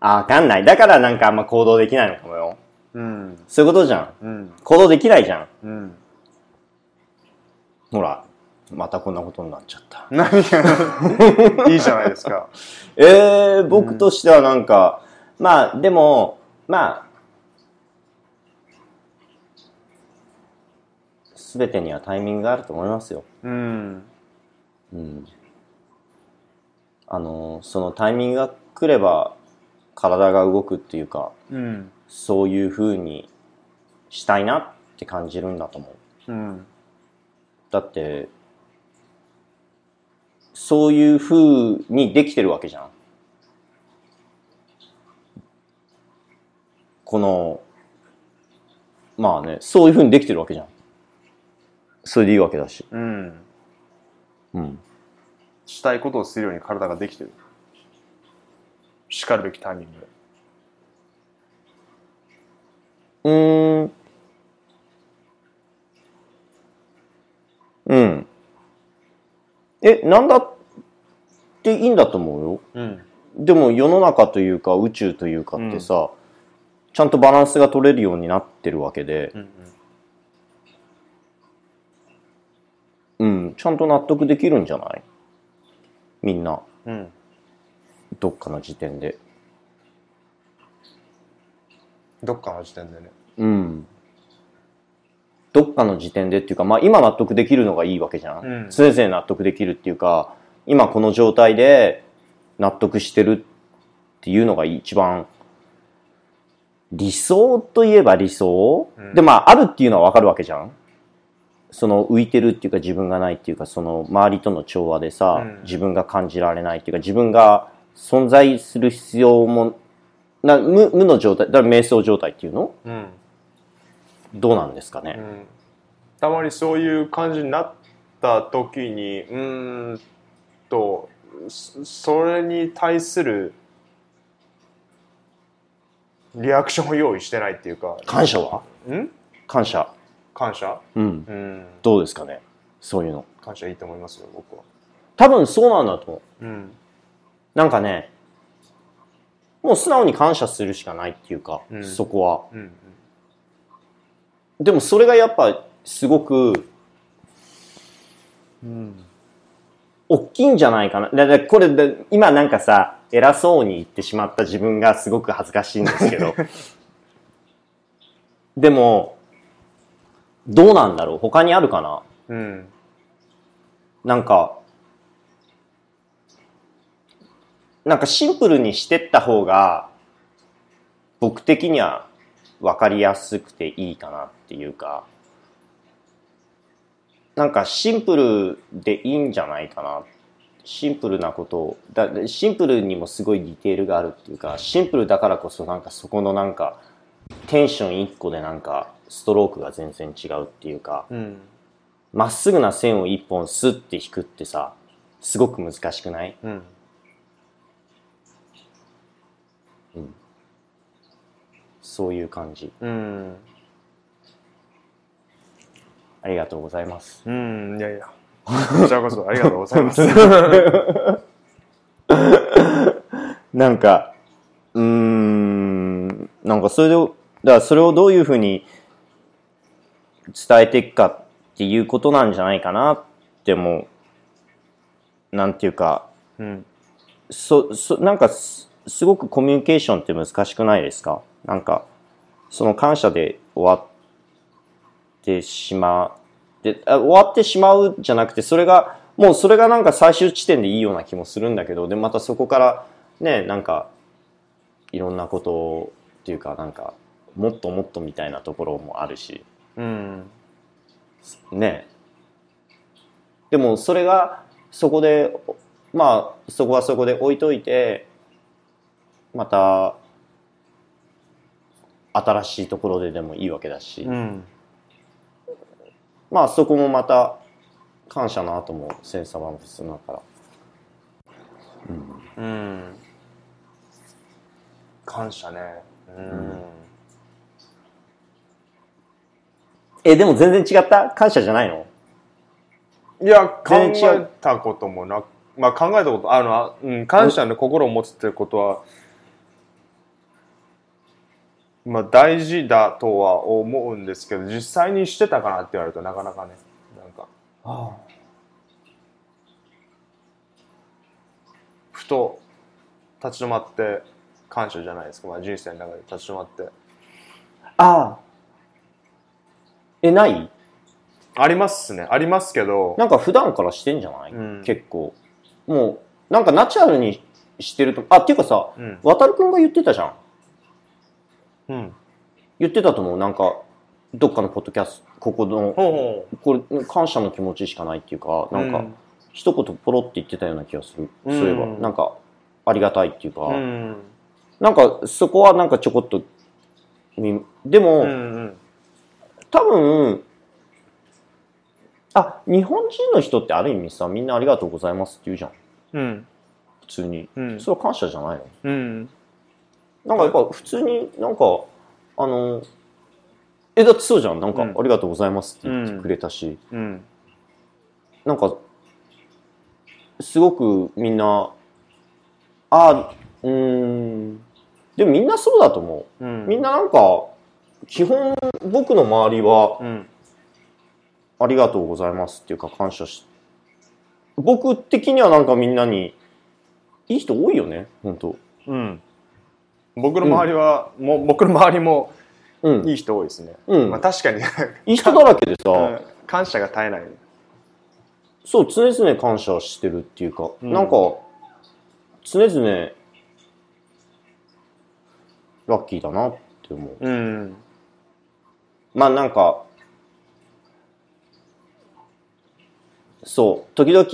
あ、わかんない。だからなんかあんま行動できないのかもよ。うんそういうことじゃん。うん行動できないじゃん。うんほら、またこんなことになっちゃった。何が？(laughs) いいじゃないですか (laughs) えー、僕としてはなんか、まあ、でも、まあ、すべてにはタイミングがあると思いますよ。うんうん。あの、そのタイミングが来れば、体が動くっていうか、うんそういう風にしたいなって感じるんだと思う。うんだって、そういう風にできてるわけじゃん。この、まあね、そういう風にできてるわけじゃん。それでいいわけだし。うんうん。したいことをするように体ができてるしかるべきタイミングでうーん。うん。え、なんだっていいんだと思うよ。うんでも世の中というか宇宙というかってさ、ちゃんとバランスが取れるようになってるわけで、うんうん、ちゃんと納得できるんじゃない？みんな、うんどっかの時点で。どっかの時点でねうん。どっかの時点でっていうか、まあ今納得できるのがいいわけじゃん。うん常々納得できるっていうか、今この状態で納得してるっていうのが一番理想といえば理想、うんで、まああるっていうのはわかるわけじゃん。その浮いてるっていうか自分がないっていうか、その周りとの調和でさ、うん。自分が感じられないっていうか、自分が存在する必要も、な無無の状態、だから瞑想状態っていうの？うん。どうなんですかね。うん。たまにそういう感じになった時にうーんとそそれに対するリアクションを用意してないっていうか。感謝は？ん？感謝。感謝？うん。うんどうですかね？そういうの。感謝いいと思いますよ僕は多分そうなんだと思う。うんなんかね、もう素直に感謝するしかないっていうか、うんそこは。うんでもそれがやっぱすごくうん大きいんじゃないかな。だだこれで、今なんかさ、偉そうに言ってしまった自分がすごく恥ずかしいんですけど。(laughs) でも、どうなんだろう？他にあるかな？うん。なんか、なんかシンプルにしてった方が、僕的には分かりやすくていいかなっていうか、なんかシンプルでいいんじゃないかな。シンプルなことを、だシンプルにもすごいディテールがあるっていうか、シンプルだからこそなんかそこのなんか、テンション1個でなんか、ストロークが全然違うっていうか、うん。まっすぐな線を1本スッて引くってさ、すごく難しくない？うん。そういう感じ。うん。ありがとうございます。うん。いやいや。こちらこそありがとうございます。(laughs) なんか、うーん、なんかそれで、だからそれをどういうふうに伝えていくかっていうことなんじゃないかなってもう、なんていうか、うん。そ、そ、なんかす、すごくコミュニケーションって難しくないですか？なんか、その感謝で終わってしまう。で、あ終わってしまうじゃなくて、それが、もうそれがなんか最終地点でいいような気もするんだけど、で、またそこから、ね、なんか、いろんなことをっていうか、なんか、もっともっとみたいなところもあるし、うん。ね。でもそれがそこでまあそこはそこで置いといてまた新しいところででもいいわけだし、うん。まあそこもまた感謝の後も千差万別だからうん。感謝ね。うんえでも全然違った？感謝じゃないの？いや考全然違う。えたこともなまあ考えたことあるのは、うん、感謝の心を持つってことはまあ大事だとは思うんですけど実際にしてたかなって言われるとなかなかね。なんか。ふと立ち止まって感謝じゃないですか、まあ、人生の中で立ち止まって。ああえない？ありますね。ありますけど。なんか普段からしてんじゃない、うん。結構。もうなんかナチュラルにしてるとあっていうかさうん。渡るくんが言ってたじゃん。うん。言ってたと思う。なんかどっかのポッドキャストここのほうほこれ感謝の気持ちしかないっていうかうなんかうん。一言ポロって言ってたような気がする、うん。そういえば。なんかありがたいっていうか、うん。なんかそこはなんかちょこっとみでも、うんうん多分あ日本人の人ってある意味さみんなありがとうございますって言うじゃん。うん。普通に、うん。それは感謝じゃないの？うん。なんかやっぱ普通になんかあのえだってそうじゃん。なんか、うん。ありがとうございますって言ってくれたし、うん。なんかすごくみんなあうーん。でもみんなそうだと思う。うん。みんななんか基本僕の周りはうん。ありがとうございますっていうか感謝し僕的にはなんかみんなにいい人多いよね本当。うん。僕の周りは、もう僕の周りもうん。いい人多いですね、うん。まあ確かに。いい人だらけでさ、(laughs) うん。感謝が絶えない。そう常々感謝してるっていうか、うん。なんか常々ラッキーだなって思う。うんまあなんかそう時々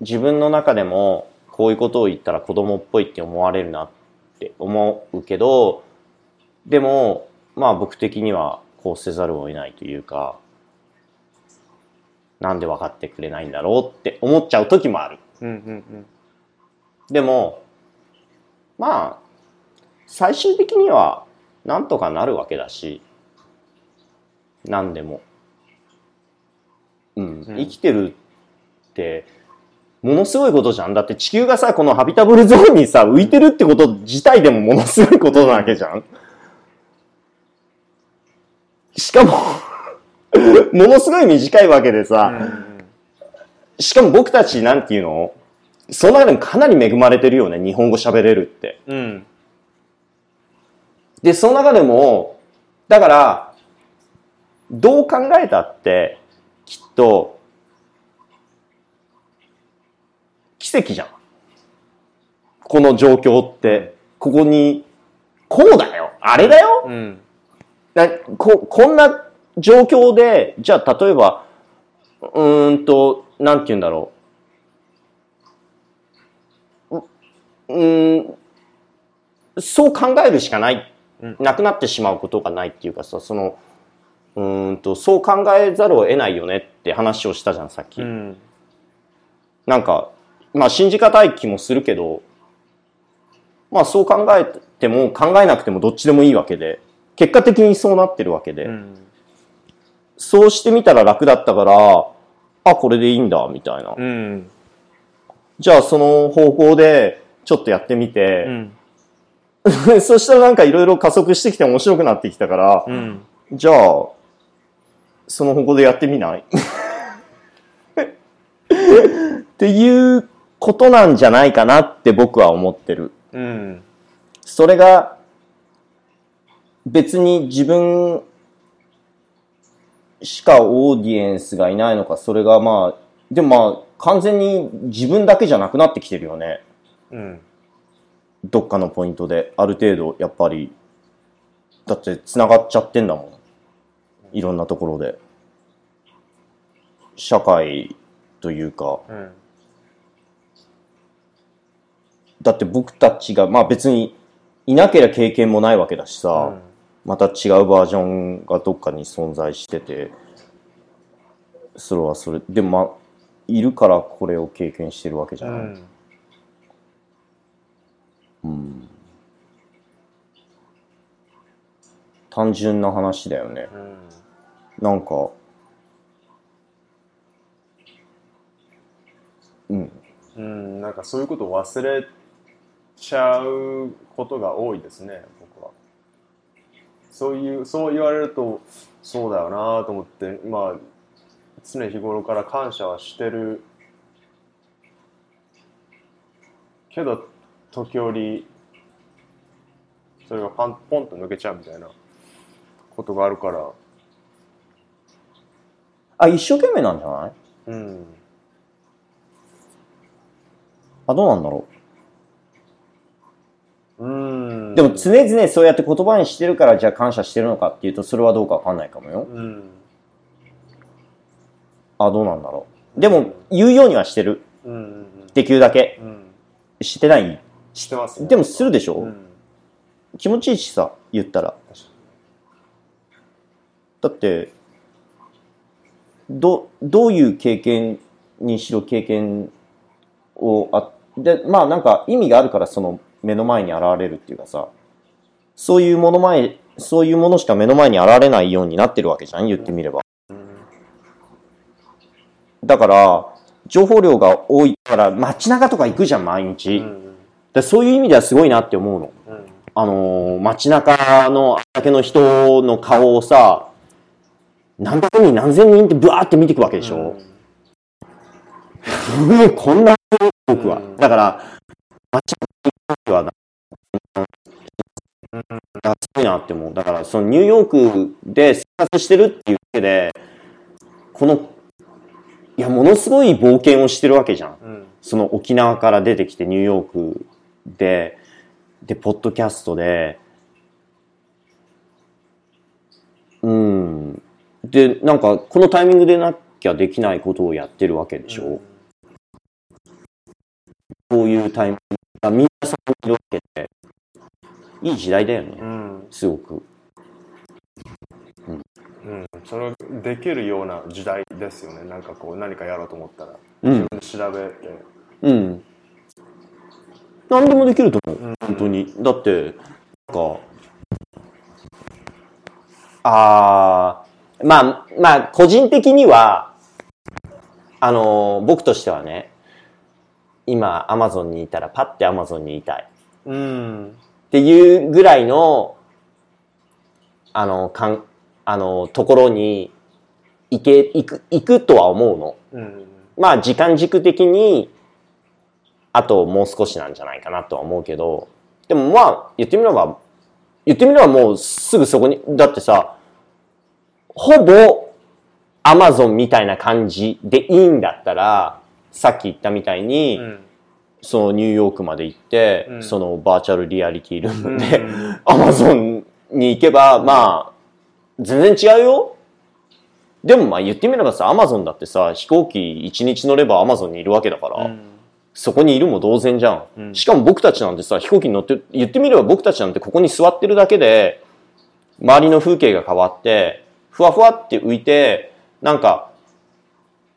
自分の中でもこういうことを言ったら子供っぽいって思われるなって思うけどでもまあ僕的にはこうせざるを得ないというかなんで分かってくれないんだろうって思っちゃう時もある。うんうんでもまあ最終的にはなんとかなるわけだし何でも、うん。うん。生きてるってものすごいことじゃん。だって地球がさこのハビタブルゾーンにさ浮いてるってこと自体でもものすごいことなわけじゃん。しかも (laughs) ものすごい短いわけでさ、うん。しかも僕たちなんていうの？その中でもかなり恵まれてるよね日本語喋れるって。うんで、その中でも、だから、どう考えたって、きっと、奇跡じゃん。この状況って、ここに、こうだよあれだようん。なここんな状況で、じゃあ例えば、うーんと、なんて言うんだろう。うん、そう考えるしかない、うんなくなってしまうことがないっていうかさ、その、うーんと、そう考えざるを得ないよねって話をしたじゃん、さっき。うん。なんか、まあ信じがたい気もするけど、まあそう考えても考えなくてもどっちでもいいわけで、結果的にそうなってるわけで、うん。そうしてみたら楽だったから、あ、これでいいんだ、みたいな。うん。じゃあその方向でちょっとやってみて、うん。(laughs) そしたらなんかいろいろ加速してきて面白くなってきたから、うん。じゃあ、その方向でやってみない？(laughs) っていうことなんじゃないかなって僕は思ってる。うん。それが別に自分しかオーディエンスがいないのか、それがまあ、でもまあ完全に自分だけじゃなくなってきてるよね。うん。どっかのポイントで、ある程度やっぱり、だって繋がっちゃってんだもん。いろんなところで。社会というか、うん。だって僕たちが、まあ別にいなければ経験もないわけだしさ、また違うバージョンがどっかに存在してて、それはそれ、でもまあ、いるからこれを経験してるわけじゃない。うん。うん単純な話だよね。うん。なんか、うん。うん、なんかそういうことを忘れちゃうことが多いですね、僕は。そういう、そう言われると、そうだよなと思って、まあ、常日頃から感謝はしてるけど、時折、それがパンポンと抜けちゃうみたいなことがあるから、あ、一生懸命なんじゃない？うん。あ、どうなんだろう？ん。う。でも常々そうやって言葉にしてるからじゃあ感謝してるのかっていうとそれはどうかわかんないかもよ。うん。あ、どうなんだろう？でも言うようにはしてる。うんうんできるだけ。うん。うん。してないしてますね。でもするでしょ、うん。気持ちいいしさ、言ったら。だって、ど、どういう経験にしろ経験をあ、で、まあなんか意味があるからその目の前に現れるっていうかさ、そういうもの前、そういうものしか目の前に現れないようになってるわけじゃん、言ってみれば。に。だから、情報量が多いから街中とか行くじゃん、毎日。うん。でそういう意味ではすごいなって思うの。うん。あのー街中のあけの人の顔をさ、何百人何千人ってブワーって見ていくわけでしょ、うん、(laughs) こんな僕は。うんだから、街中はすごいなって思う。だから、そのニューヨークで生活してるっていうだけで、この、いや、ものすごい冒険をしてるわけじゃん。うん。その沖縄から出てきてニューヨークで、で、ポッドキャストで、うん。で、なんか、このタイミングでなきゃできないことをやってるわけでしょ？こういうタイミングがみんなそこにいるわけで、いい時代だよね。うん。すごく。うん。それできるような時代ですよね。なんかこう何かやろうと思ったら。うん。調べて。うん。何でもできると思う。うん本当に。だって、なんか、あー、まあ、まあ、個人的には、あのー僕としてはね、今、アマゾンにいたら、パッてアマゾンにいたい。うん。っていうぐらいの、あの、かん、あの、ところに、行け、行く、行くとは思うの。うん。まあ時間軸的に、あともう少しなんじゃないかなとは思うけど、でもまあ言ってみれば、言ってみればもうすぐそこに、だってさ、ほぼアマゾンみたいな感じでいいんだったら、さっき言ったみたいに、うん。そのニューヨークまで行って、うんそのバーチャルリアリティルーうんムで、アマゾンに行けば、まあ、全然違うよ。でもまあ言ってみればさ、アマゾンだってさ、飛行機1日乗ればアマゾンにいるわけだから、うんそこにいるも同然じゃん。うんしかも僕たちなんてさ、飛行機に乗って、言ってみれば僕たちなんてここに座ってるだけで、周りの風景が変わって、ふわふわって浮いて、なんか、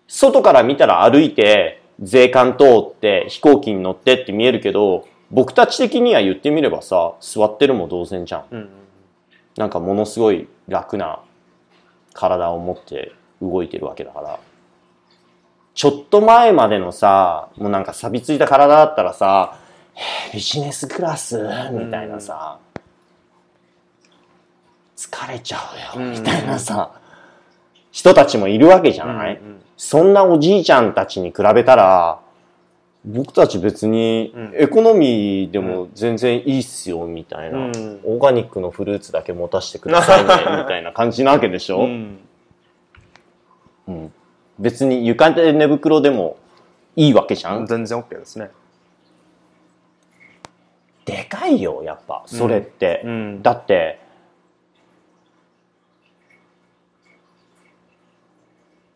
外から見たら歩いて、税関通って、飛行機に乗ってって見えるけど、僕たち的には言ってみればさ、座ってるも同然じゃん。うんなんかものすごい楽な体を持って動いてるわけだから。ちょっと前までのさ、もうなんか錆びついた体だったらさ、えービジネスクラス？みたいなさ、疲れちゃうよ、うん。みたいなさ、人たちもいるわけじゃない、うんうんそんなおじいちゃんたちに比べたら、僕たち別にうん。エコノミーでも全然いいっすよ、みたいな。うん。オーガニックのフルーツだけ持たせてくださいね、(laughs) みたいな感じなわけでしょ、うん。うん別に床で寝袋でもいいわけじゃん、全然 OK ですね。でかいよ、やっぱ、それって。うんだって、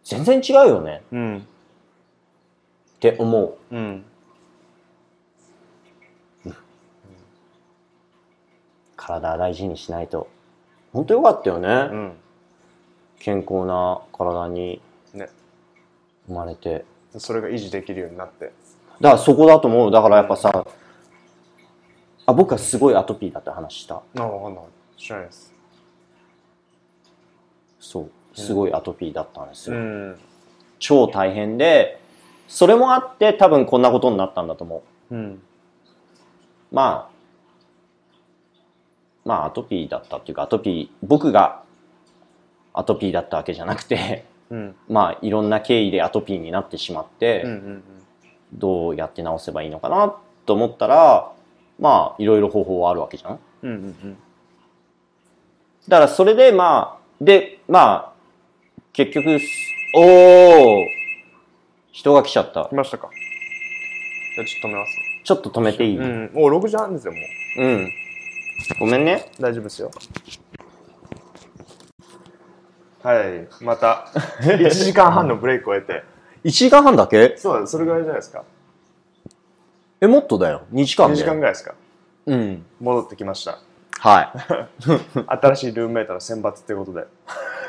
全然違うよねうんって思う。うん体大事にしないと。本当よかったよね。うん健康な体にね生まれて。それが維持できるようになって。だからそこだと思う。だからやっぱさ、あ、僕はすごいアトピーだって話した。あ、わかんない。知らないです。そう。すごいアトピーだったんですよ。ん。超大変で、それもあって多分こんなことになったんだと思う。うん。まあ、まあアトピーだったっていうか、アトピー、僕がアトピーだったわけじゃなくて、うん。まあいろんな経緯でアトピーになってしまって、うんうんどうやって治せばいいのかなと思ったら、まあいろいろ方法はあるわけじゃん。うん。うんうんだからそれでまあ、で、まあ、結局、おー、人が来ちゃった来。ましたか。じゃあちょっと止めます。ちょっと止めていい、うん。もう6時半ですよ、もう。うん。ごめんね。大丈夫ですよ。はい。また、(laughs) 1時間半のブレイクを得て。1時間半だけ？そうだ、それぐらいじゃないですか。え、もっとだよ。2時間2で。時間ぐらいですか。うん。戻ってきました。はい。(laughs) 新しいルームメイトの選抜ってことで。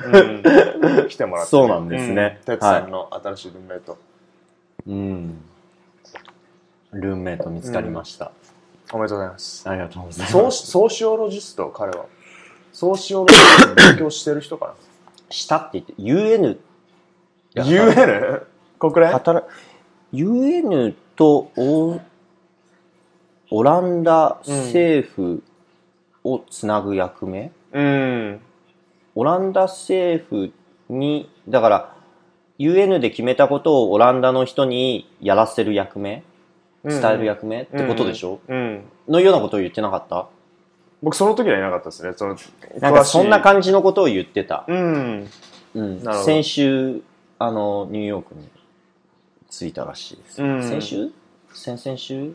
うん。来てもらって。そうなんですねうんさんの新しいルームメイト。うん。ルームメイト見つかりました。おめでとうございます。ありがとうございます。シソーシオロジスト、彼は。ソーシオロジストの勉強してる人かしたって言って、UN。な。UN? 国連働 UN とオオランダ政府をつなぐ役目、うん。オランダ政府に、だから、UN で決めたことをオランダの人にやらせる役目？伝える役目ってことでしょ、うん。のようなことを言ってなかった？僕その時はいなかったですね。その、なんかそんなじ。感じのことを言ってた。うん。うん先週、あの、ニューヨークに着いたらしいです。うん先週？先々週？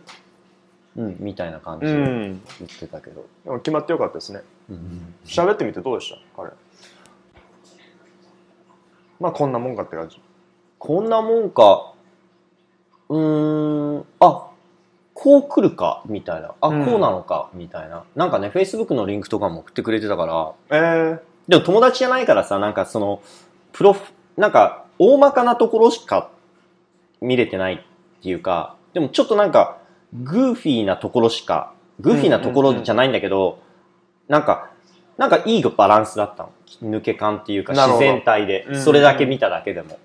うん、みたいな感じで言うん。ってたけど。でも決まってよかったですね。うん喋ってみてどうでした？彼。まあこんなもんかって感じ。こんなもんか、うーん、あ、こう来るか、みたいな。あ、うんこうなのか、みたいな。なんかね、Facebook のリンクとかも送ってくれてたから、ええでも友達じゃないからさ、なんかその、プロフ、なんか、大まかなところしか見れてないっていうか、でもちょっとなんか、グーフィーなところしか、グーフィーなところじゃないんだけど、なんか、なんかいいバランスだったの。抜け感っていうか、自然体でうんうんう。んそれだけ見ただけでも。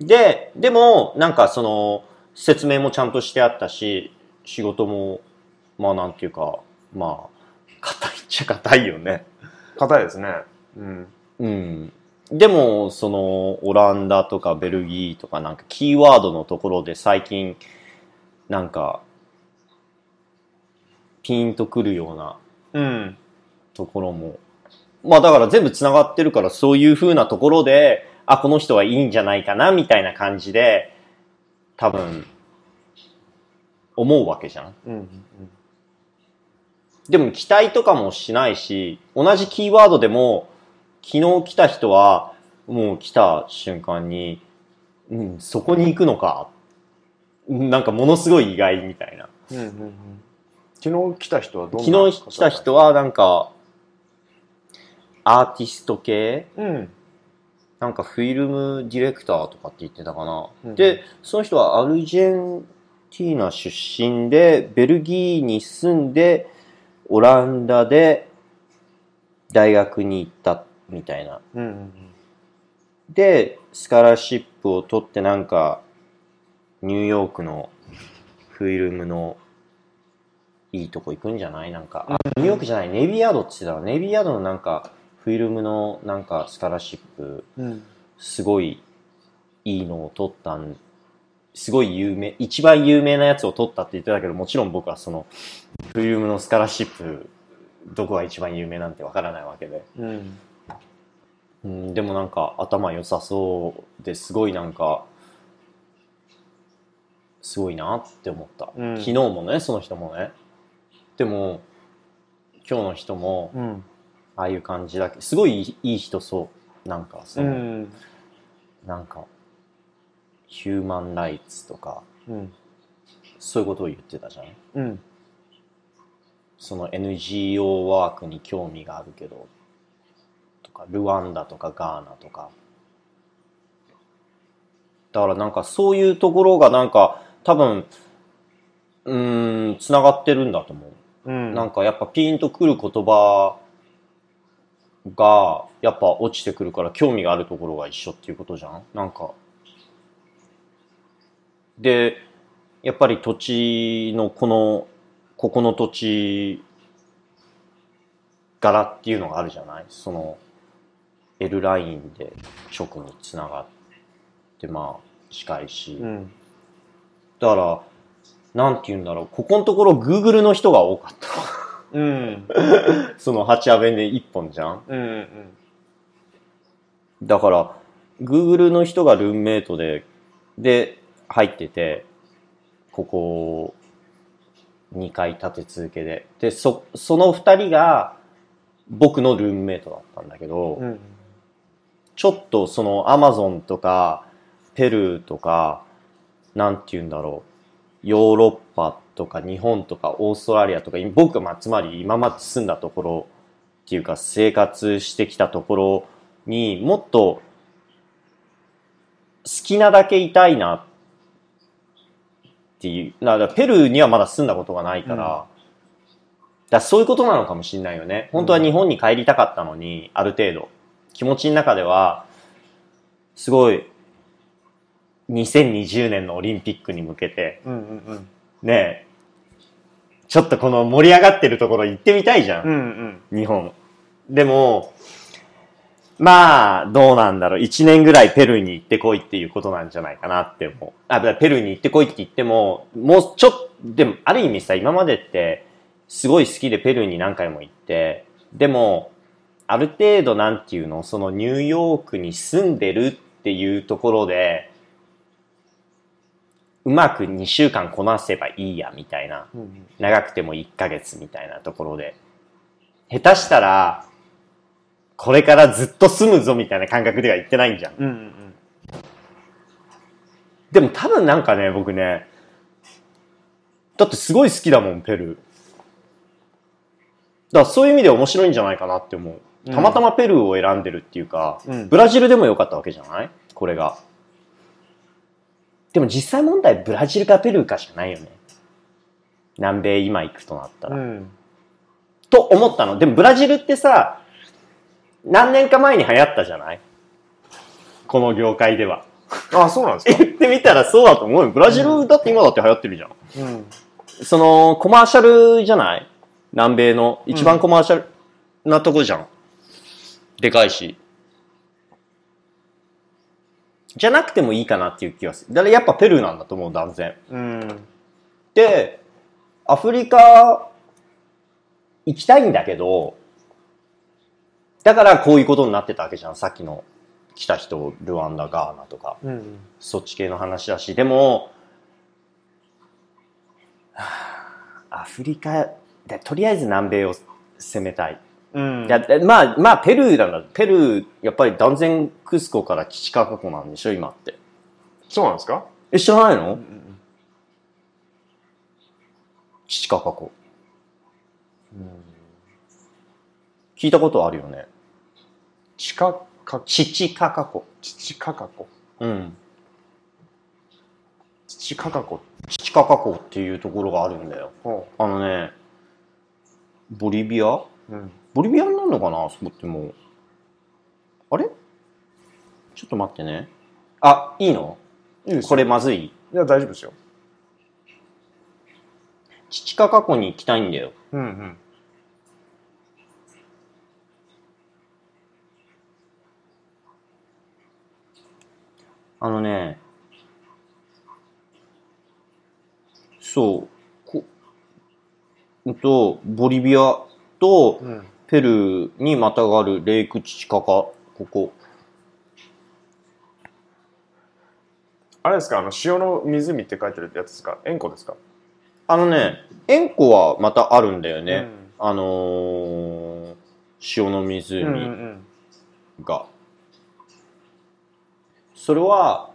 で、でも、なんかその、説明もちゃんとしてあったし、仕事も、まあなんていうか、まあ、硬いっちゃ硬いよね。硬いですね。うん。うん。でも、その、オランダとかベルギーとかなんかキーワードのところで最近、なんか、ピンとくるようなうん。ところも。まあだから全部繋がってるからそういう風なところで、あ、この人はいいんじゃないかなみたいな感じで、多分、思うわけじゃん。うんうんでも期待とかもしないし、同じキーワードでも、昨日来た人は、もう来た瞬間に、うん、そこに行くのか。なんかものすごい意外みたいな。うんうんうん昨日来た人はどんな昨日来た人はなんか、アーティスト系？うんなんかフィルムディレクターとかって言ってたかな。うんで、その人はアルジェンティーナ出身で、ベルギーに住んで、オランダで大学に行ったみたいな。うんうんで、スカラシップを取ってなんか、ニューヨークのフィルムのいいとこ行くんじゃない？なんか、あニューヨークじゃない、ネイビーヤードって言ってたわネイビーヤードのなんか、フィルムのなんかスカラシップ、うん。すごいいいのを取ったん、すごい有名、一番有名なやつを取ったって言ってたけど、もちろん僕はその、フィルムのスカラシップ、どこが一番有名なんてわからないわけで。うんうん、でもなんか頭良さそうですごいなんか、すごいなって思った。うん昨日もね、その人もね。でも、今日の人も、うんああいう感じだけすごいいいいい人そう。なんか、その、うんなんか、ヒューマンライツとか、うんそういうことを言ってたじゃん？うんその NGO ワークに興味があるけど、とか、ルワンダとかガーナとか。だからなんかそういうところがなんか多分、うーん、繋がってるんだと思う。うんなんかやっぱピンとくる言葉がやっぱ落ちてくるから興味があるところが一緒っていうことじゃん？なんか。で、やっぱり土地のこの、ここの土地柄っていうのがあるじゃない？その L ラインで直につながってまあ近いし。うんだから、なんて言うんだろう。ここのところ Google の人が多かった。うん (laughs) その8アベンで1本じゃん？うんうんだから、Google の人がルームメイトで、で、入ってて、ここ、2回立て続けで。で、そ、その2人が、僕のルームメイトだったんだけど、うんちょっとその Amazon とか、ペルーとか、なんて言うんだろう。ヨーロッパとか日本とかオーストラリアとか、僕がまあつまり今まで住んだところっていうか生活してきたところにもっと好きなだけいたいなっていう。だからペルーにはまだ住んだことがないから、うんだそういうことなのかもしれないよね。本当は日本に帰りたかったのに、ある程度。気持ちの中では、すごい、2020年のオリンピックに向けて、うんうんねえ、ちょっとこの盛り上がってるところ行ってみたいじゃん。うんうん日本。でも、まあ、どうなんだろう。1年ぐらいペルーに行ってこいっていうことなんじゃないかなって思う。あ、ペルーに行ってこいって言っても、もうちょっと、でも、ある意味さ、今までって、すごい好きでペルーに何回も行って、でも、ある程度なんていうの、そのニューヨークに住んでるっていうところで、うまく2週間こなせばいいや、みたいな。うん長くても1ヶ月みたいなところで、下手したら、これからずっと住むぞみたいな感覚では言ってないんじゃん。うんうんでも多分なんかね、僕ね、だってすごい好きだもん、ペルー。だからそういう意味で面白いんじゃないかなって思う。うんたまたまペルーを選んでるっていうか、うんブラジルでもよかったわけじゃない？これが。でも実際問題、ブラジルかペルーかしかないよね。南米今行くとなったら。うんと思ったの。でもブラジルってさ、何年か前に流行ったじゃない？この業界では。あそうなんですか？言ってみたらそうだと思うよ。ブラジルだって今だって流行ってるじゃん。うんその、コマーシャルじゃない？南米の一番コマーシャルなとこじゃん。でかいし。じゃなくてもいいかなっていう気がする。だからやっぱペルーなんだと思う、断然。うんで、アフリカ行きたいんだけど、だからこういうことになってたわけじゃん。さっきの来た人、ルワンダ、ガーナとか、うんそっち系の話だし、でも、アフリカでとりあえず南米を攻めたい、うん。まあまあペルーな。んだペルーやっぱり断然クスコからチチカカ湖なんでしょ今って。そうなんですか？え知らないの？うんチチカカ湖聞いたことあるよねチカカチチカカ湖チカカコうん。チカカコチチカカ湖っていうところがあるんだよ。ほあのねボリビア？ううん。ボリビアになるのかな？そこってもう。あれ？ちょっと待ってね。あいいの？いいこれまずい？いや大丈夫ですよ。チチカカ湖に行きたいんだよ。うんうんあのねそうこうんとボリビアとうん。ペルーにまたがるレイクチチカカここ。あれですか？あの塩の湖って書いてるやつですか？塩湖ですか？あのね塩湖はまたあるんだよね、うん。あのー塩のうん湖うん。が、それは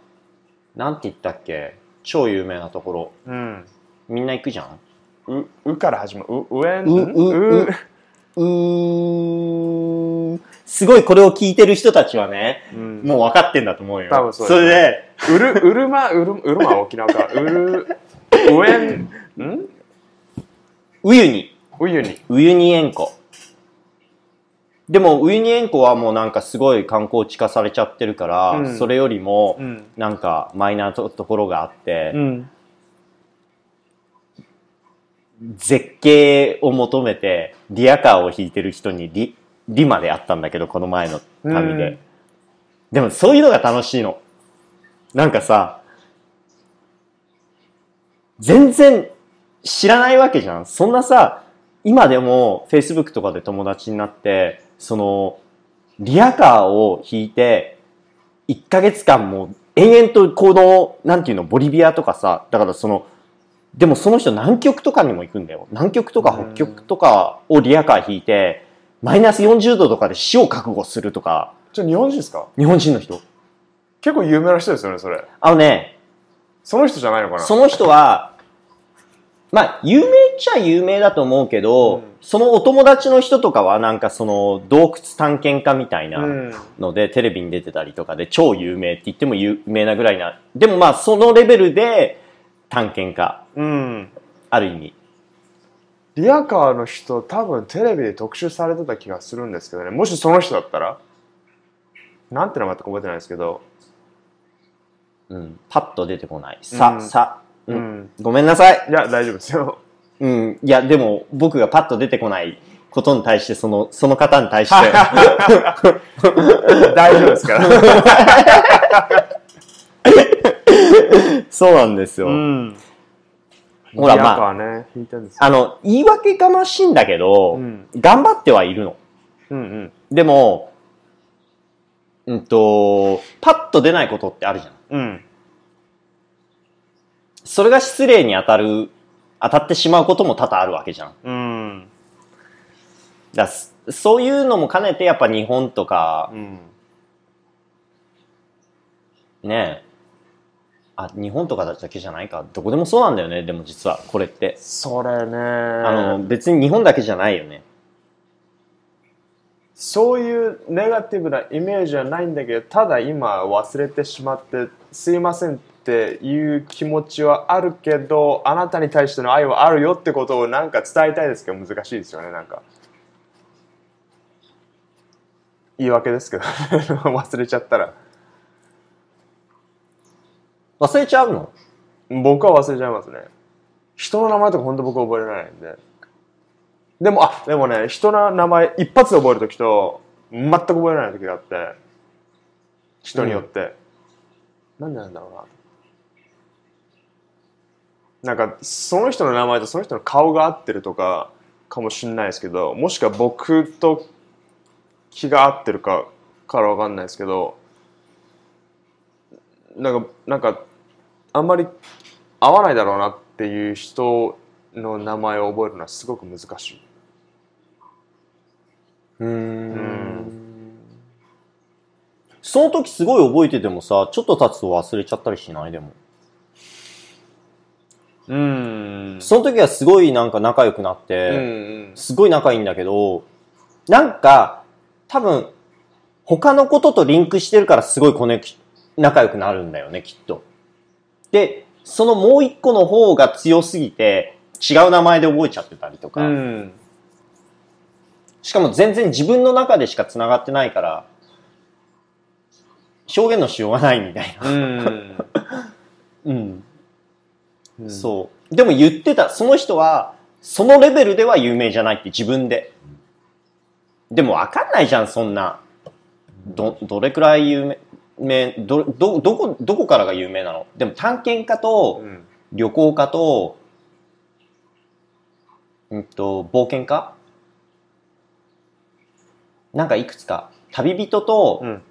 なんて言ったっけ？超有名なところ。うん。みんな行くじゃん？ううから始まる。う上うううう。ーすごいこれを聞いてる人たちはね、うん。もう分かってんだと思うよ。多分そうですれで、うるうるまうるうるまは沖縄かうる上んん？ウユニ、うゆに。ウユニ塩湖。でも、ウユニ塩湖はもうなんかすごい観光地化されちゃってるから、うんそれよりも、んなんかマイナーとところがあって、ん絶景を求めて、リアカーを引いてる人にリ、リまであったんだけど、この前の旅で。うんでも、そういうのが楽しいの。なんかさ、全然知らないわけじゃん。そんなさ、今でも Facebook とかで友達になって、その、リアカーを引いて、1ヶ月間も延々とこの、なんていうの、ボリビアとかさ、だからその、でもその人南極とかにも行くんだよ。南極とか北極とかをリアカー引いて、マイナス40度とかで死を覚悟するとか、じゃあ日本人ですか？日本人の人。結構有名な人ですよねそれあのね、その人じゃないのかな？その人は、まあ、有名っちゃ有名だと思うけど、うん。そのお友達の人とかはなんかその洞窟探検家みたいなうん。ので、テレビに出てたりとかで超有名って言っても有名なぐらいな。でもまあそのレベルで探検家、うん。ある意味。リアカーの人多分テレビで特集されてた気がするんですけどね。もしその人だったらなんて名前とか覚えてないですけど。うん、パッと出てこない。さ、うん。さ、ううん。んごめんなさい。いや大丈夫ですよ。うん、いやでも僕がパッと出てこない。ことに対して、その、その方に対して、(laughs) 大丈夫ですから。そうなんですよ。ん。ほらリアカーねあの、言い訳がましいんだけど、うん。頑張ってはいるの。うんうん。でも、うんと、パッと出ないことってあるじゃん。うんそれが失礼に当たる、当たってしまうことも多々あるわけじゃん。うんだすそういうのも兼ねてやっぱ日本とか、うんねえ、あ、日本とかだけじゃないか。どこでもそうなんだよね、でも実は、これって。それねあの、別に日本だけじゃないよね。そういうネガティブなイメージはないんだけどただ今忘れてしまってすいませんっていう気持ちはあるけどあなたに対しての愛はあるよってことをなんか伝えたいですけど難しいですよねなんか。言い訳ですけど (laughs) 忘れちゃったら。忘れちゃうの？僕は忘れちゃいますね。人の名前とか本当僕覚えられないんで。でもあでもね人の名前一発で覚える時と全く覚えられない時があって。人によって、なんでなんだろうななんかその人の名前とその人の顔が合ってるとかかもしれないですけどもしくは僕と気が合ってるかからわかんないですけどなんかなんかあんまり合わないだろうなっていう人の名前を覚えるのはすごく難しい。うーんんその時すごい覚えててもさ、ちょっと経つと忘れちゃったりしない？でも。うん。その時はすごいなんか仲良くなって、うんうんすごい仲いいんだけど、なんか、多分、他のこととリンクしてるからすごいコネ仲良くなるんだよね、きっと。で、そのもう一個の方が強すぎて、違う名前で覚えちゃってたりとか、うん。しかも全然自分の中でしか繋がってないから、表現のしようがないみたいな。うん。(laughs) うん。うんそう。でも言ってた、その人は、そのレベルでは有名じゃないって自分で。でもわかんないじゃん、そんな。ど、どれくらい有名、ど、ど、どこ、どこからが有名なの？でも探検家とうん旅行家と、うんと、冒険家？なんかいくつか？旅人とうん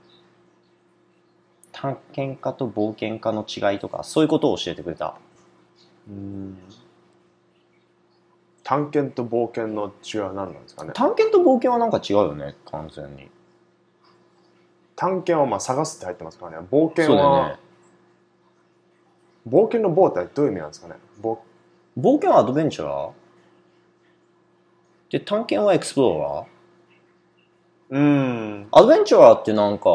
探検家と冒険家の違いとか、そういうことを教えてくれた。うん。探検と冒険の違いは何なんですかね？探検と冒険はなんか違うよね、完全に。探検はまあ探すって入ってますからね。冒険は、ね。冒険の冒ってどういう意味なんですかね？冒冒険はアドベンチャー？で、探検はエクスプローラー？うん。アドベンチャーってなんか、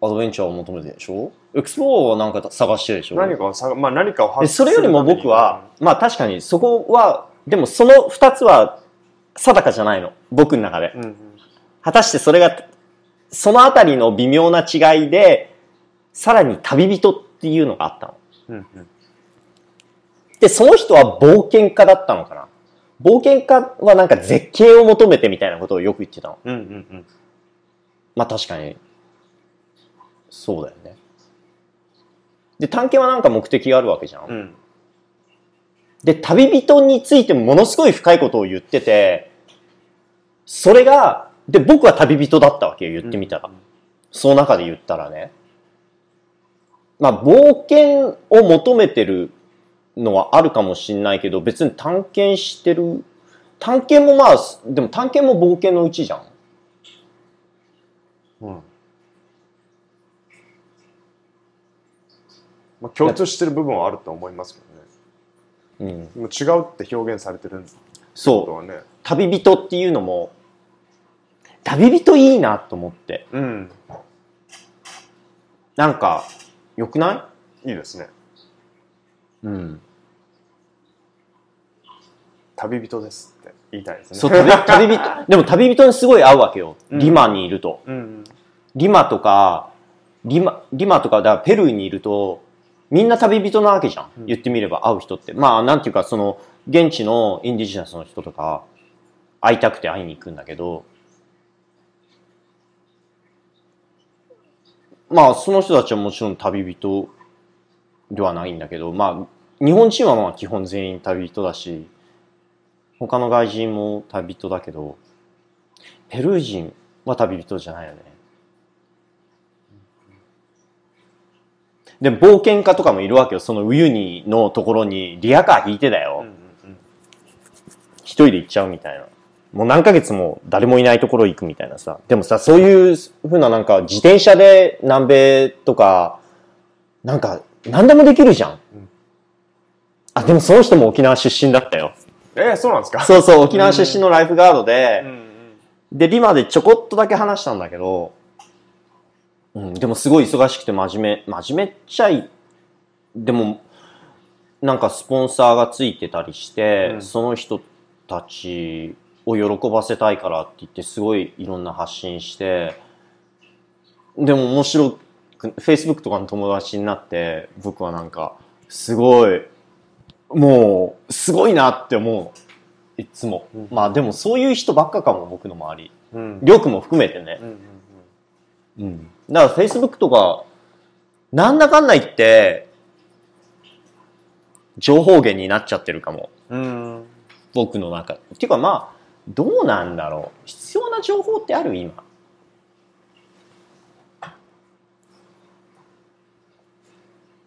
アドベンチャーを求めてるでしょ？エクスプローはなんか探してるでしょ？何かをさ、まあ、何かをで発それよりも僕は、まあ確かにそこは、でもその二つは定かじゃないの。僕の中で。うんうん果たしてそれが、そのあたりの微妙な違いで、さらに旅人っていうのがあったの。うんうんで、その人は冒険家だったのかな冒険家はなんか絶景を求めてみたいなことをよく言ってたの。うんうんうんまあ確かに、そうだよね。で、探検はなんか目的があるわけじゃん。うんで、旅人についてもものすごい深いことを言ってて、それが、で、僕は旅人だったわけよ、言ってみたら。その中で言ったらね。まあ、冒険を求めてるのはあるかもしんないけど、別に探検してる。探検もまあ、でも探検も冒険のうちじゃん。うんまあ、共通してる部分はあると思いますけどねうん。違うって表現されてるんことそう。旅人っていうのも、旅人いいなと思って。うんなんか、良くない？いですねうん。旅人ですって言いたいですねそう、旅 (laughs) 旅人、でも旅人にすごい合うわけよ。うんリマにいると。うんリマとか、リマ、リマとか、だペルーにいると、みんな旅人なわけじゃん。うん言ってみれば会う人って。まあ、なんていうか、その、現地のインディジナスの人とか、会いたくて会いに行くんだけど、まあ、その人たちはもちろん旅人ではないんだけど、まあ、日本人はまあ基本全員旅人だし、他の外人も旅人だけど、ペルー人は旅人じゃないよね。で、冒険家とかもいるわけよ。そのウユニのところにリアカー引いてだうんよ。うん一人で行っちゃうみたいな。もう何ヶ月も誰もいないところ行くみたいなさ。でもさ、そういうふうななんか自転車で南米とか、なんか何でもできるじゃん。うんあ、でもその人も沖縄出身だったよ。えー、そうなんですか？そうそう、沖縄出身のライフガードで、うんうんで、リマでちょこっとだけ話したんだけど、うん、でもすごい忙しくて真面目、真面目っちゃい、でも、なんかスポンサーがついてたりして、うんその人たちを喜ばせたいからって言って、すごいいろんな発信して、でも面白く、Facebook とかの友達になって、僕はなんか、すごい、もう、すごいなって思うの。いつも。うんまあでもそういう人ばっかかも、僕の周り。うんりょうくんも含めてねう。んうんうん。だから Facebook とか、なんだかんだ言って、情報源になっちゃってるかも。うん僕の中で。っていうかまあ、どうなんだろう。必要な情報ってある今。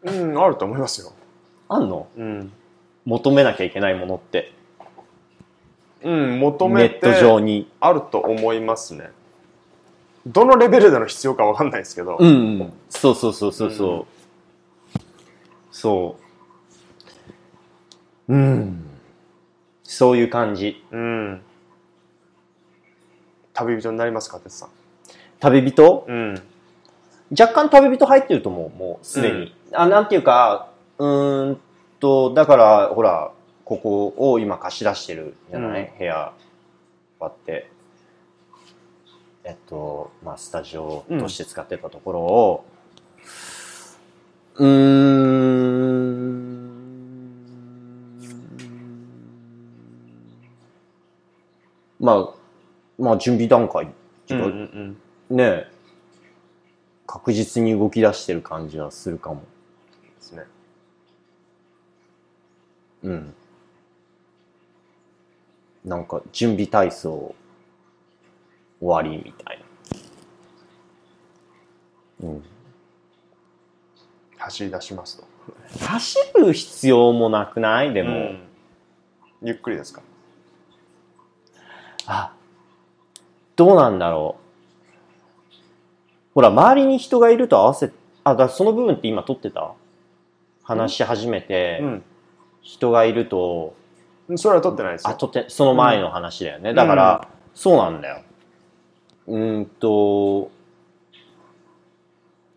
うん、あると思いますよ。あんの？うん。求めなきゃいけないものって。うん、求ネめてット上に。あると思いますね。どのレベルでの必要かわかんないですけど。うん、うん。そうそうそうそうそう。うんそう。うん。そういう感じ。うん。旅人になりますか、哲さん。旅人？うん。若干旅人入ってると思う、もうすでに。あ、なんていうか、うーんと、だから、ほら、ここを今貸し出してるじゃない、うん部屋、こうやって。えっと、まあ、スタジオとして使ってたところを、うーん、まあ、まあ、準備段階っていうか、うんねえ確実に動き出してる感じはするかも。ですね。うん。なんか準備体操終わりみたいな。うん。走り出しますと。走る必要もなくない？でも、うんゆっくりですか？あ、どうなんだろう。ほら、周りに人がいると合わせ、あ、だその部分って今撮ってた？話し始めて、人がいると、うん。それは取ってないですあ、よ。とって、その前の話だよね。だから、そうなんだよ。うーんと、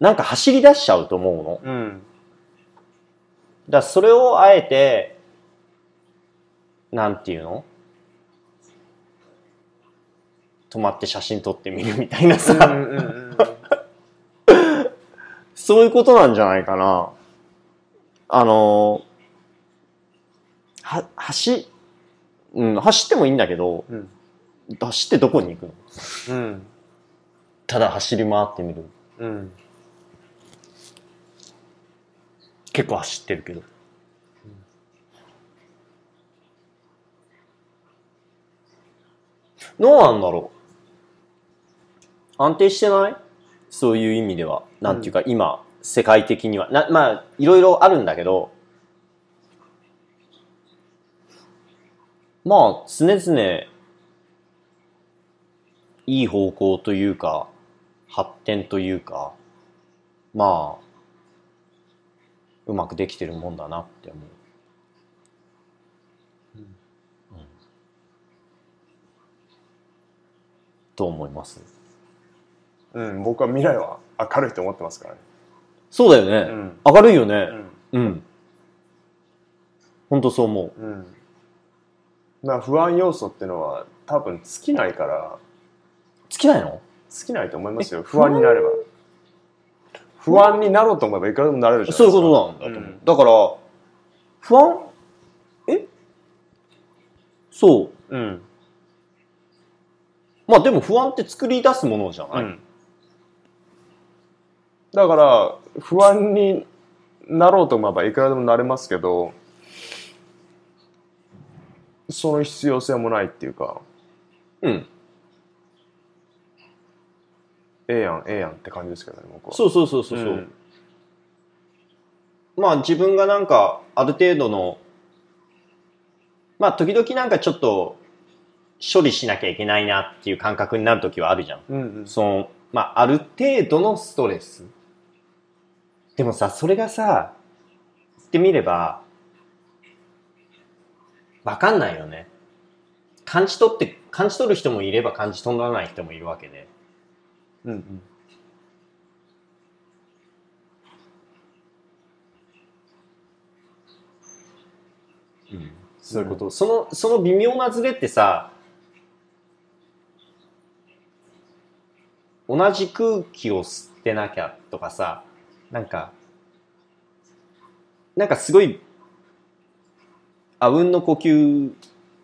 なんか走り出しちゃうと思うの。うん。らそれをあえて、なんていうの？止まって写真撮ってみるみたいなさ、うんうんうん (laughs) そういうことなんじゃないかな。あの、は、走、うん、走ってもいいんだけど、うん走ってどこに行くの？うんただ走り回ってみる。うん結構走ってるけど。どうなんだろう？安定してない？そういう意味では。なんていうか、今、世界的には。な、まあ、いろいろあるんだけど、まあ、常々、いい方向というか、発展というか、まあ、うまくできてるもんだなって思う。うんうんと思います？うん、僕は未来は明るいと思ってますからね。そうだよね。うん明るいよね。うんうん。本当そう思う。うん。不安要素ってのは多分尽きないから、尽きないの？尽きないと思いますよ。不安になれば。不安になろうと思えばいくらでもなれるじゃないそういうですか。ことなんだと思う。うんだから、不安？え？そう。うん。まあでも不安って作り出すものじゃない、うん。だから、不安になろうと思えばいくらでもなれますけど、その必要性もないっていうか、うん。ええやん、ええやんって感じですけどね、僕は。そうそうそうそうそう。んまあ自分がなんかある程度の、まあ時々なんかちょっと処理しなきゃいけないなっていう感覚になる時はあるじゃん。うんうん。その、まあある程度のストレス。でもさ、それがさ、言ってみれば、わかんないよね。感じ取って、感じ取る人もいれば感じ取らない人もいるわけで。うんうん。そういうこと。その、その微妙なズレってさ、同じ空気を吸ってなきゃとかさ、なんか、なんかすごい、あうんの呼吸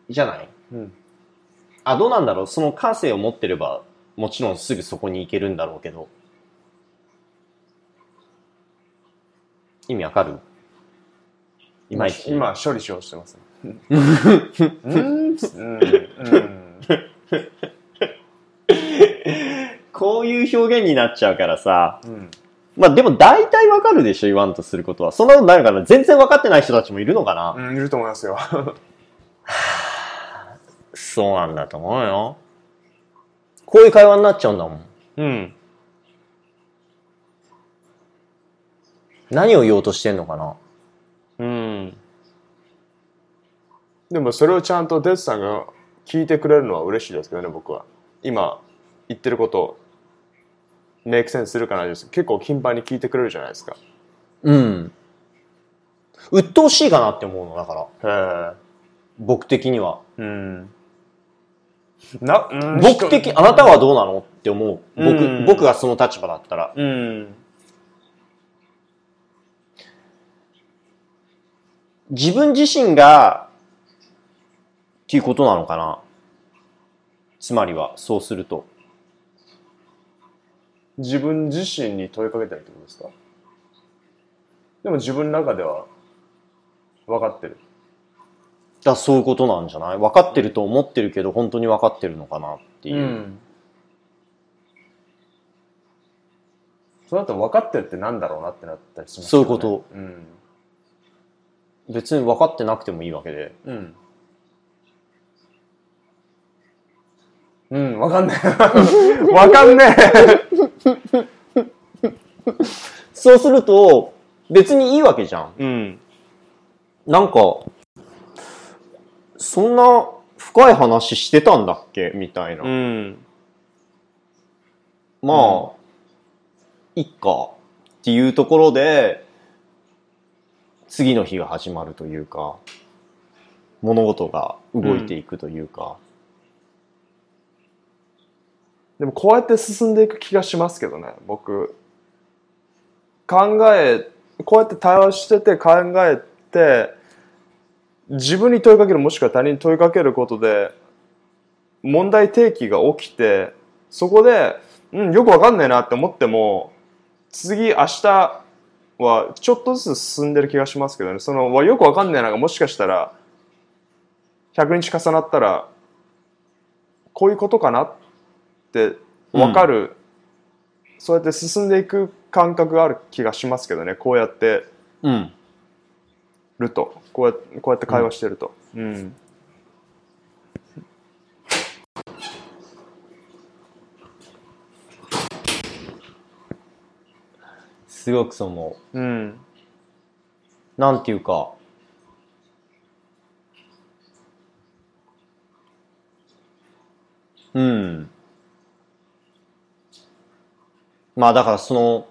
じゃない？うん。あ、どうなんだろう？その感性を持ってれば、もちろんすぐそこに行けるんだろうけど。意味わかる？いまいち。今、処理しようとしてますね。うん。うん。うん。こういう表現になっちゃうからさ。うん。まあでも大体わかるでしょ言わん。とすることは。そん。なことないのかな全然わかってない人たちもいるのかな、うん、いると思いますよ。そうなん。だと思うよ。こういう会話になっちゃうんだもん。うん。何を言おうとしてんのかなうん。でもそれをちゃんとデツさんが聞いてくれるのは嬉しいですけどね、僕は。今言ってること、メイクセンスするかなです結構頻繁に聞いてくれるじゃないですか。うん。鬱陶しいかなって思うの、だから。へえ。僕的には。うん。な、うん僕的、あなたはどうなのって思う。僕、うん僕がその立場だったら。うん。自分自身が、っていうことなのかなつまりは、そうすると。自分自身に問いかけてるってことですか？でも自分の中では分かってる。だそういうことなんじゃない？分かってると思ってるけど、本当に分かってるのかなっていう。ん。その後分かってるってなんだろうなってなったりしますそういうこと。うん。別に分かってなくてもいいわけで。うん。うん、分かんない。(laughs) 分かんねそうすると、別にいいわけじゃん。え。うん。なんか、そんな深い話してたんだっけ？みたいな。うん。まあ、いっかっていうところで、次の日が始まるというか、物事が動いていくというか。でもこうやって進んでいく気がしますけどね、僕。考え、こうやって対話してて考えて、自分に問いかけるもしくは他人に問いかけることで、問題提起が起きて、そこで、うん、よくわかんないなって思っても、次、明日はちょっとずつ進んでる気がしますけどね、その、わよくわかんないながもしかしたら、100日重なったら、こういうことかなって分かる、そうやって進んでいく感覚がある気がしますけどね。こうやってうん。るとこうやってこうやって会話してると、うん。すごくその、うん。なんていうか、うん。まあだからその、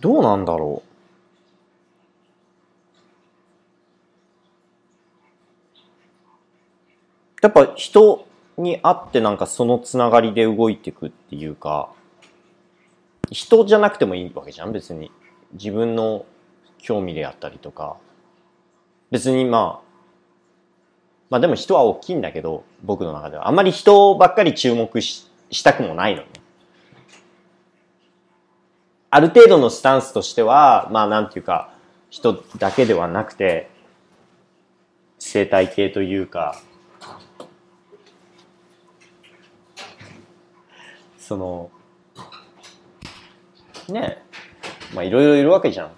どうなんだろう。やっぱ人に会ってなんかそのつながりで動いていくっていうか、人じゃなくてもいいわけじゃん別に。自分の興味であったりとか。別にまあまあでも人は大きいんだけど僕の中では。あんまり人ばっかり注目ししたくもないのね。ある程度のスタンスとしてはまあなんていうか人だけではなくて生態系というかそのねえまあいろいろいるわけじゃん。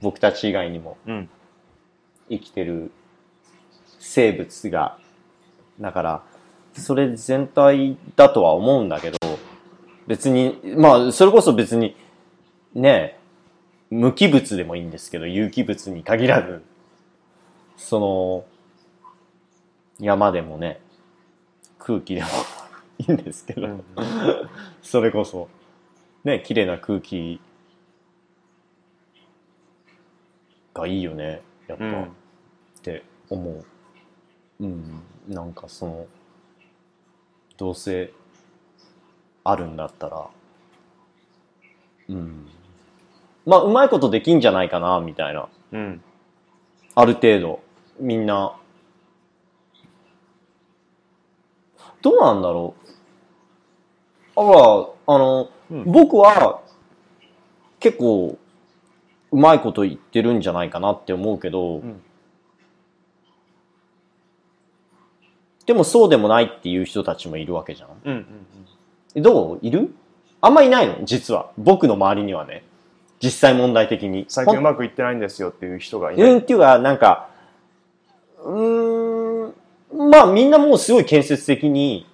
僕たち以外にも。うん。生きてる生物が。だからそれ全体だとは思うんだけど別にまあそれこそ別にねえ無機物でもいいんですけど有機物に限らずその山でもね空気でもいいんですけど、うんそれこそね綺麗な空気がいいよねやっぱ、うん。って思う。うん。なんかそのどうせあるんだったら。うん。まあうまいことできんじゃないかなみたいな。うん。ある程度。みんな。どうなんだろう。あらあの、うん。僕は結構うまいこと言ってるんじゃないかなって思うけど、ん。でもそうでもないっていう人たちもいるわけじゃんうんうんどう？いる？あんまいないの？実は僕の周りにはね実際問題的に。最近うまくいってないんですよっていう人がいない。うんっていうか、なんか、うーん、まあみんなもうすごい建設的に、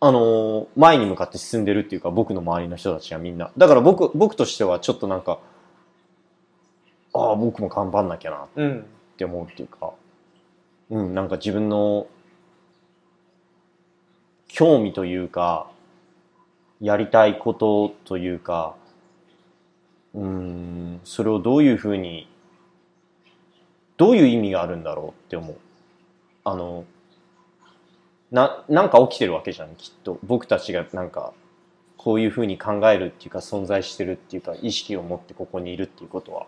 あのー前に向かって進んでるっていうか、僕の周りの人たちはみんな。だから僕、僕としてはちょっとなんか、ああ、僕も頑張んなきゃなっうん。て思うっていうか、うん、なんか自分の興味というか、やりたいことというか、うん、それをどういうふうに、どういう意味があるんだろうって思う。あの、な、なんか起きてるわけじゃん、きっと。僕たちがなんか、こういうふうに考えるっていうか、存在してるっていうか、意識を持ってここにいるっていうことは。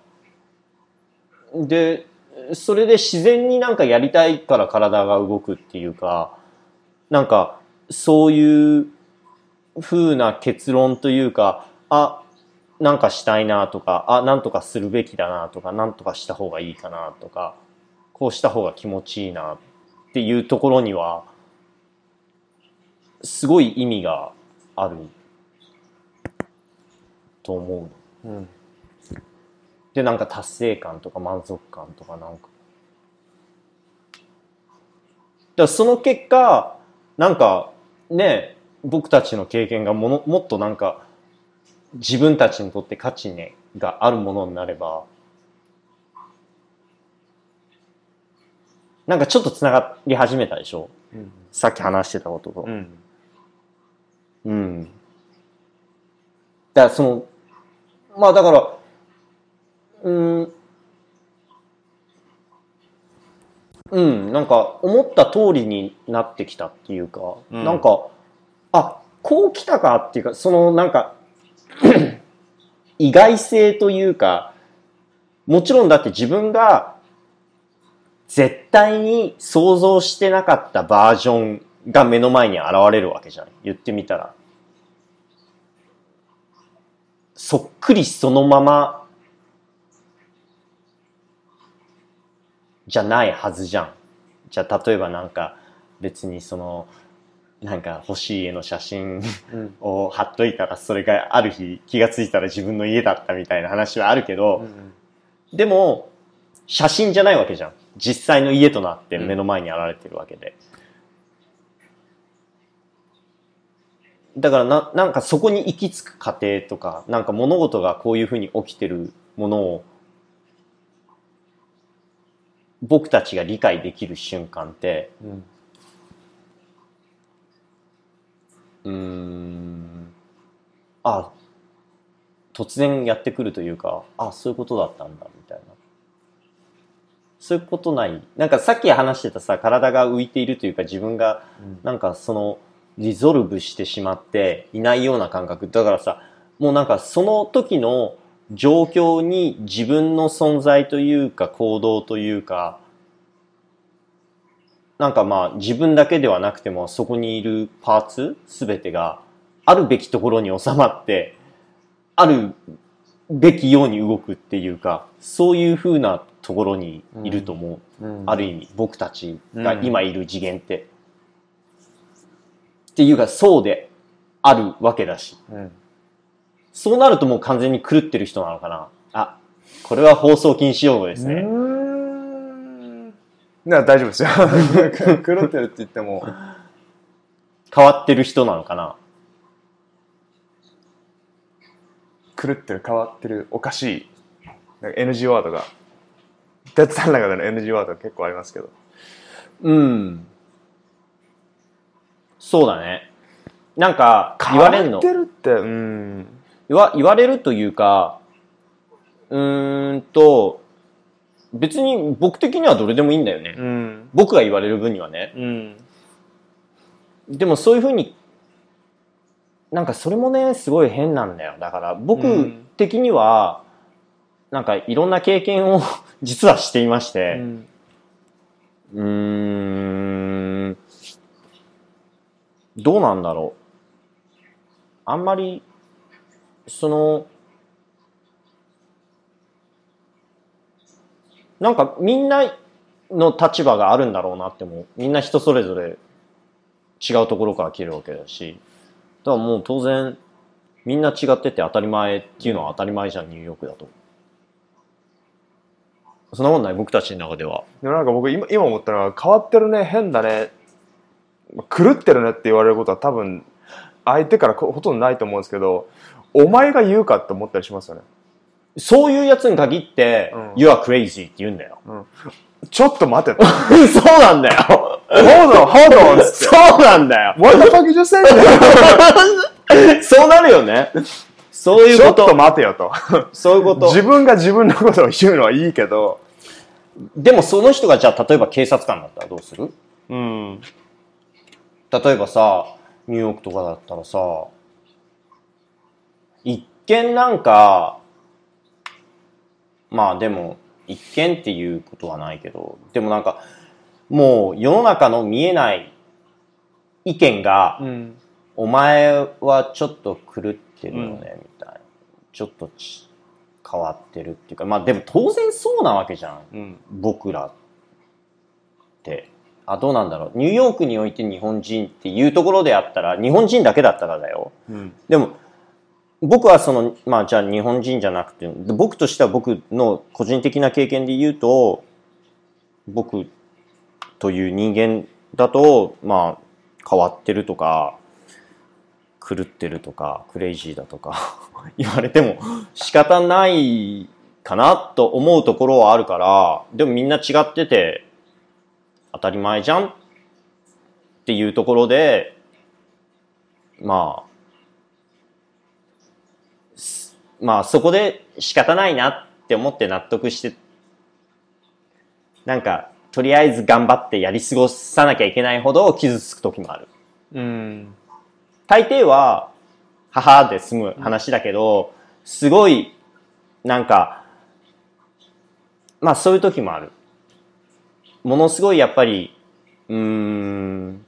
で、それで自然になんかやりたいから体が動くっていうか、なんかそういう風な結論というか、あ、なんかしたいなとか、あ、なんとかするべきだなとか、なんとかした方がいいかなとか、こうした方が気持ちいいなっていうところには、すごい意味があると思う。うん。で、なんか達成感とか満足感とかなんか。だその結果、なんかね、僕たちの経験がものもっとなんか自分たちにとって価値、ね、があるものになれば、なんかちょっとつながり始めたでしょ？うん。さっき話してたことと。うん。うん。だからその、まあだから、うん、うん、なんか思った通りになってきたっていうか、うんなんか、あ、こう来たかっていうか、そのなんか、(clears throat) 意外性というか、もちろんだって自分が絶対に想像してなかったバージョンが目の前に現れるわけじゃん。言ってみたら。そっくりそのままじゃないはずじゃん。じゃあ例えばなんか別にそのなんか欲しい家の写真うん。を貼っといたらそれがある日気がついたら自分の家だったみたいな話はあるけど、うん。でも、写真じゃないわけじゃん。実際の家となって目の前に現れてるわけで。だからな、なんかそこに行き着く過程とか、なんか物事がこういうふうに起きてるものを、僕たちが理解できる瞬間って、うん。うーん、あ、突然やってくるというか、あ、そういうことだったんだ、みたいな。そういうことない。なんかさっき話してたさ、体が浮いているというか自分がなんかそのリゾルブしてしまっていないような感覚。だからさ、もうなんかその時の状況に自分の存在というか行動というか、なんかまあ自分だけではなくてもそこにいるパーツすべてがあるべきところに収まって、あるべきように動くっていうか、そういう風なところにいると思う。うん。ある意味僕たちが今いる次元って。っていうかそうであるわけだし。うん。そうなるともう完全に狂ってる人なのかな。あ、これは放送禁止用語ですね。ん。な大丈夫ですよ。(laughs) 狂ってるって言っても。変わってる人なのかな？狂ってる、変わってる、おかしい。なんか NG ワードが。哲さんの中での NG ワードが結構ありますけど。うん。そうだね。なんか言われるの？変わってるって、うん。言わ言われるというか、うーんと、別に僕的にはどれでもいいんだよね。うん。僕が言われる分にはね。うん。でもそういうふうに、なんかそれもね、すごい変なんだよ。だからう僕ん的には、なんかいろんな経験を (laughs) 実はしていましうて、ん。うーん、どうなんだろう。あんまり、その、なんかみんなの立場があるんだろうなって思う。みんな人それぞれ違うところから来るわけだし。だからもう当然、みんな違ってて当たり前っていうのは当たり前じゃん、ニューヨークだと。そんなことない、僕たちの中では。でもなんか僕今今思ったのは変わってるね変だね狂ってるねって言われることは多分相手からほとんどないと思うんですけどお前が言うかって思ったりしますよねそういうやつに限って、うん You are crazy って言うんだよ。ちょっと待てと (laughs) そうなんだよ。Hold on hold on っつってそうなんだよ。What the fuck you just said? そうなるよね。そういうこちょっとと。待てよとそういうこと。自分が自分のことを言うのはいいけどでもその人がじゃあ例えば警察官だったらどうする？うん例えばさ、ニューヨークとかだったらさ、一見なんか、まあでも、一見っていうことはないけど、でもなんか、もう世の中の見えない意見が、うんお前はちょっと狂ってるよね、みたいな。ちょっとち変わってるっていうか、まあでも当然そうなわけじゃん。うん僕らって。あ、どうなんだろう。ニューヨークにおいて日本人っていうところであったら、日本人だけだったらだよ。うんでも、僕はその、まあじゃあ日本人じゃなくて、僕としては僕の個人的な経験で言うと、僕という人間だと、まあ変わってるとか、狂ってるとか、クレイジーだとか (laughs) 言われても仕方ないかなと思うところはあるから、でもみんな違ってて当たり前じゃんっていうところで、まあ、すまあそこで仕方ないなって思って納得して、なんか、とりあえず頑張ってやり過ごさなきゃいけないほど傷つく時もある。うん大抵は、母で済む話だけど、すごい、なんか、まあそういう時もある。ものすごいやっぱり、うーん、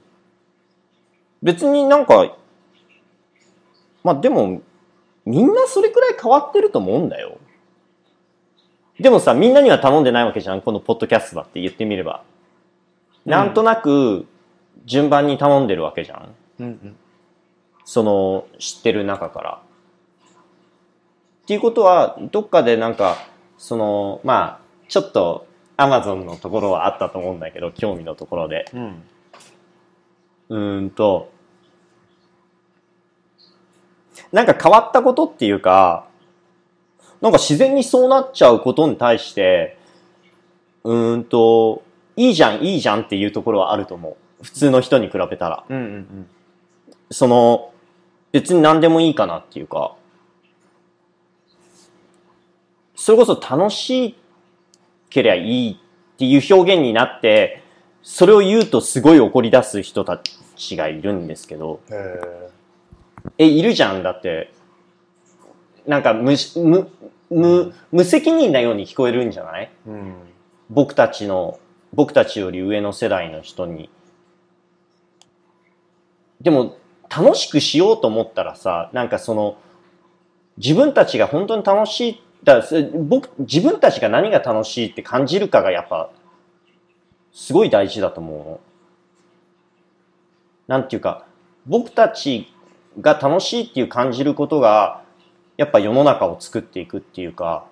別になんか、まあでも、みんなそれくらい変わってると思うんだよ。でもさ、みんなには頼んでないわけじゃん、このポッドキャストだって言ってみれば。なんとなく、順番に頼んでるわけじゃん。うんその知ってる中から。っていうことは、どっかでなんか、その、まあ、ちょっと、アマゾンのところはあったと思うんだけど、興味のところで。うんうーんと、なんか変わったことっていうか、なんか自然にそうなっちゃうことに対して、うーんと、いいじゃん、いいじゃんっていうところはあると思う。普通の人に比べたら。うんうんその、別に何でもいいかなっていうか、それこそ楽しければいいっていう表現になって、それを言うとすごい怒り出す人たちがいるんですけど、へええ、いるじゃんだって、なんか無し、無、無、無責任なように聞こえるんじゃない？うん僕たちの、僕たちより上の世代の人に。でも、楽しくしようと思ったらさ、なんかその、自分たちが本当に楽しい、だす僕、自分たちが何が楽しいって感じるかがやっぱ、すごい大事だと思うの。なんていうか、僕たちが楽しいっていう感じることが、やっぱ世の中を作っていくっていうか、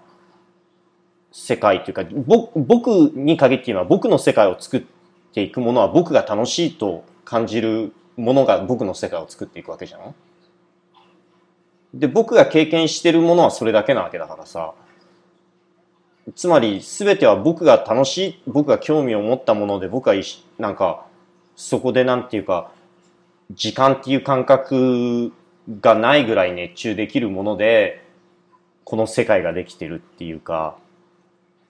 世界というか、僕に限って言えば僕の世界を作っていくものは僕が楽しいと感じるものが僕の世界を作っていくわけじゃんで、僕が経験してるものはそれだけなわけだからさ。つまり全ては僕が楽しい、僕が興味を持ったもので僕がいしなんか、そこでなんていうか、時間っていう感覚がないぐらい熱中できるもので、この世界ができてるっていうか、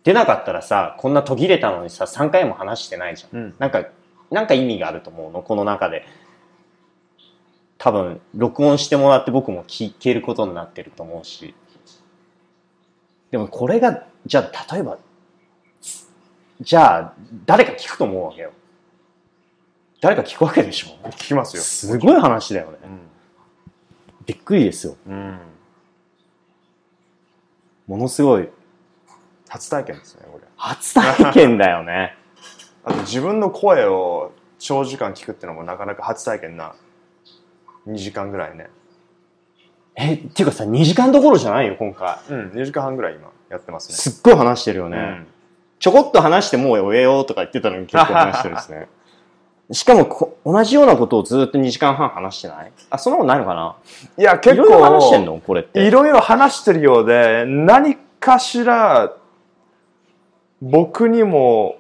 出なかったらさ、こんな途切れたのにさ、3回も話してないじゃん。うんなんか、なんか意味があると思うの、この中で。多分、録音してもらって僕も聞けることになってると思うし。でもこれが、じゃあ、例えば、じゃあ、誰か聞くと思うわけよ。誰か聞くわけでしょ？聞きますよすごい話だよね。びっくりですよ。うん、うん、ものすごい。初体験ですねこれ初体験だよね。(laughs) あと自分の声を長時間聞くってのもなかなか初体験な2時間ぐらいねえ、っていうかさ、2時間どころじゃないよ、今回。うん、2時間半ぐらい今やってますね。すっごい話してるよね。うんちょこっと話してもう終えようとか言ってたのに結構話してるんですね。(laughs) しかもこ、同じようなことをずっと2時間半話してない？あ、そんなことないのかな？いや、結いろいろ話してん構、の？これって。いろいろ話してるようで、何かしら、僕にも、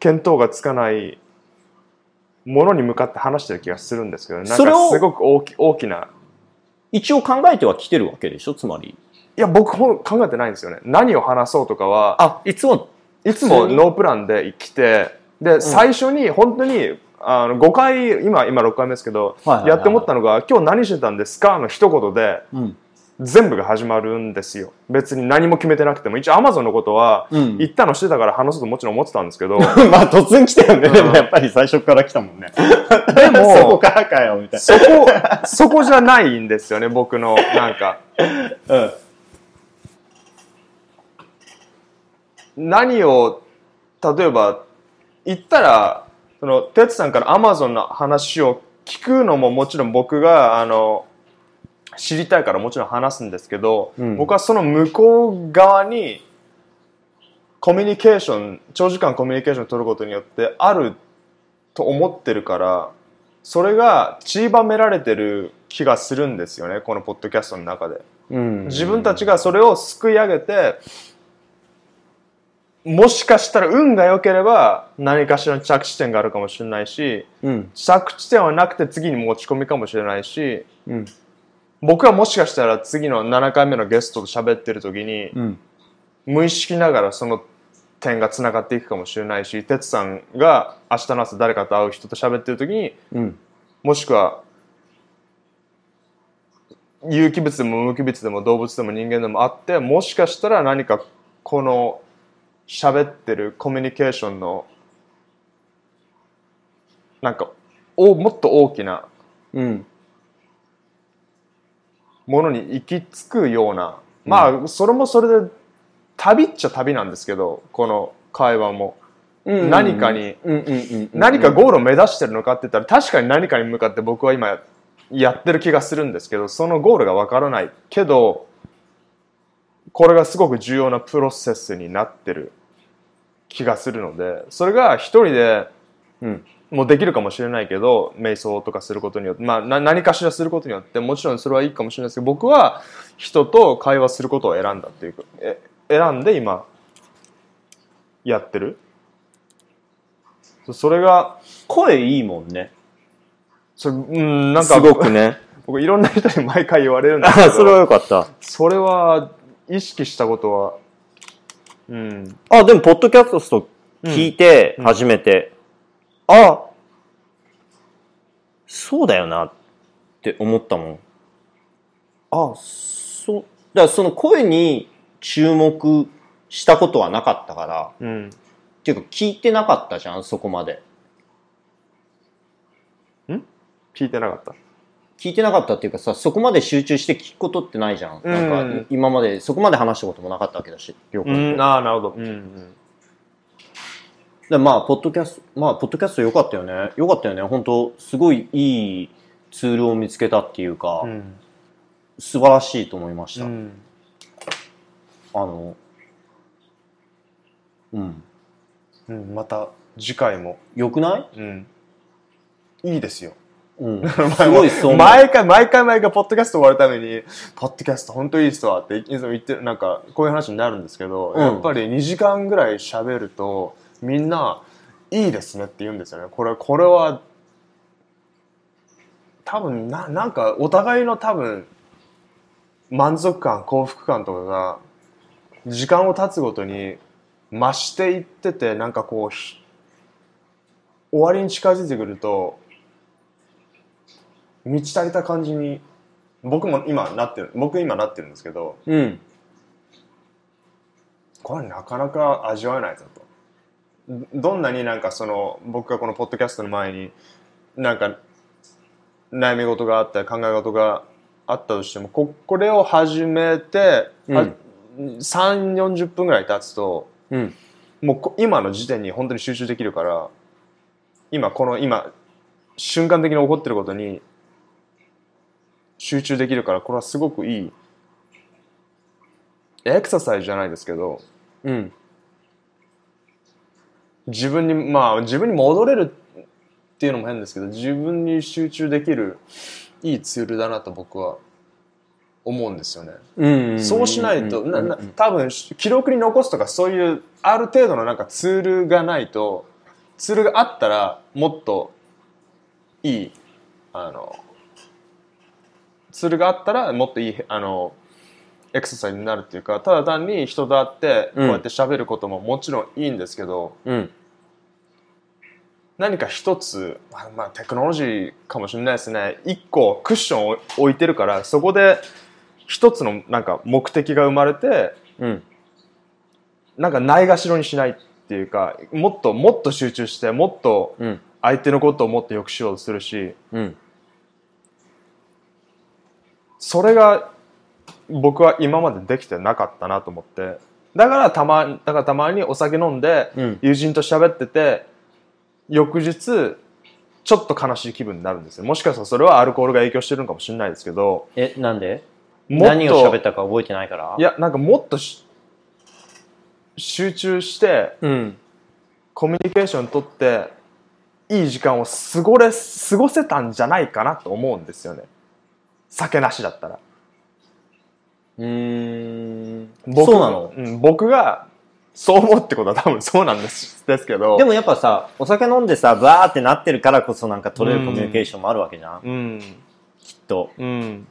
見当がつかないものに向かって話してる気がするんですけど、なんかそれをすごく大き大きな。一応考えては来てるわけでしょ？つまり。いや、僕考えてないんですよね。何を話そうとかは、あ、いつも、いつもノープランで来て、で、最初に本当に、あの5回、今、今6回目ですけど、やって思ったのが、今日何してたんですか？の一言で、うん。全部が始まるんですよ。別に何も決めてなくても。一応 Amazon のことは、うん言ったのしてたから話そうともちろん思ってたんですけど、(laughs) まあ突然来たよね。でもやっぱり最初から来たもんね。でも (laughs) そこからかよ、みたいそこ、そこじゃないんですよね、僕の、なんか。な。うん。何を、例えば、言ったら、その、哲さんから Amazon の話を聞くのももちろん僕が、あの、知りたいからもちろん話すんですけど、うん僕はその向こう側にコミュニケーション長時間コミュニケーションを取ることによってあると思ってるからそれが散りばめられてる気がするんですよねこのポッドキャストの中でうん。自分たちがそれをすくい上げてもしかしたら運が良ければ何かしらの着地点があるかもしれないしうん。着地点はなくて次に持ち込みかもしれないしうん。僕はもしかしたら次の7回目のゲストと喋ってる時に、うん。無意識ながらその点がつながっていくかもしれないし哲さんが明日の朝誰かと会う人と喋ってる時にうん。もしくは有機物でも無機物でも動物でも人間でもあってもしかしたら何かこの喋ってるコミュニケーションのなんかおもっと大きなうん。ものに行き着くような、まあそれもそれで旅っちゃ旅なんですけどこの会話も、うん何かに、うんうんうん。何かゴールを目指してるのかって言ったら確かに何かに向かって僕は今やってる気がするんですけどそのゴールがわからないけどこれがすごく重要なプロセスになってる気がするのでそれが一人でうん。もうできるかもしれないけど瞑想とかすることによって、まあ、な何かしらすることによってもちろんそれはいいかもしれないですけど僕は人と会話することを選んだっていうかえ選んで今やってる？そそれが声いいもんね。それうんなんかすごくね。(laughs) 僕いろんな人に毎回言われるんですけあ、どそれはよかった。それは意識したことはうん。あ、でも、ポッドキャスト聞いて、うん。初めて、あ、そうだよなって思ったもん。あ、そう。だからその声に注目したことはなかったから、うん。っていうか聞いてなかったじゃん、そこまで。聞いてなかった聞いてなかったっていうかさ、そこまで集中して聞くことってないじゃん。うんなんか、今までそこまで話したこともなかったわけだし、了う解。んああなるほどうんうんでまあ、ポッドキャスト、まあ、ポッドキャスト良かったよね。良かったよね。本当すごいいいツールを見つけたっていうか、うん素晴らしいと思いました。うんあの、うん。うんまた次回も良くない？うんいいですようん。(laughs) すごいそう。毎回毎回毎回ポッドキャスト終わるためにポッドキャスト本当いいっすわっていつも言ってなんかこういう話になるんですけど、うんやっぱり2時間ぐらい喋るとみんないいですねって言うんですよねこれこれは多分ななんかお互いの多分満足感幸福感とかが時間を経つごとに増していっててなんかこうひ終わりに近づいてくると満ち足りた感じに僕も今なってる僕今なってるんですけどうん。これなかなか味わえないぞとどんなになんかその僕がこのポッドキャストの前になんか悩み事があったり考え事があったとしてもここれを始めて、うん3 4 0分ぐらい経つとうん。もうこ今の時点に本当に集中できるから今この今瞬間的に起こってることに集中できるからこれはすごくいいエクササイズじゃないですけどうん。自分にまあ自分に戻れるっていうのも変ですけど自分に集中できるいいツールだなと僕は思うんですよね。うん。そうしないと、うんなな多分記録に残すとかそういうある程度のなんかツールがないとツールがあったらもっといいあのツールがあったらもっといいあのエクササイズになるっていうかただ単に人と会ってこうやって喋ることももちろんいいんですけど、うん。何か一つ、まあ、まあテクノロジーかもしれないですね一個クッションを置いてるからそこで一つのなんか目的が生まれてうん。なんかないがしろにしないっていうかもっともっと集中してもっとうん。相手のことをもっと良くしようとするしうん。それが僕は今までできてなかったなと思って。だからたまだからたまにお酒飲んでうん。友人と喋ってて翌日ちょっと悲しい気分になるんですよ。もしかしたらそれはアルコールが影響してるのかもしれないですけど。え、なんで？何を喋ったか覚えてないから？いやなんかもっとし集中してうん。コミュニケーション取っていい時間を過ごれ過ごせたんじゃないかなと思うんですよね酒なしだったら。うーん。僕そうなの？うん、僕がそう思うってことは多分そうなんですですけど。でもやっぱさ、お酒飲んでさ、バーってなってるからこそなんか取れるコミュニケーションもあるわけじゃん、うん。きっと。うん。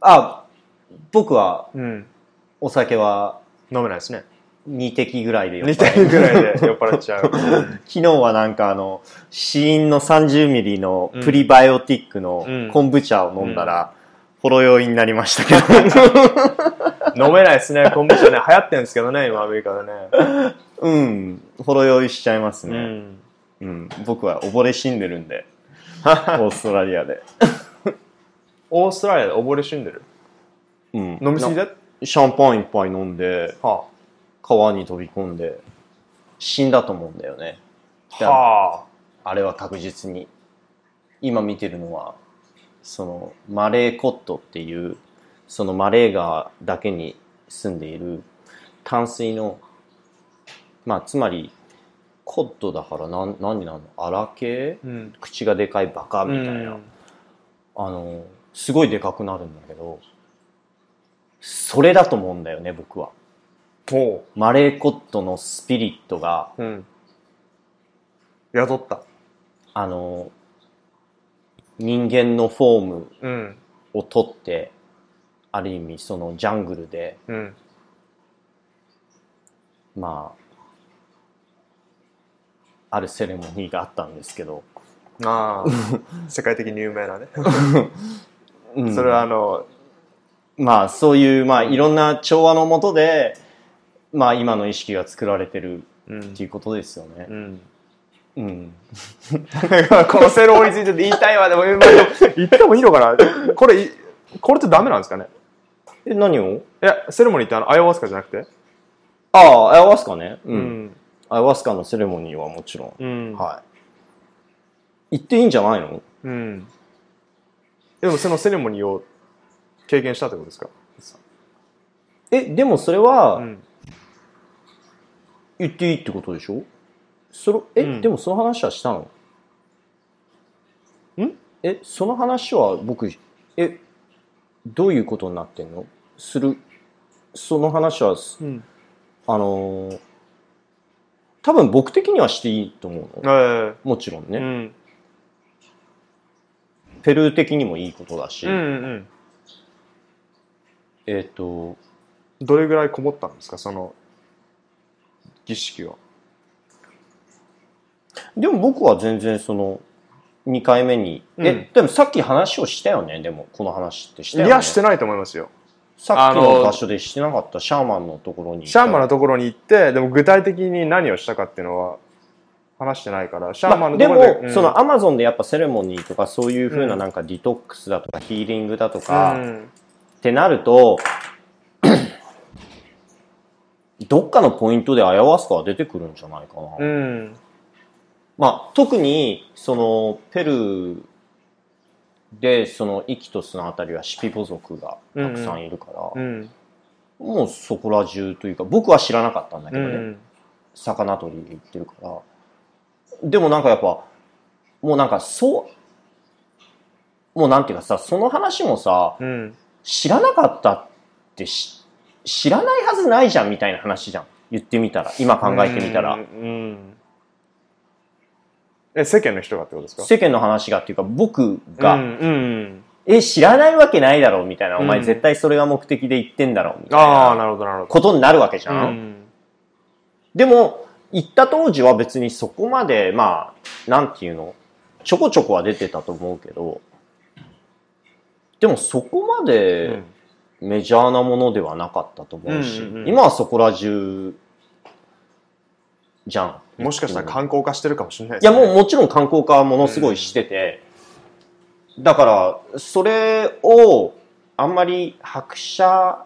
あ、僕はうん。お酒は飲めないですね2滴ぐらいで酔っ似払うてるぐらいで。(laughs) 酔っ払っちゃう。(laughs) 昨日はなんかあの、死因の30ミリのプリバイオティックのうん。昆布茶を飲んだら、ほろ酔いになりましたけど。(laughs) 飲めないですね。昆布茶ね。流行ってるんですけどね今アメリカでね。うん、ほろ酔いしちゃいますね。うん。うん、僕は溺れ死んでるんで、オーストラリアで。オーストラリアで溺れ死んでる？うん、飲みすぎでなシャンパンいっぱい飲んで、は川に飛び込んで、死んだと思うんだよね。あはあれは確実に。今見てるのは、そのマレーコットっていう、そのマレー川だけに住んでいる淡水の、まあつまり、コットだから何、何になるの？荒系あうん口がでかいバカみたいな。うんあの、すごいでかくなるんだけど、それだと思うんだよね、僕は。マレーコットのスピリットが、うん。宿った。あの、人間のフォームうん。をとって、ある意味そのジャングルで、うん。まあ、あるセレモニーがあったんですけど、ああ。(laughs) 世界的に有名なね。(laughs) うん。それはあのまあそういう、まあいろんな調和のもとで、まあ今の意識が作られてるうん。っていうことですよね。う。ん。うん。(laughs) このセロモについて言いたいわ。でもまあ言ってもいいのかな？これいこれってダメなんですかね？え、何を？いやセレモニーってあのアイアワスカじゃなくて？ああ、アヤワスカね。う。うん。んアヤワスカのセレモニーはもちろん。うん。はい。行っていいんじゃないの？うん。でもそのセレモニーを経験したってことですか？え、でもそれは、うん言っていいってことでしょ？それ、え、うん。でもその話はしたの？ん？え、その話は僕、え、どういうことになってんの？する、その話は、うん。あのー多分僕的にはしていいと思うの。えもちろんね。えうん。ペルー的にもいいことだし、うんうん。えっ、と、どれぐらいこもったんですか？その儀式は。でも僕は全然その、2回目に、うん。え、でもさっき話をしたよね、でも、この話ってしたよね？いやしてないと思いますよ。さっきあのの場所でしてなかった？シャーマンのところに。シャーマンのところに行ってでも具体的に何をしたかっていうのは話してないからシャーマンのまあでも、ところで、うん。そのアマゾンでやっぱセレモニーとかそういうふうなうんなんかディトックスだとかヒーリングだとうか、ん。ってなると、どっかのポイントでアヤワスカは出てくるんじゃないかな。うん。まあ、特に、その、ペルーでそのイキトスのあたりはシピボ族がたくさんいるから、うん。もうそこら中というか僕は知らなかったんだけどね、うん魚取りで行ってるから。でもなんかやっぱもうなんかそうもうなんていうかさその話もさうん。知らなかったってし知らないはずないじゃんみたいな話じゃん。言ってみたら。今考えてみたら、え世間の人がってことですか？世間の話がっていうか僕が、うんうん。え知らないわけないだろうみたいな、お前うん。絶対それが目的で言ってんだろうみたいな。ことになるわけじゃん、うん。でも行った当時は別にそこまでまあなんていうの？ちょこちょこは出てたと思うけど。でもそこまうでんメジャーなものではなかったと思うし、うんうんうん。今はそこら中じゃん。もしかしたら観光化してるかもしれないいですね。やもうもちろん観光化はものすごいしてて、だからそれをあんまり拍車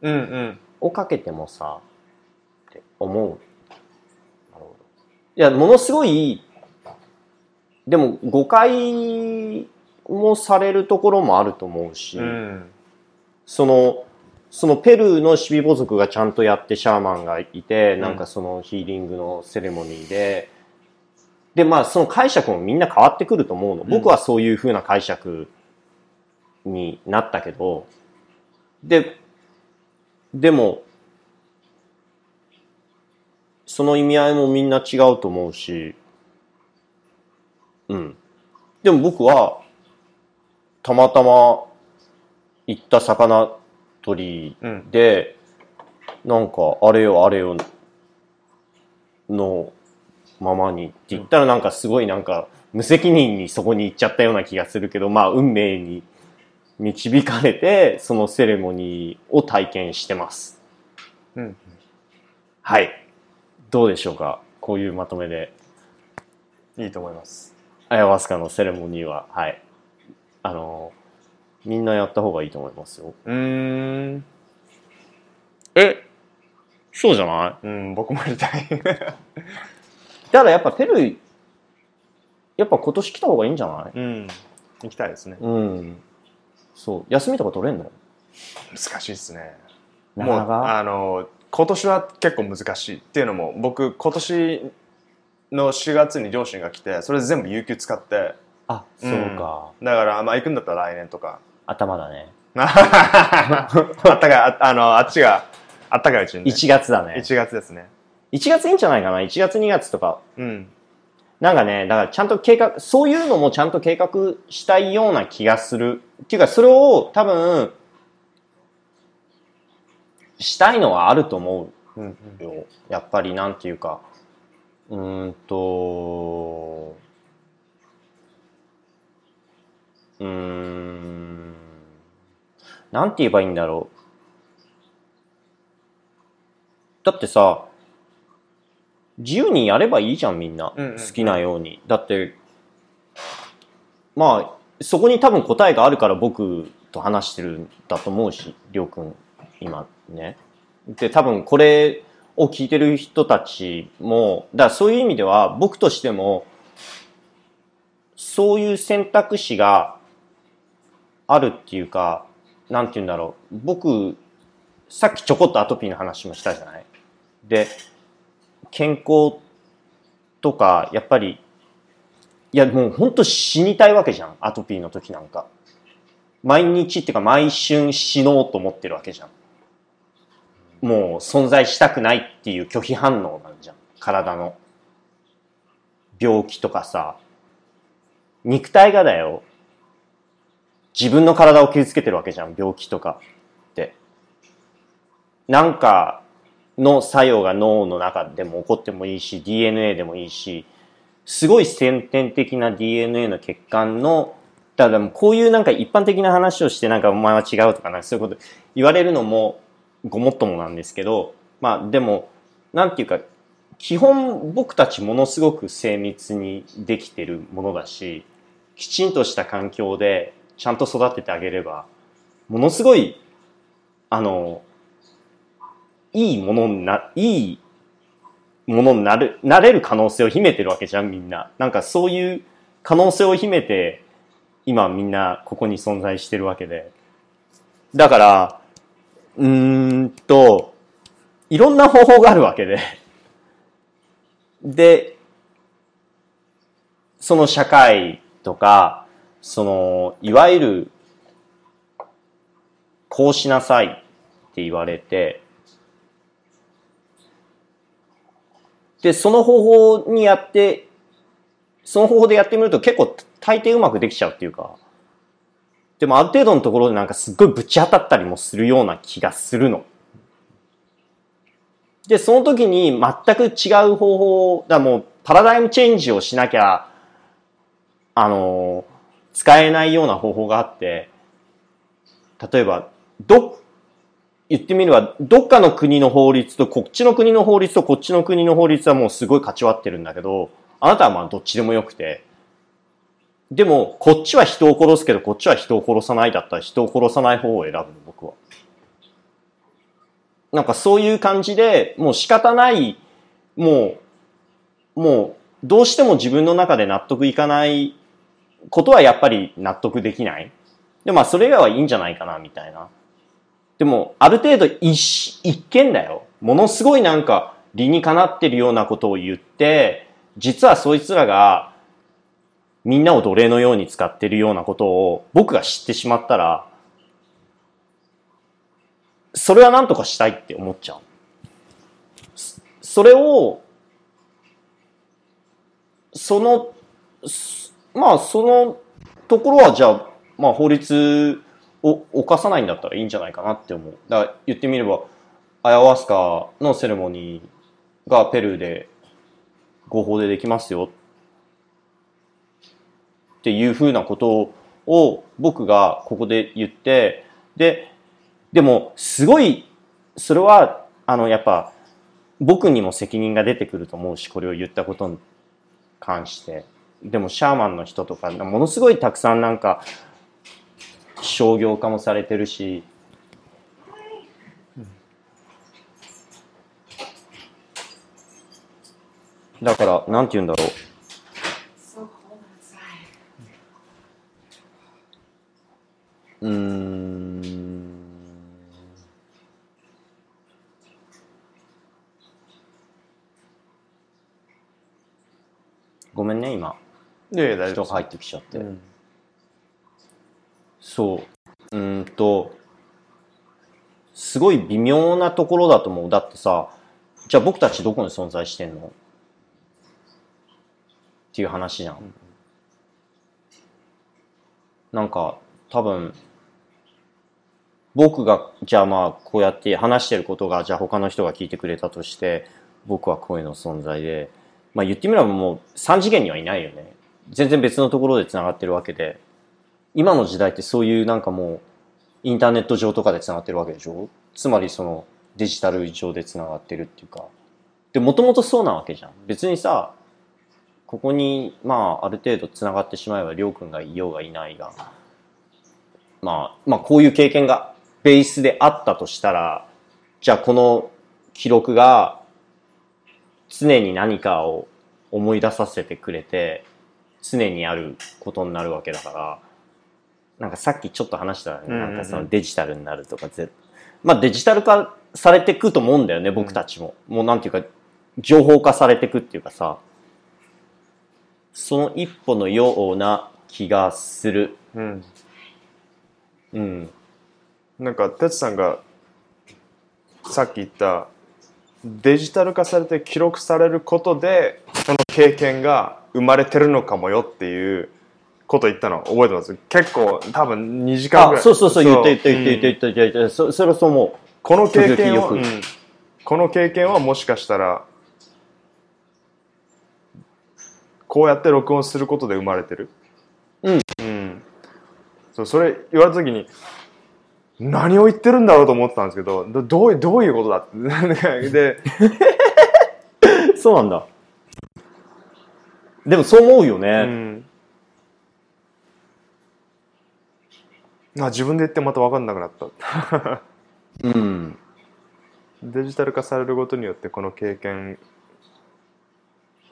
うんうん。をかけてもさって思う。なるほど。いやものすごいでも誤解もされるところもあると思うし、うんそのそのペルーのシビボ族がちゃんとやってシャーマンがいて、ん。なんかそのヒーリングのセレモニーで。でまあその解釈もみんな変わってくると思うの。僕はそういう風な解釈になったけど。ででもその意味合いもみんな違うと思うし。うん。でも僕はたまたま行った魚取うんりで、なんか、あれよあれよのままにって言ったらなんかすごいなんか無責任にそこに行っちゃったような気がするけど、まあ運命に導かれて、そのセレモニーを体験してます。うんはい。どうでしょうか？こういうまとめで。いいと思いますアヤワスカのセレモニーは、はい。あの、みんなやった方がいいと思いますよ。うーん。えそうじゃない？うん僕もやりたい。た (laughs) だやっぱペルー、やっぱ今年来た方がいいんじゃない？うん。行きたいですね。うん。そう。休みとか取れんの？難しいですね。なもうか？なか。あの今年は結構難しいっていうのも僕今年の4月に両親が来てそれで全部有給使って。あ、そうか。だからまあ行くんだったら来年とか頭だね。(laughs) あったかいああのあっちがあったかいうちに、ね、1月だね。1月ですね1月いいんじゃないかな ?1 月2月とか。うんなんかね、だからちゃんと計画、そういうのもちゃんと計画したいような気がする。っていうか、それを多分、したいのはあると思うんうよ。やっぱりなんていうか、うーんと、うーん、なんて言えばいいんだろう。だってさ、自由にやればいいじゃん、みんな。うんうん好きなように。だって、まあ、そこに多分答えがあるから僕と話してるんだと思うし、りょうくん、今ね。で、多分これを聞いてる人たちも、だからそういう意味では僕としても、そういう選択肢があるっていうか、なんて言うんだろう。僕、さっきちょこっとアトピーの話もしたじゃない？で、健康とか、やっぱり、いやもう本当死にたいわけじゃん。アトピーの時なんか。毎日っていうか毎春死のうと思ってるわけじゃん。もう存在したくないっていう拒否反応なんじゃん。体の。病気とかさ。肉体がだよ。自分の体を傷つけてるわけじゃん。病気とかって。なんかの作用が脳の中でも起こってもいいし、DNA でもいいし、すごい先天的な DNA の血管の、ただもうこういうなんか一般的な話をしてなんかお前は違うとかなんかそういうこと言われるのもごもっともなんですけど、まあでも、なんていうか、基本僕たちものすごく精密にできてるものだし、きちんとした環境でちゃんと育ててあげれば、ものすごい、あの、いいものにな、いいものになる、なれる可能性を秘めてるわけじゃん、みんな。なんかそういう可能性を秘めて今みんなここに存在してるわけで。だから、うーんと、いろんな方法があるわけで。で、その社会とか、その、いわゆる、こうしなさいって言われて、で、その方法にやって、その方法でやってみると結構大抵うまくできちゃうっていうか、でもある程度のところでなんかすっごいぶち当たったりもするような気がするの。で、その時に全く違う方法、だもうパラダイムチェンジをしなきゃ、あの、使えないような方法があって、例えば、ど、言ってみれば、どっかの国の法律とこっちの国の法律とこっちの国の法律はもうすごい勝ち割ってるんだけど、あなたはまあどっちでもよくて、でも、こっちは人を殺すけど、こっちは人を殺さないだったら人を殺さない方を選ぶの、僕は。なんかそういう感じで、もう仕方ない、もう、もう、どうしても自分の中で納得いかないことはやっぱり納得できない。で、まあそれ以外はいいんじゃないかな、みたいな。でも、ある程度一、一見だよ。ものすごいなんか理にかなってるようなことを言って、実はそいつらがみんなを奴隷のように使ってるようなことを僕が知ってしまったら、それは何とかしたいって思っちゃう。それを、その、まあそのところはじゃあ、まあ法律を犯さないんだったらいいんじゃないかなって思う。だから言ってみれば、アヤワスカのセレモニーがペルーで合法でできますよっていうふうなことを僕がここで言って、で、でもすごい、それは、あの、やっぱ僕にも責任が出てくると思うし、これを言ったことに関して。でもシャーマンの人とか、ものすごいたくさんなんか商業化もされてるし、だから、なんて言うんだろう。うん。ごめんね、今。人が入ってきちゃって。うんそう。うーんと、すごい微妙なところだと思う。だってさ、じゃあ僕たちどこに存在してんの？っていう話じゃん。なんか、多分、僕が、じゃあまあ、こうやって話してることが、じゃあ他の人が聞いてくれたとして、僕は声の存在で、まあ言ってみればもう3次元にはいないよね。全然別のところで繋がってるわけで。今の時代ってそういうなんかもう、インターネット上とかで繋がってるわけでしょ？つまりその、デジタル上で繋がってるっていうか。で、もともとそうなわけじゃん。別にさ、ここに、まあ、ある程度繋がってしまえば、りょうくんがいようがいないが、まあ、まあ、こういう経験がベースであったとしたら、じゃあこの記録が常に何かを思い出させてくれて、常にあることになるわけだから、なんかさっきちょっと話したなんかそのデジタルになるとかぜ、まあデジタル化されてくと思うんだよね、僕たちも。もうなんていうか、情報化されてくっていうかさ、その一歩のような気がする。うん。うん。なんか、哲さんがさっき言ったデジタル化されて記録されることでその経験が生まれてるのかもよっていうこと言ったの覚えてます？結構多分2時間ぐらあ、い。そうそうそう、言った言ったうん言った言った言った言った、そそれはそう思この経験を、うん。この経験はもしかしたらこうやって録音することで生まれてる？うん、うん、そうそれ言われた時に何を言ってるんだろうと思ってたんですけどどどういうどういうことだって。(laughs) でう。(laughs) そうなんだ。でもそう思うようね。ん。あ自分で言ってまた分かんなくなった。うん。デジタル化されることによってこの経験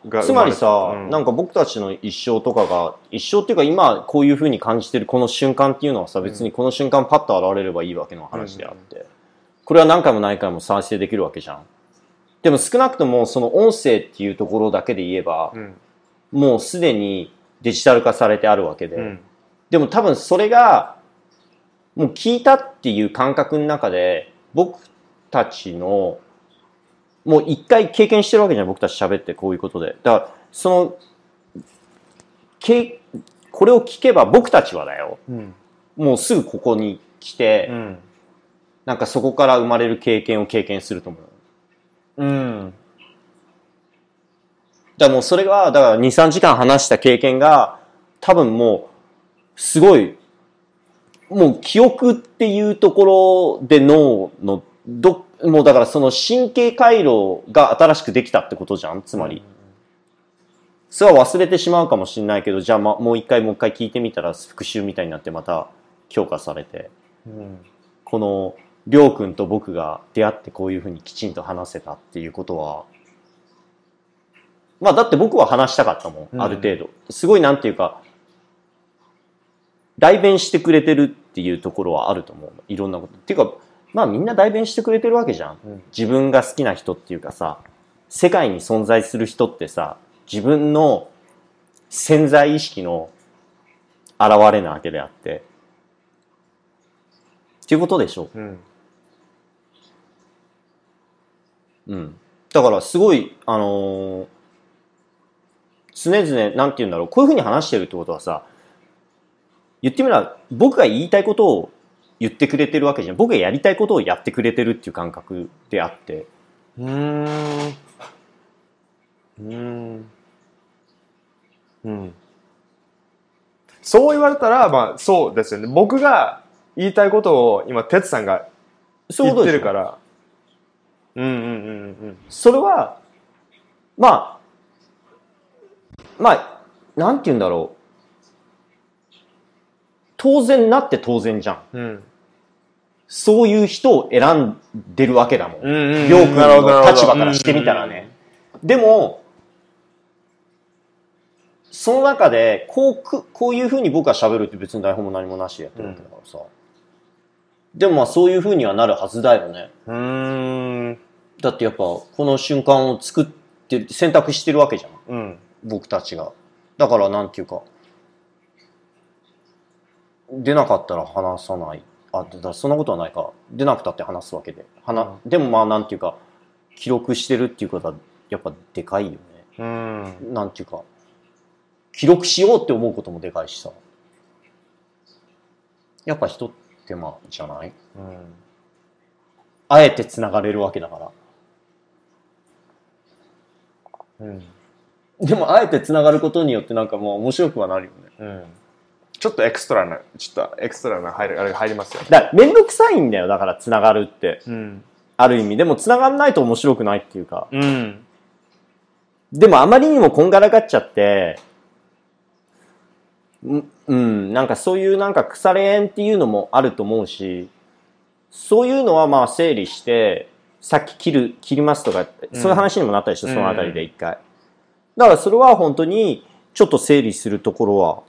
がつまりさ、うん。なんか僕たちの一生とかが、一生っていうか今こういう風に感じてるこの瞬間っていうのはさ、別にこの瞬間パッと現れればいいわけの話であって、これは何回も何回も再生できるわけじゃん。でも少なくともその音声っていうところだけで言えば、うんもうすでにデジタル化されてあるわけで、うんでも多分それが、もう聞いたっていう感覚の中で、僕たちの、もう一回経験してるわけじゃん、僕たち喋ってこういうことで。だから、その、けこれを聞けば僕たちはだよ。うんもうすぐここに来て、うんなんかそこから生まれる経験を経験すると思う。うんだもうそれが、だから2、3時間話した経験が、多分もう、すごい、もう記憶っていうところで脳の、ど、もうだからその神経回路が新しくできたってことじゃんつまり。それは忘れてしまうかもしれないけど、じゃあ、ま、もう一回もう一回聞いてみたら復習みたいになってまた強化されて、うんこの、りょうくんと僕が出会ってこういうふうにきちんと話せたっていうことは、まあだって僕は話したかったもうんん、ある程度。すごいなんていうか、代弁してくれてるっていうところはあると思う。いろんなこと。っていうか、まあみんな代弁してくれてるわけじゃん。うん自分が好きな人っていうかさ、世界に存在する人ってさ、自分の潜在意識の現れなわけであって。っていうことでしょうんうん。だからすごい、あのー常々、なんて言うんだろう、こういうふうに話してるってことはさ、言ってみれば、僕が言いたいことを言ってくれてるわけじゃん。僕がやりたいことをやってくれてるっていう感覚であって。うーん。うーん。うん。そう言われたらまあそうですよね。僕が言いたいことを今哲さんが言ってるから。うんうんうんうん。それは、まあ、まあ、なんて言うんだろう。当然なって当然じゃん。うんそういう人を選んでるわけだもん。うんうんりょうくんの立場からしてみたらね。でも、その中で、こうく、こういう風に僕は喋るって別に台本も何もなしでやってるわけだからさ。でもまあそういう風にはなるはずだよね。うーんだってやっぱこの瞬間を作って、選択してるわけじゃん。うん僕たちが。だからなんていうか、出なかったら話さない。あ、だそんなことはないか。出なくたって話すわけで。話、でもまあなんていうか、記録してるっていうことはやっぱでかいよね。うんなんていうか、記録しようって思うこともでかいしさ。やっぱ一手間じゃない？うんあえて繋がれるわけだから。うんでもあえて繋がることによってなんかもう面白くはなるよね。うんちょっとエクストラなちょっとエクストラな入るあれが入りますよだからめんどくさいんだよ、だから繋がるって。うんある意味。でも繋がんないと面白くないっていうか。うんでもあまりにもこんがらがっちゃって、うん、うん、なんかそういうなんか腐れ縁っていうのもあると思うし、そういうのはまあ整理して、さっき切る、切りますとか、そういう話にもなったでしょ、そのあたりで一回。だからそれは本当にちょっと整理するところは、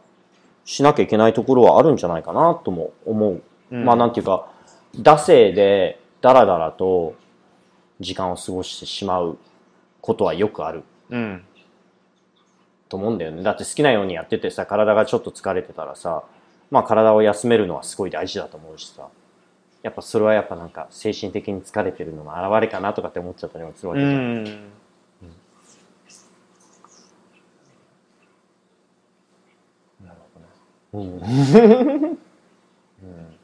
しなきゃいけないところはあるんじゃないかなとも思う。うんまあなんていうか、惰性でダラダラと時間を過ごしてしまうことはよくあるうんと思うんだよね。だって好きなようにやっててさ、体がちょっと疲れてたらさ、まあ体を休めるのはすごい大事だと思うしさ。やっぱそれはやっぱなんか精神的に疲れてるのの表れかなとかって思っちゃったりもするわうけじゃん。んなるほどねうん。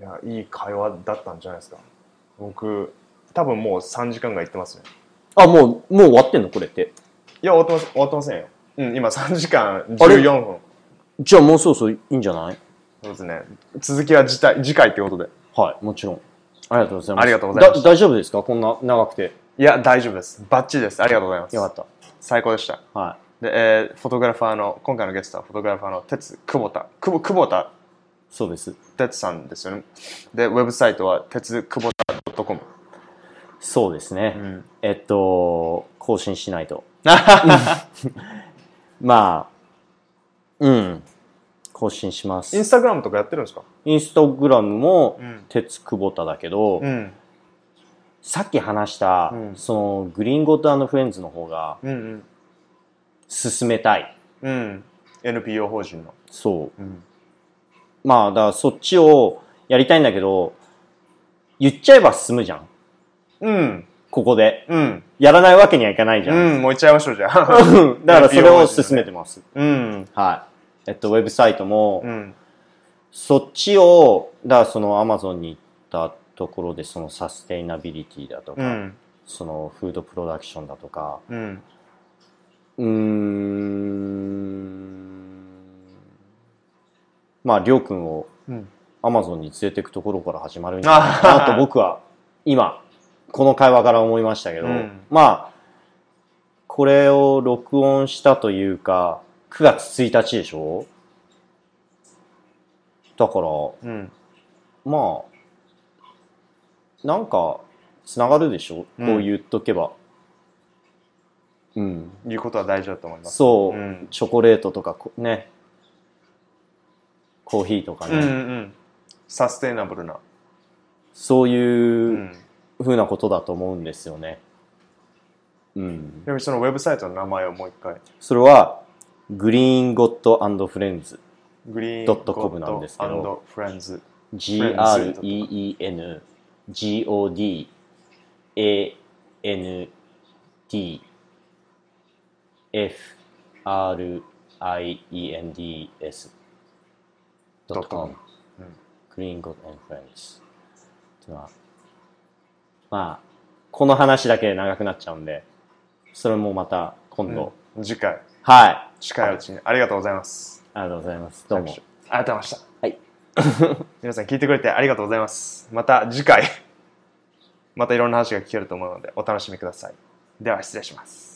いやいい会話だったんじゃないですか。僕多分もう3時間がいってますね。あ、もう、もう終わってんの？これって。いや終わってます。終わってませんよ。うん今3時間あれ？14分じゃあもうそろそろいいんじゃない？そうですね。続きは次回次回ってことで。はい、もちろん。ありがとうございます。ありがとうございますだ大丈夫ですか？こんな長くて。いや大丈夫です。バッチリです。ありがとうございます。よかった。最高でした。はで、えーフォトグラファーの今回のゲストはフォトグラファーの鉄久保田久保久保田い。そうです。哲さんですよねでウェブサイトは鉄久保田 .com そうですね。うん。えっと、更新しないと。(laughs) (laughs) まあ、うん。更新します。インスタグラムとかやってるんですか？インスタグラムもうん、鉄久保田だけど、うん。さっき話した、うんその、グリーンゴッドフレンズの方がうん進めたい。うん。うん。NPO 法人の。そう。うん。まあ、だからそっちをやりたいんだけど、言っちゃえば進むじゃん。うん。ここで。うん。やらないわけにはいかないじゃん。うん。もう行っちゃいましょう、じゃあ。だからそれを進めてます。うん。はい。えっと、ウェブサイトも、うん。そっちを、だからそのアマゾンに行ったところで、そのサステイナビリティだとか、うん。そのフードプロダクションだとか、うん。うーん、まあ、りょうくんをうん。アマゾンに連れていくところから始まるんじゃないかなと僕は今、この会話から思いましたけど、うんまあ、これを録音したというか、9月1日でしょ？だから、うん。まあ、なんか、つながるでしょ、うんこう言っとけば。うん。いうことは大事だと思います。そう、うんチョコレートとかこね、コーヒーとかね、うんうんうん。サステイナブルな。そういううん風なことだと思うんですよね。うん。でもそのウェブサイトの名前をもう一回。それは、グリーンゴッドフレンズ。グリーンドットコムなんですけどフレンズ。G-R-E-E-N G-O-D-A-N-T F-R-I-E-N-D-S ドットコムうんグリーンゴッドフレンズっていうのはまあこの話だけで長くなっちゃうんでそれもまた今度、うん次回、はい近いうちに。ありがとうございます。ありがとうございますどうもありがとうございました。はい。(laughs) 皆さん聞いてくれてありがとうございます。また次回、またいろんな話が聞けると思うのでお楽しみください。では失礼します。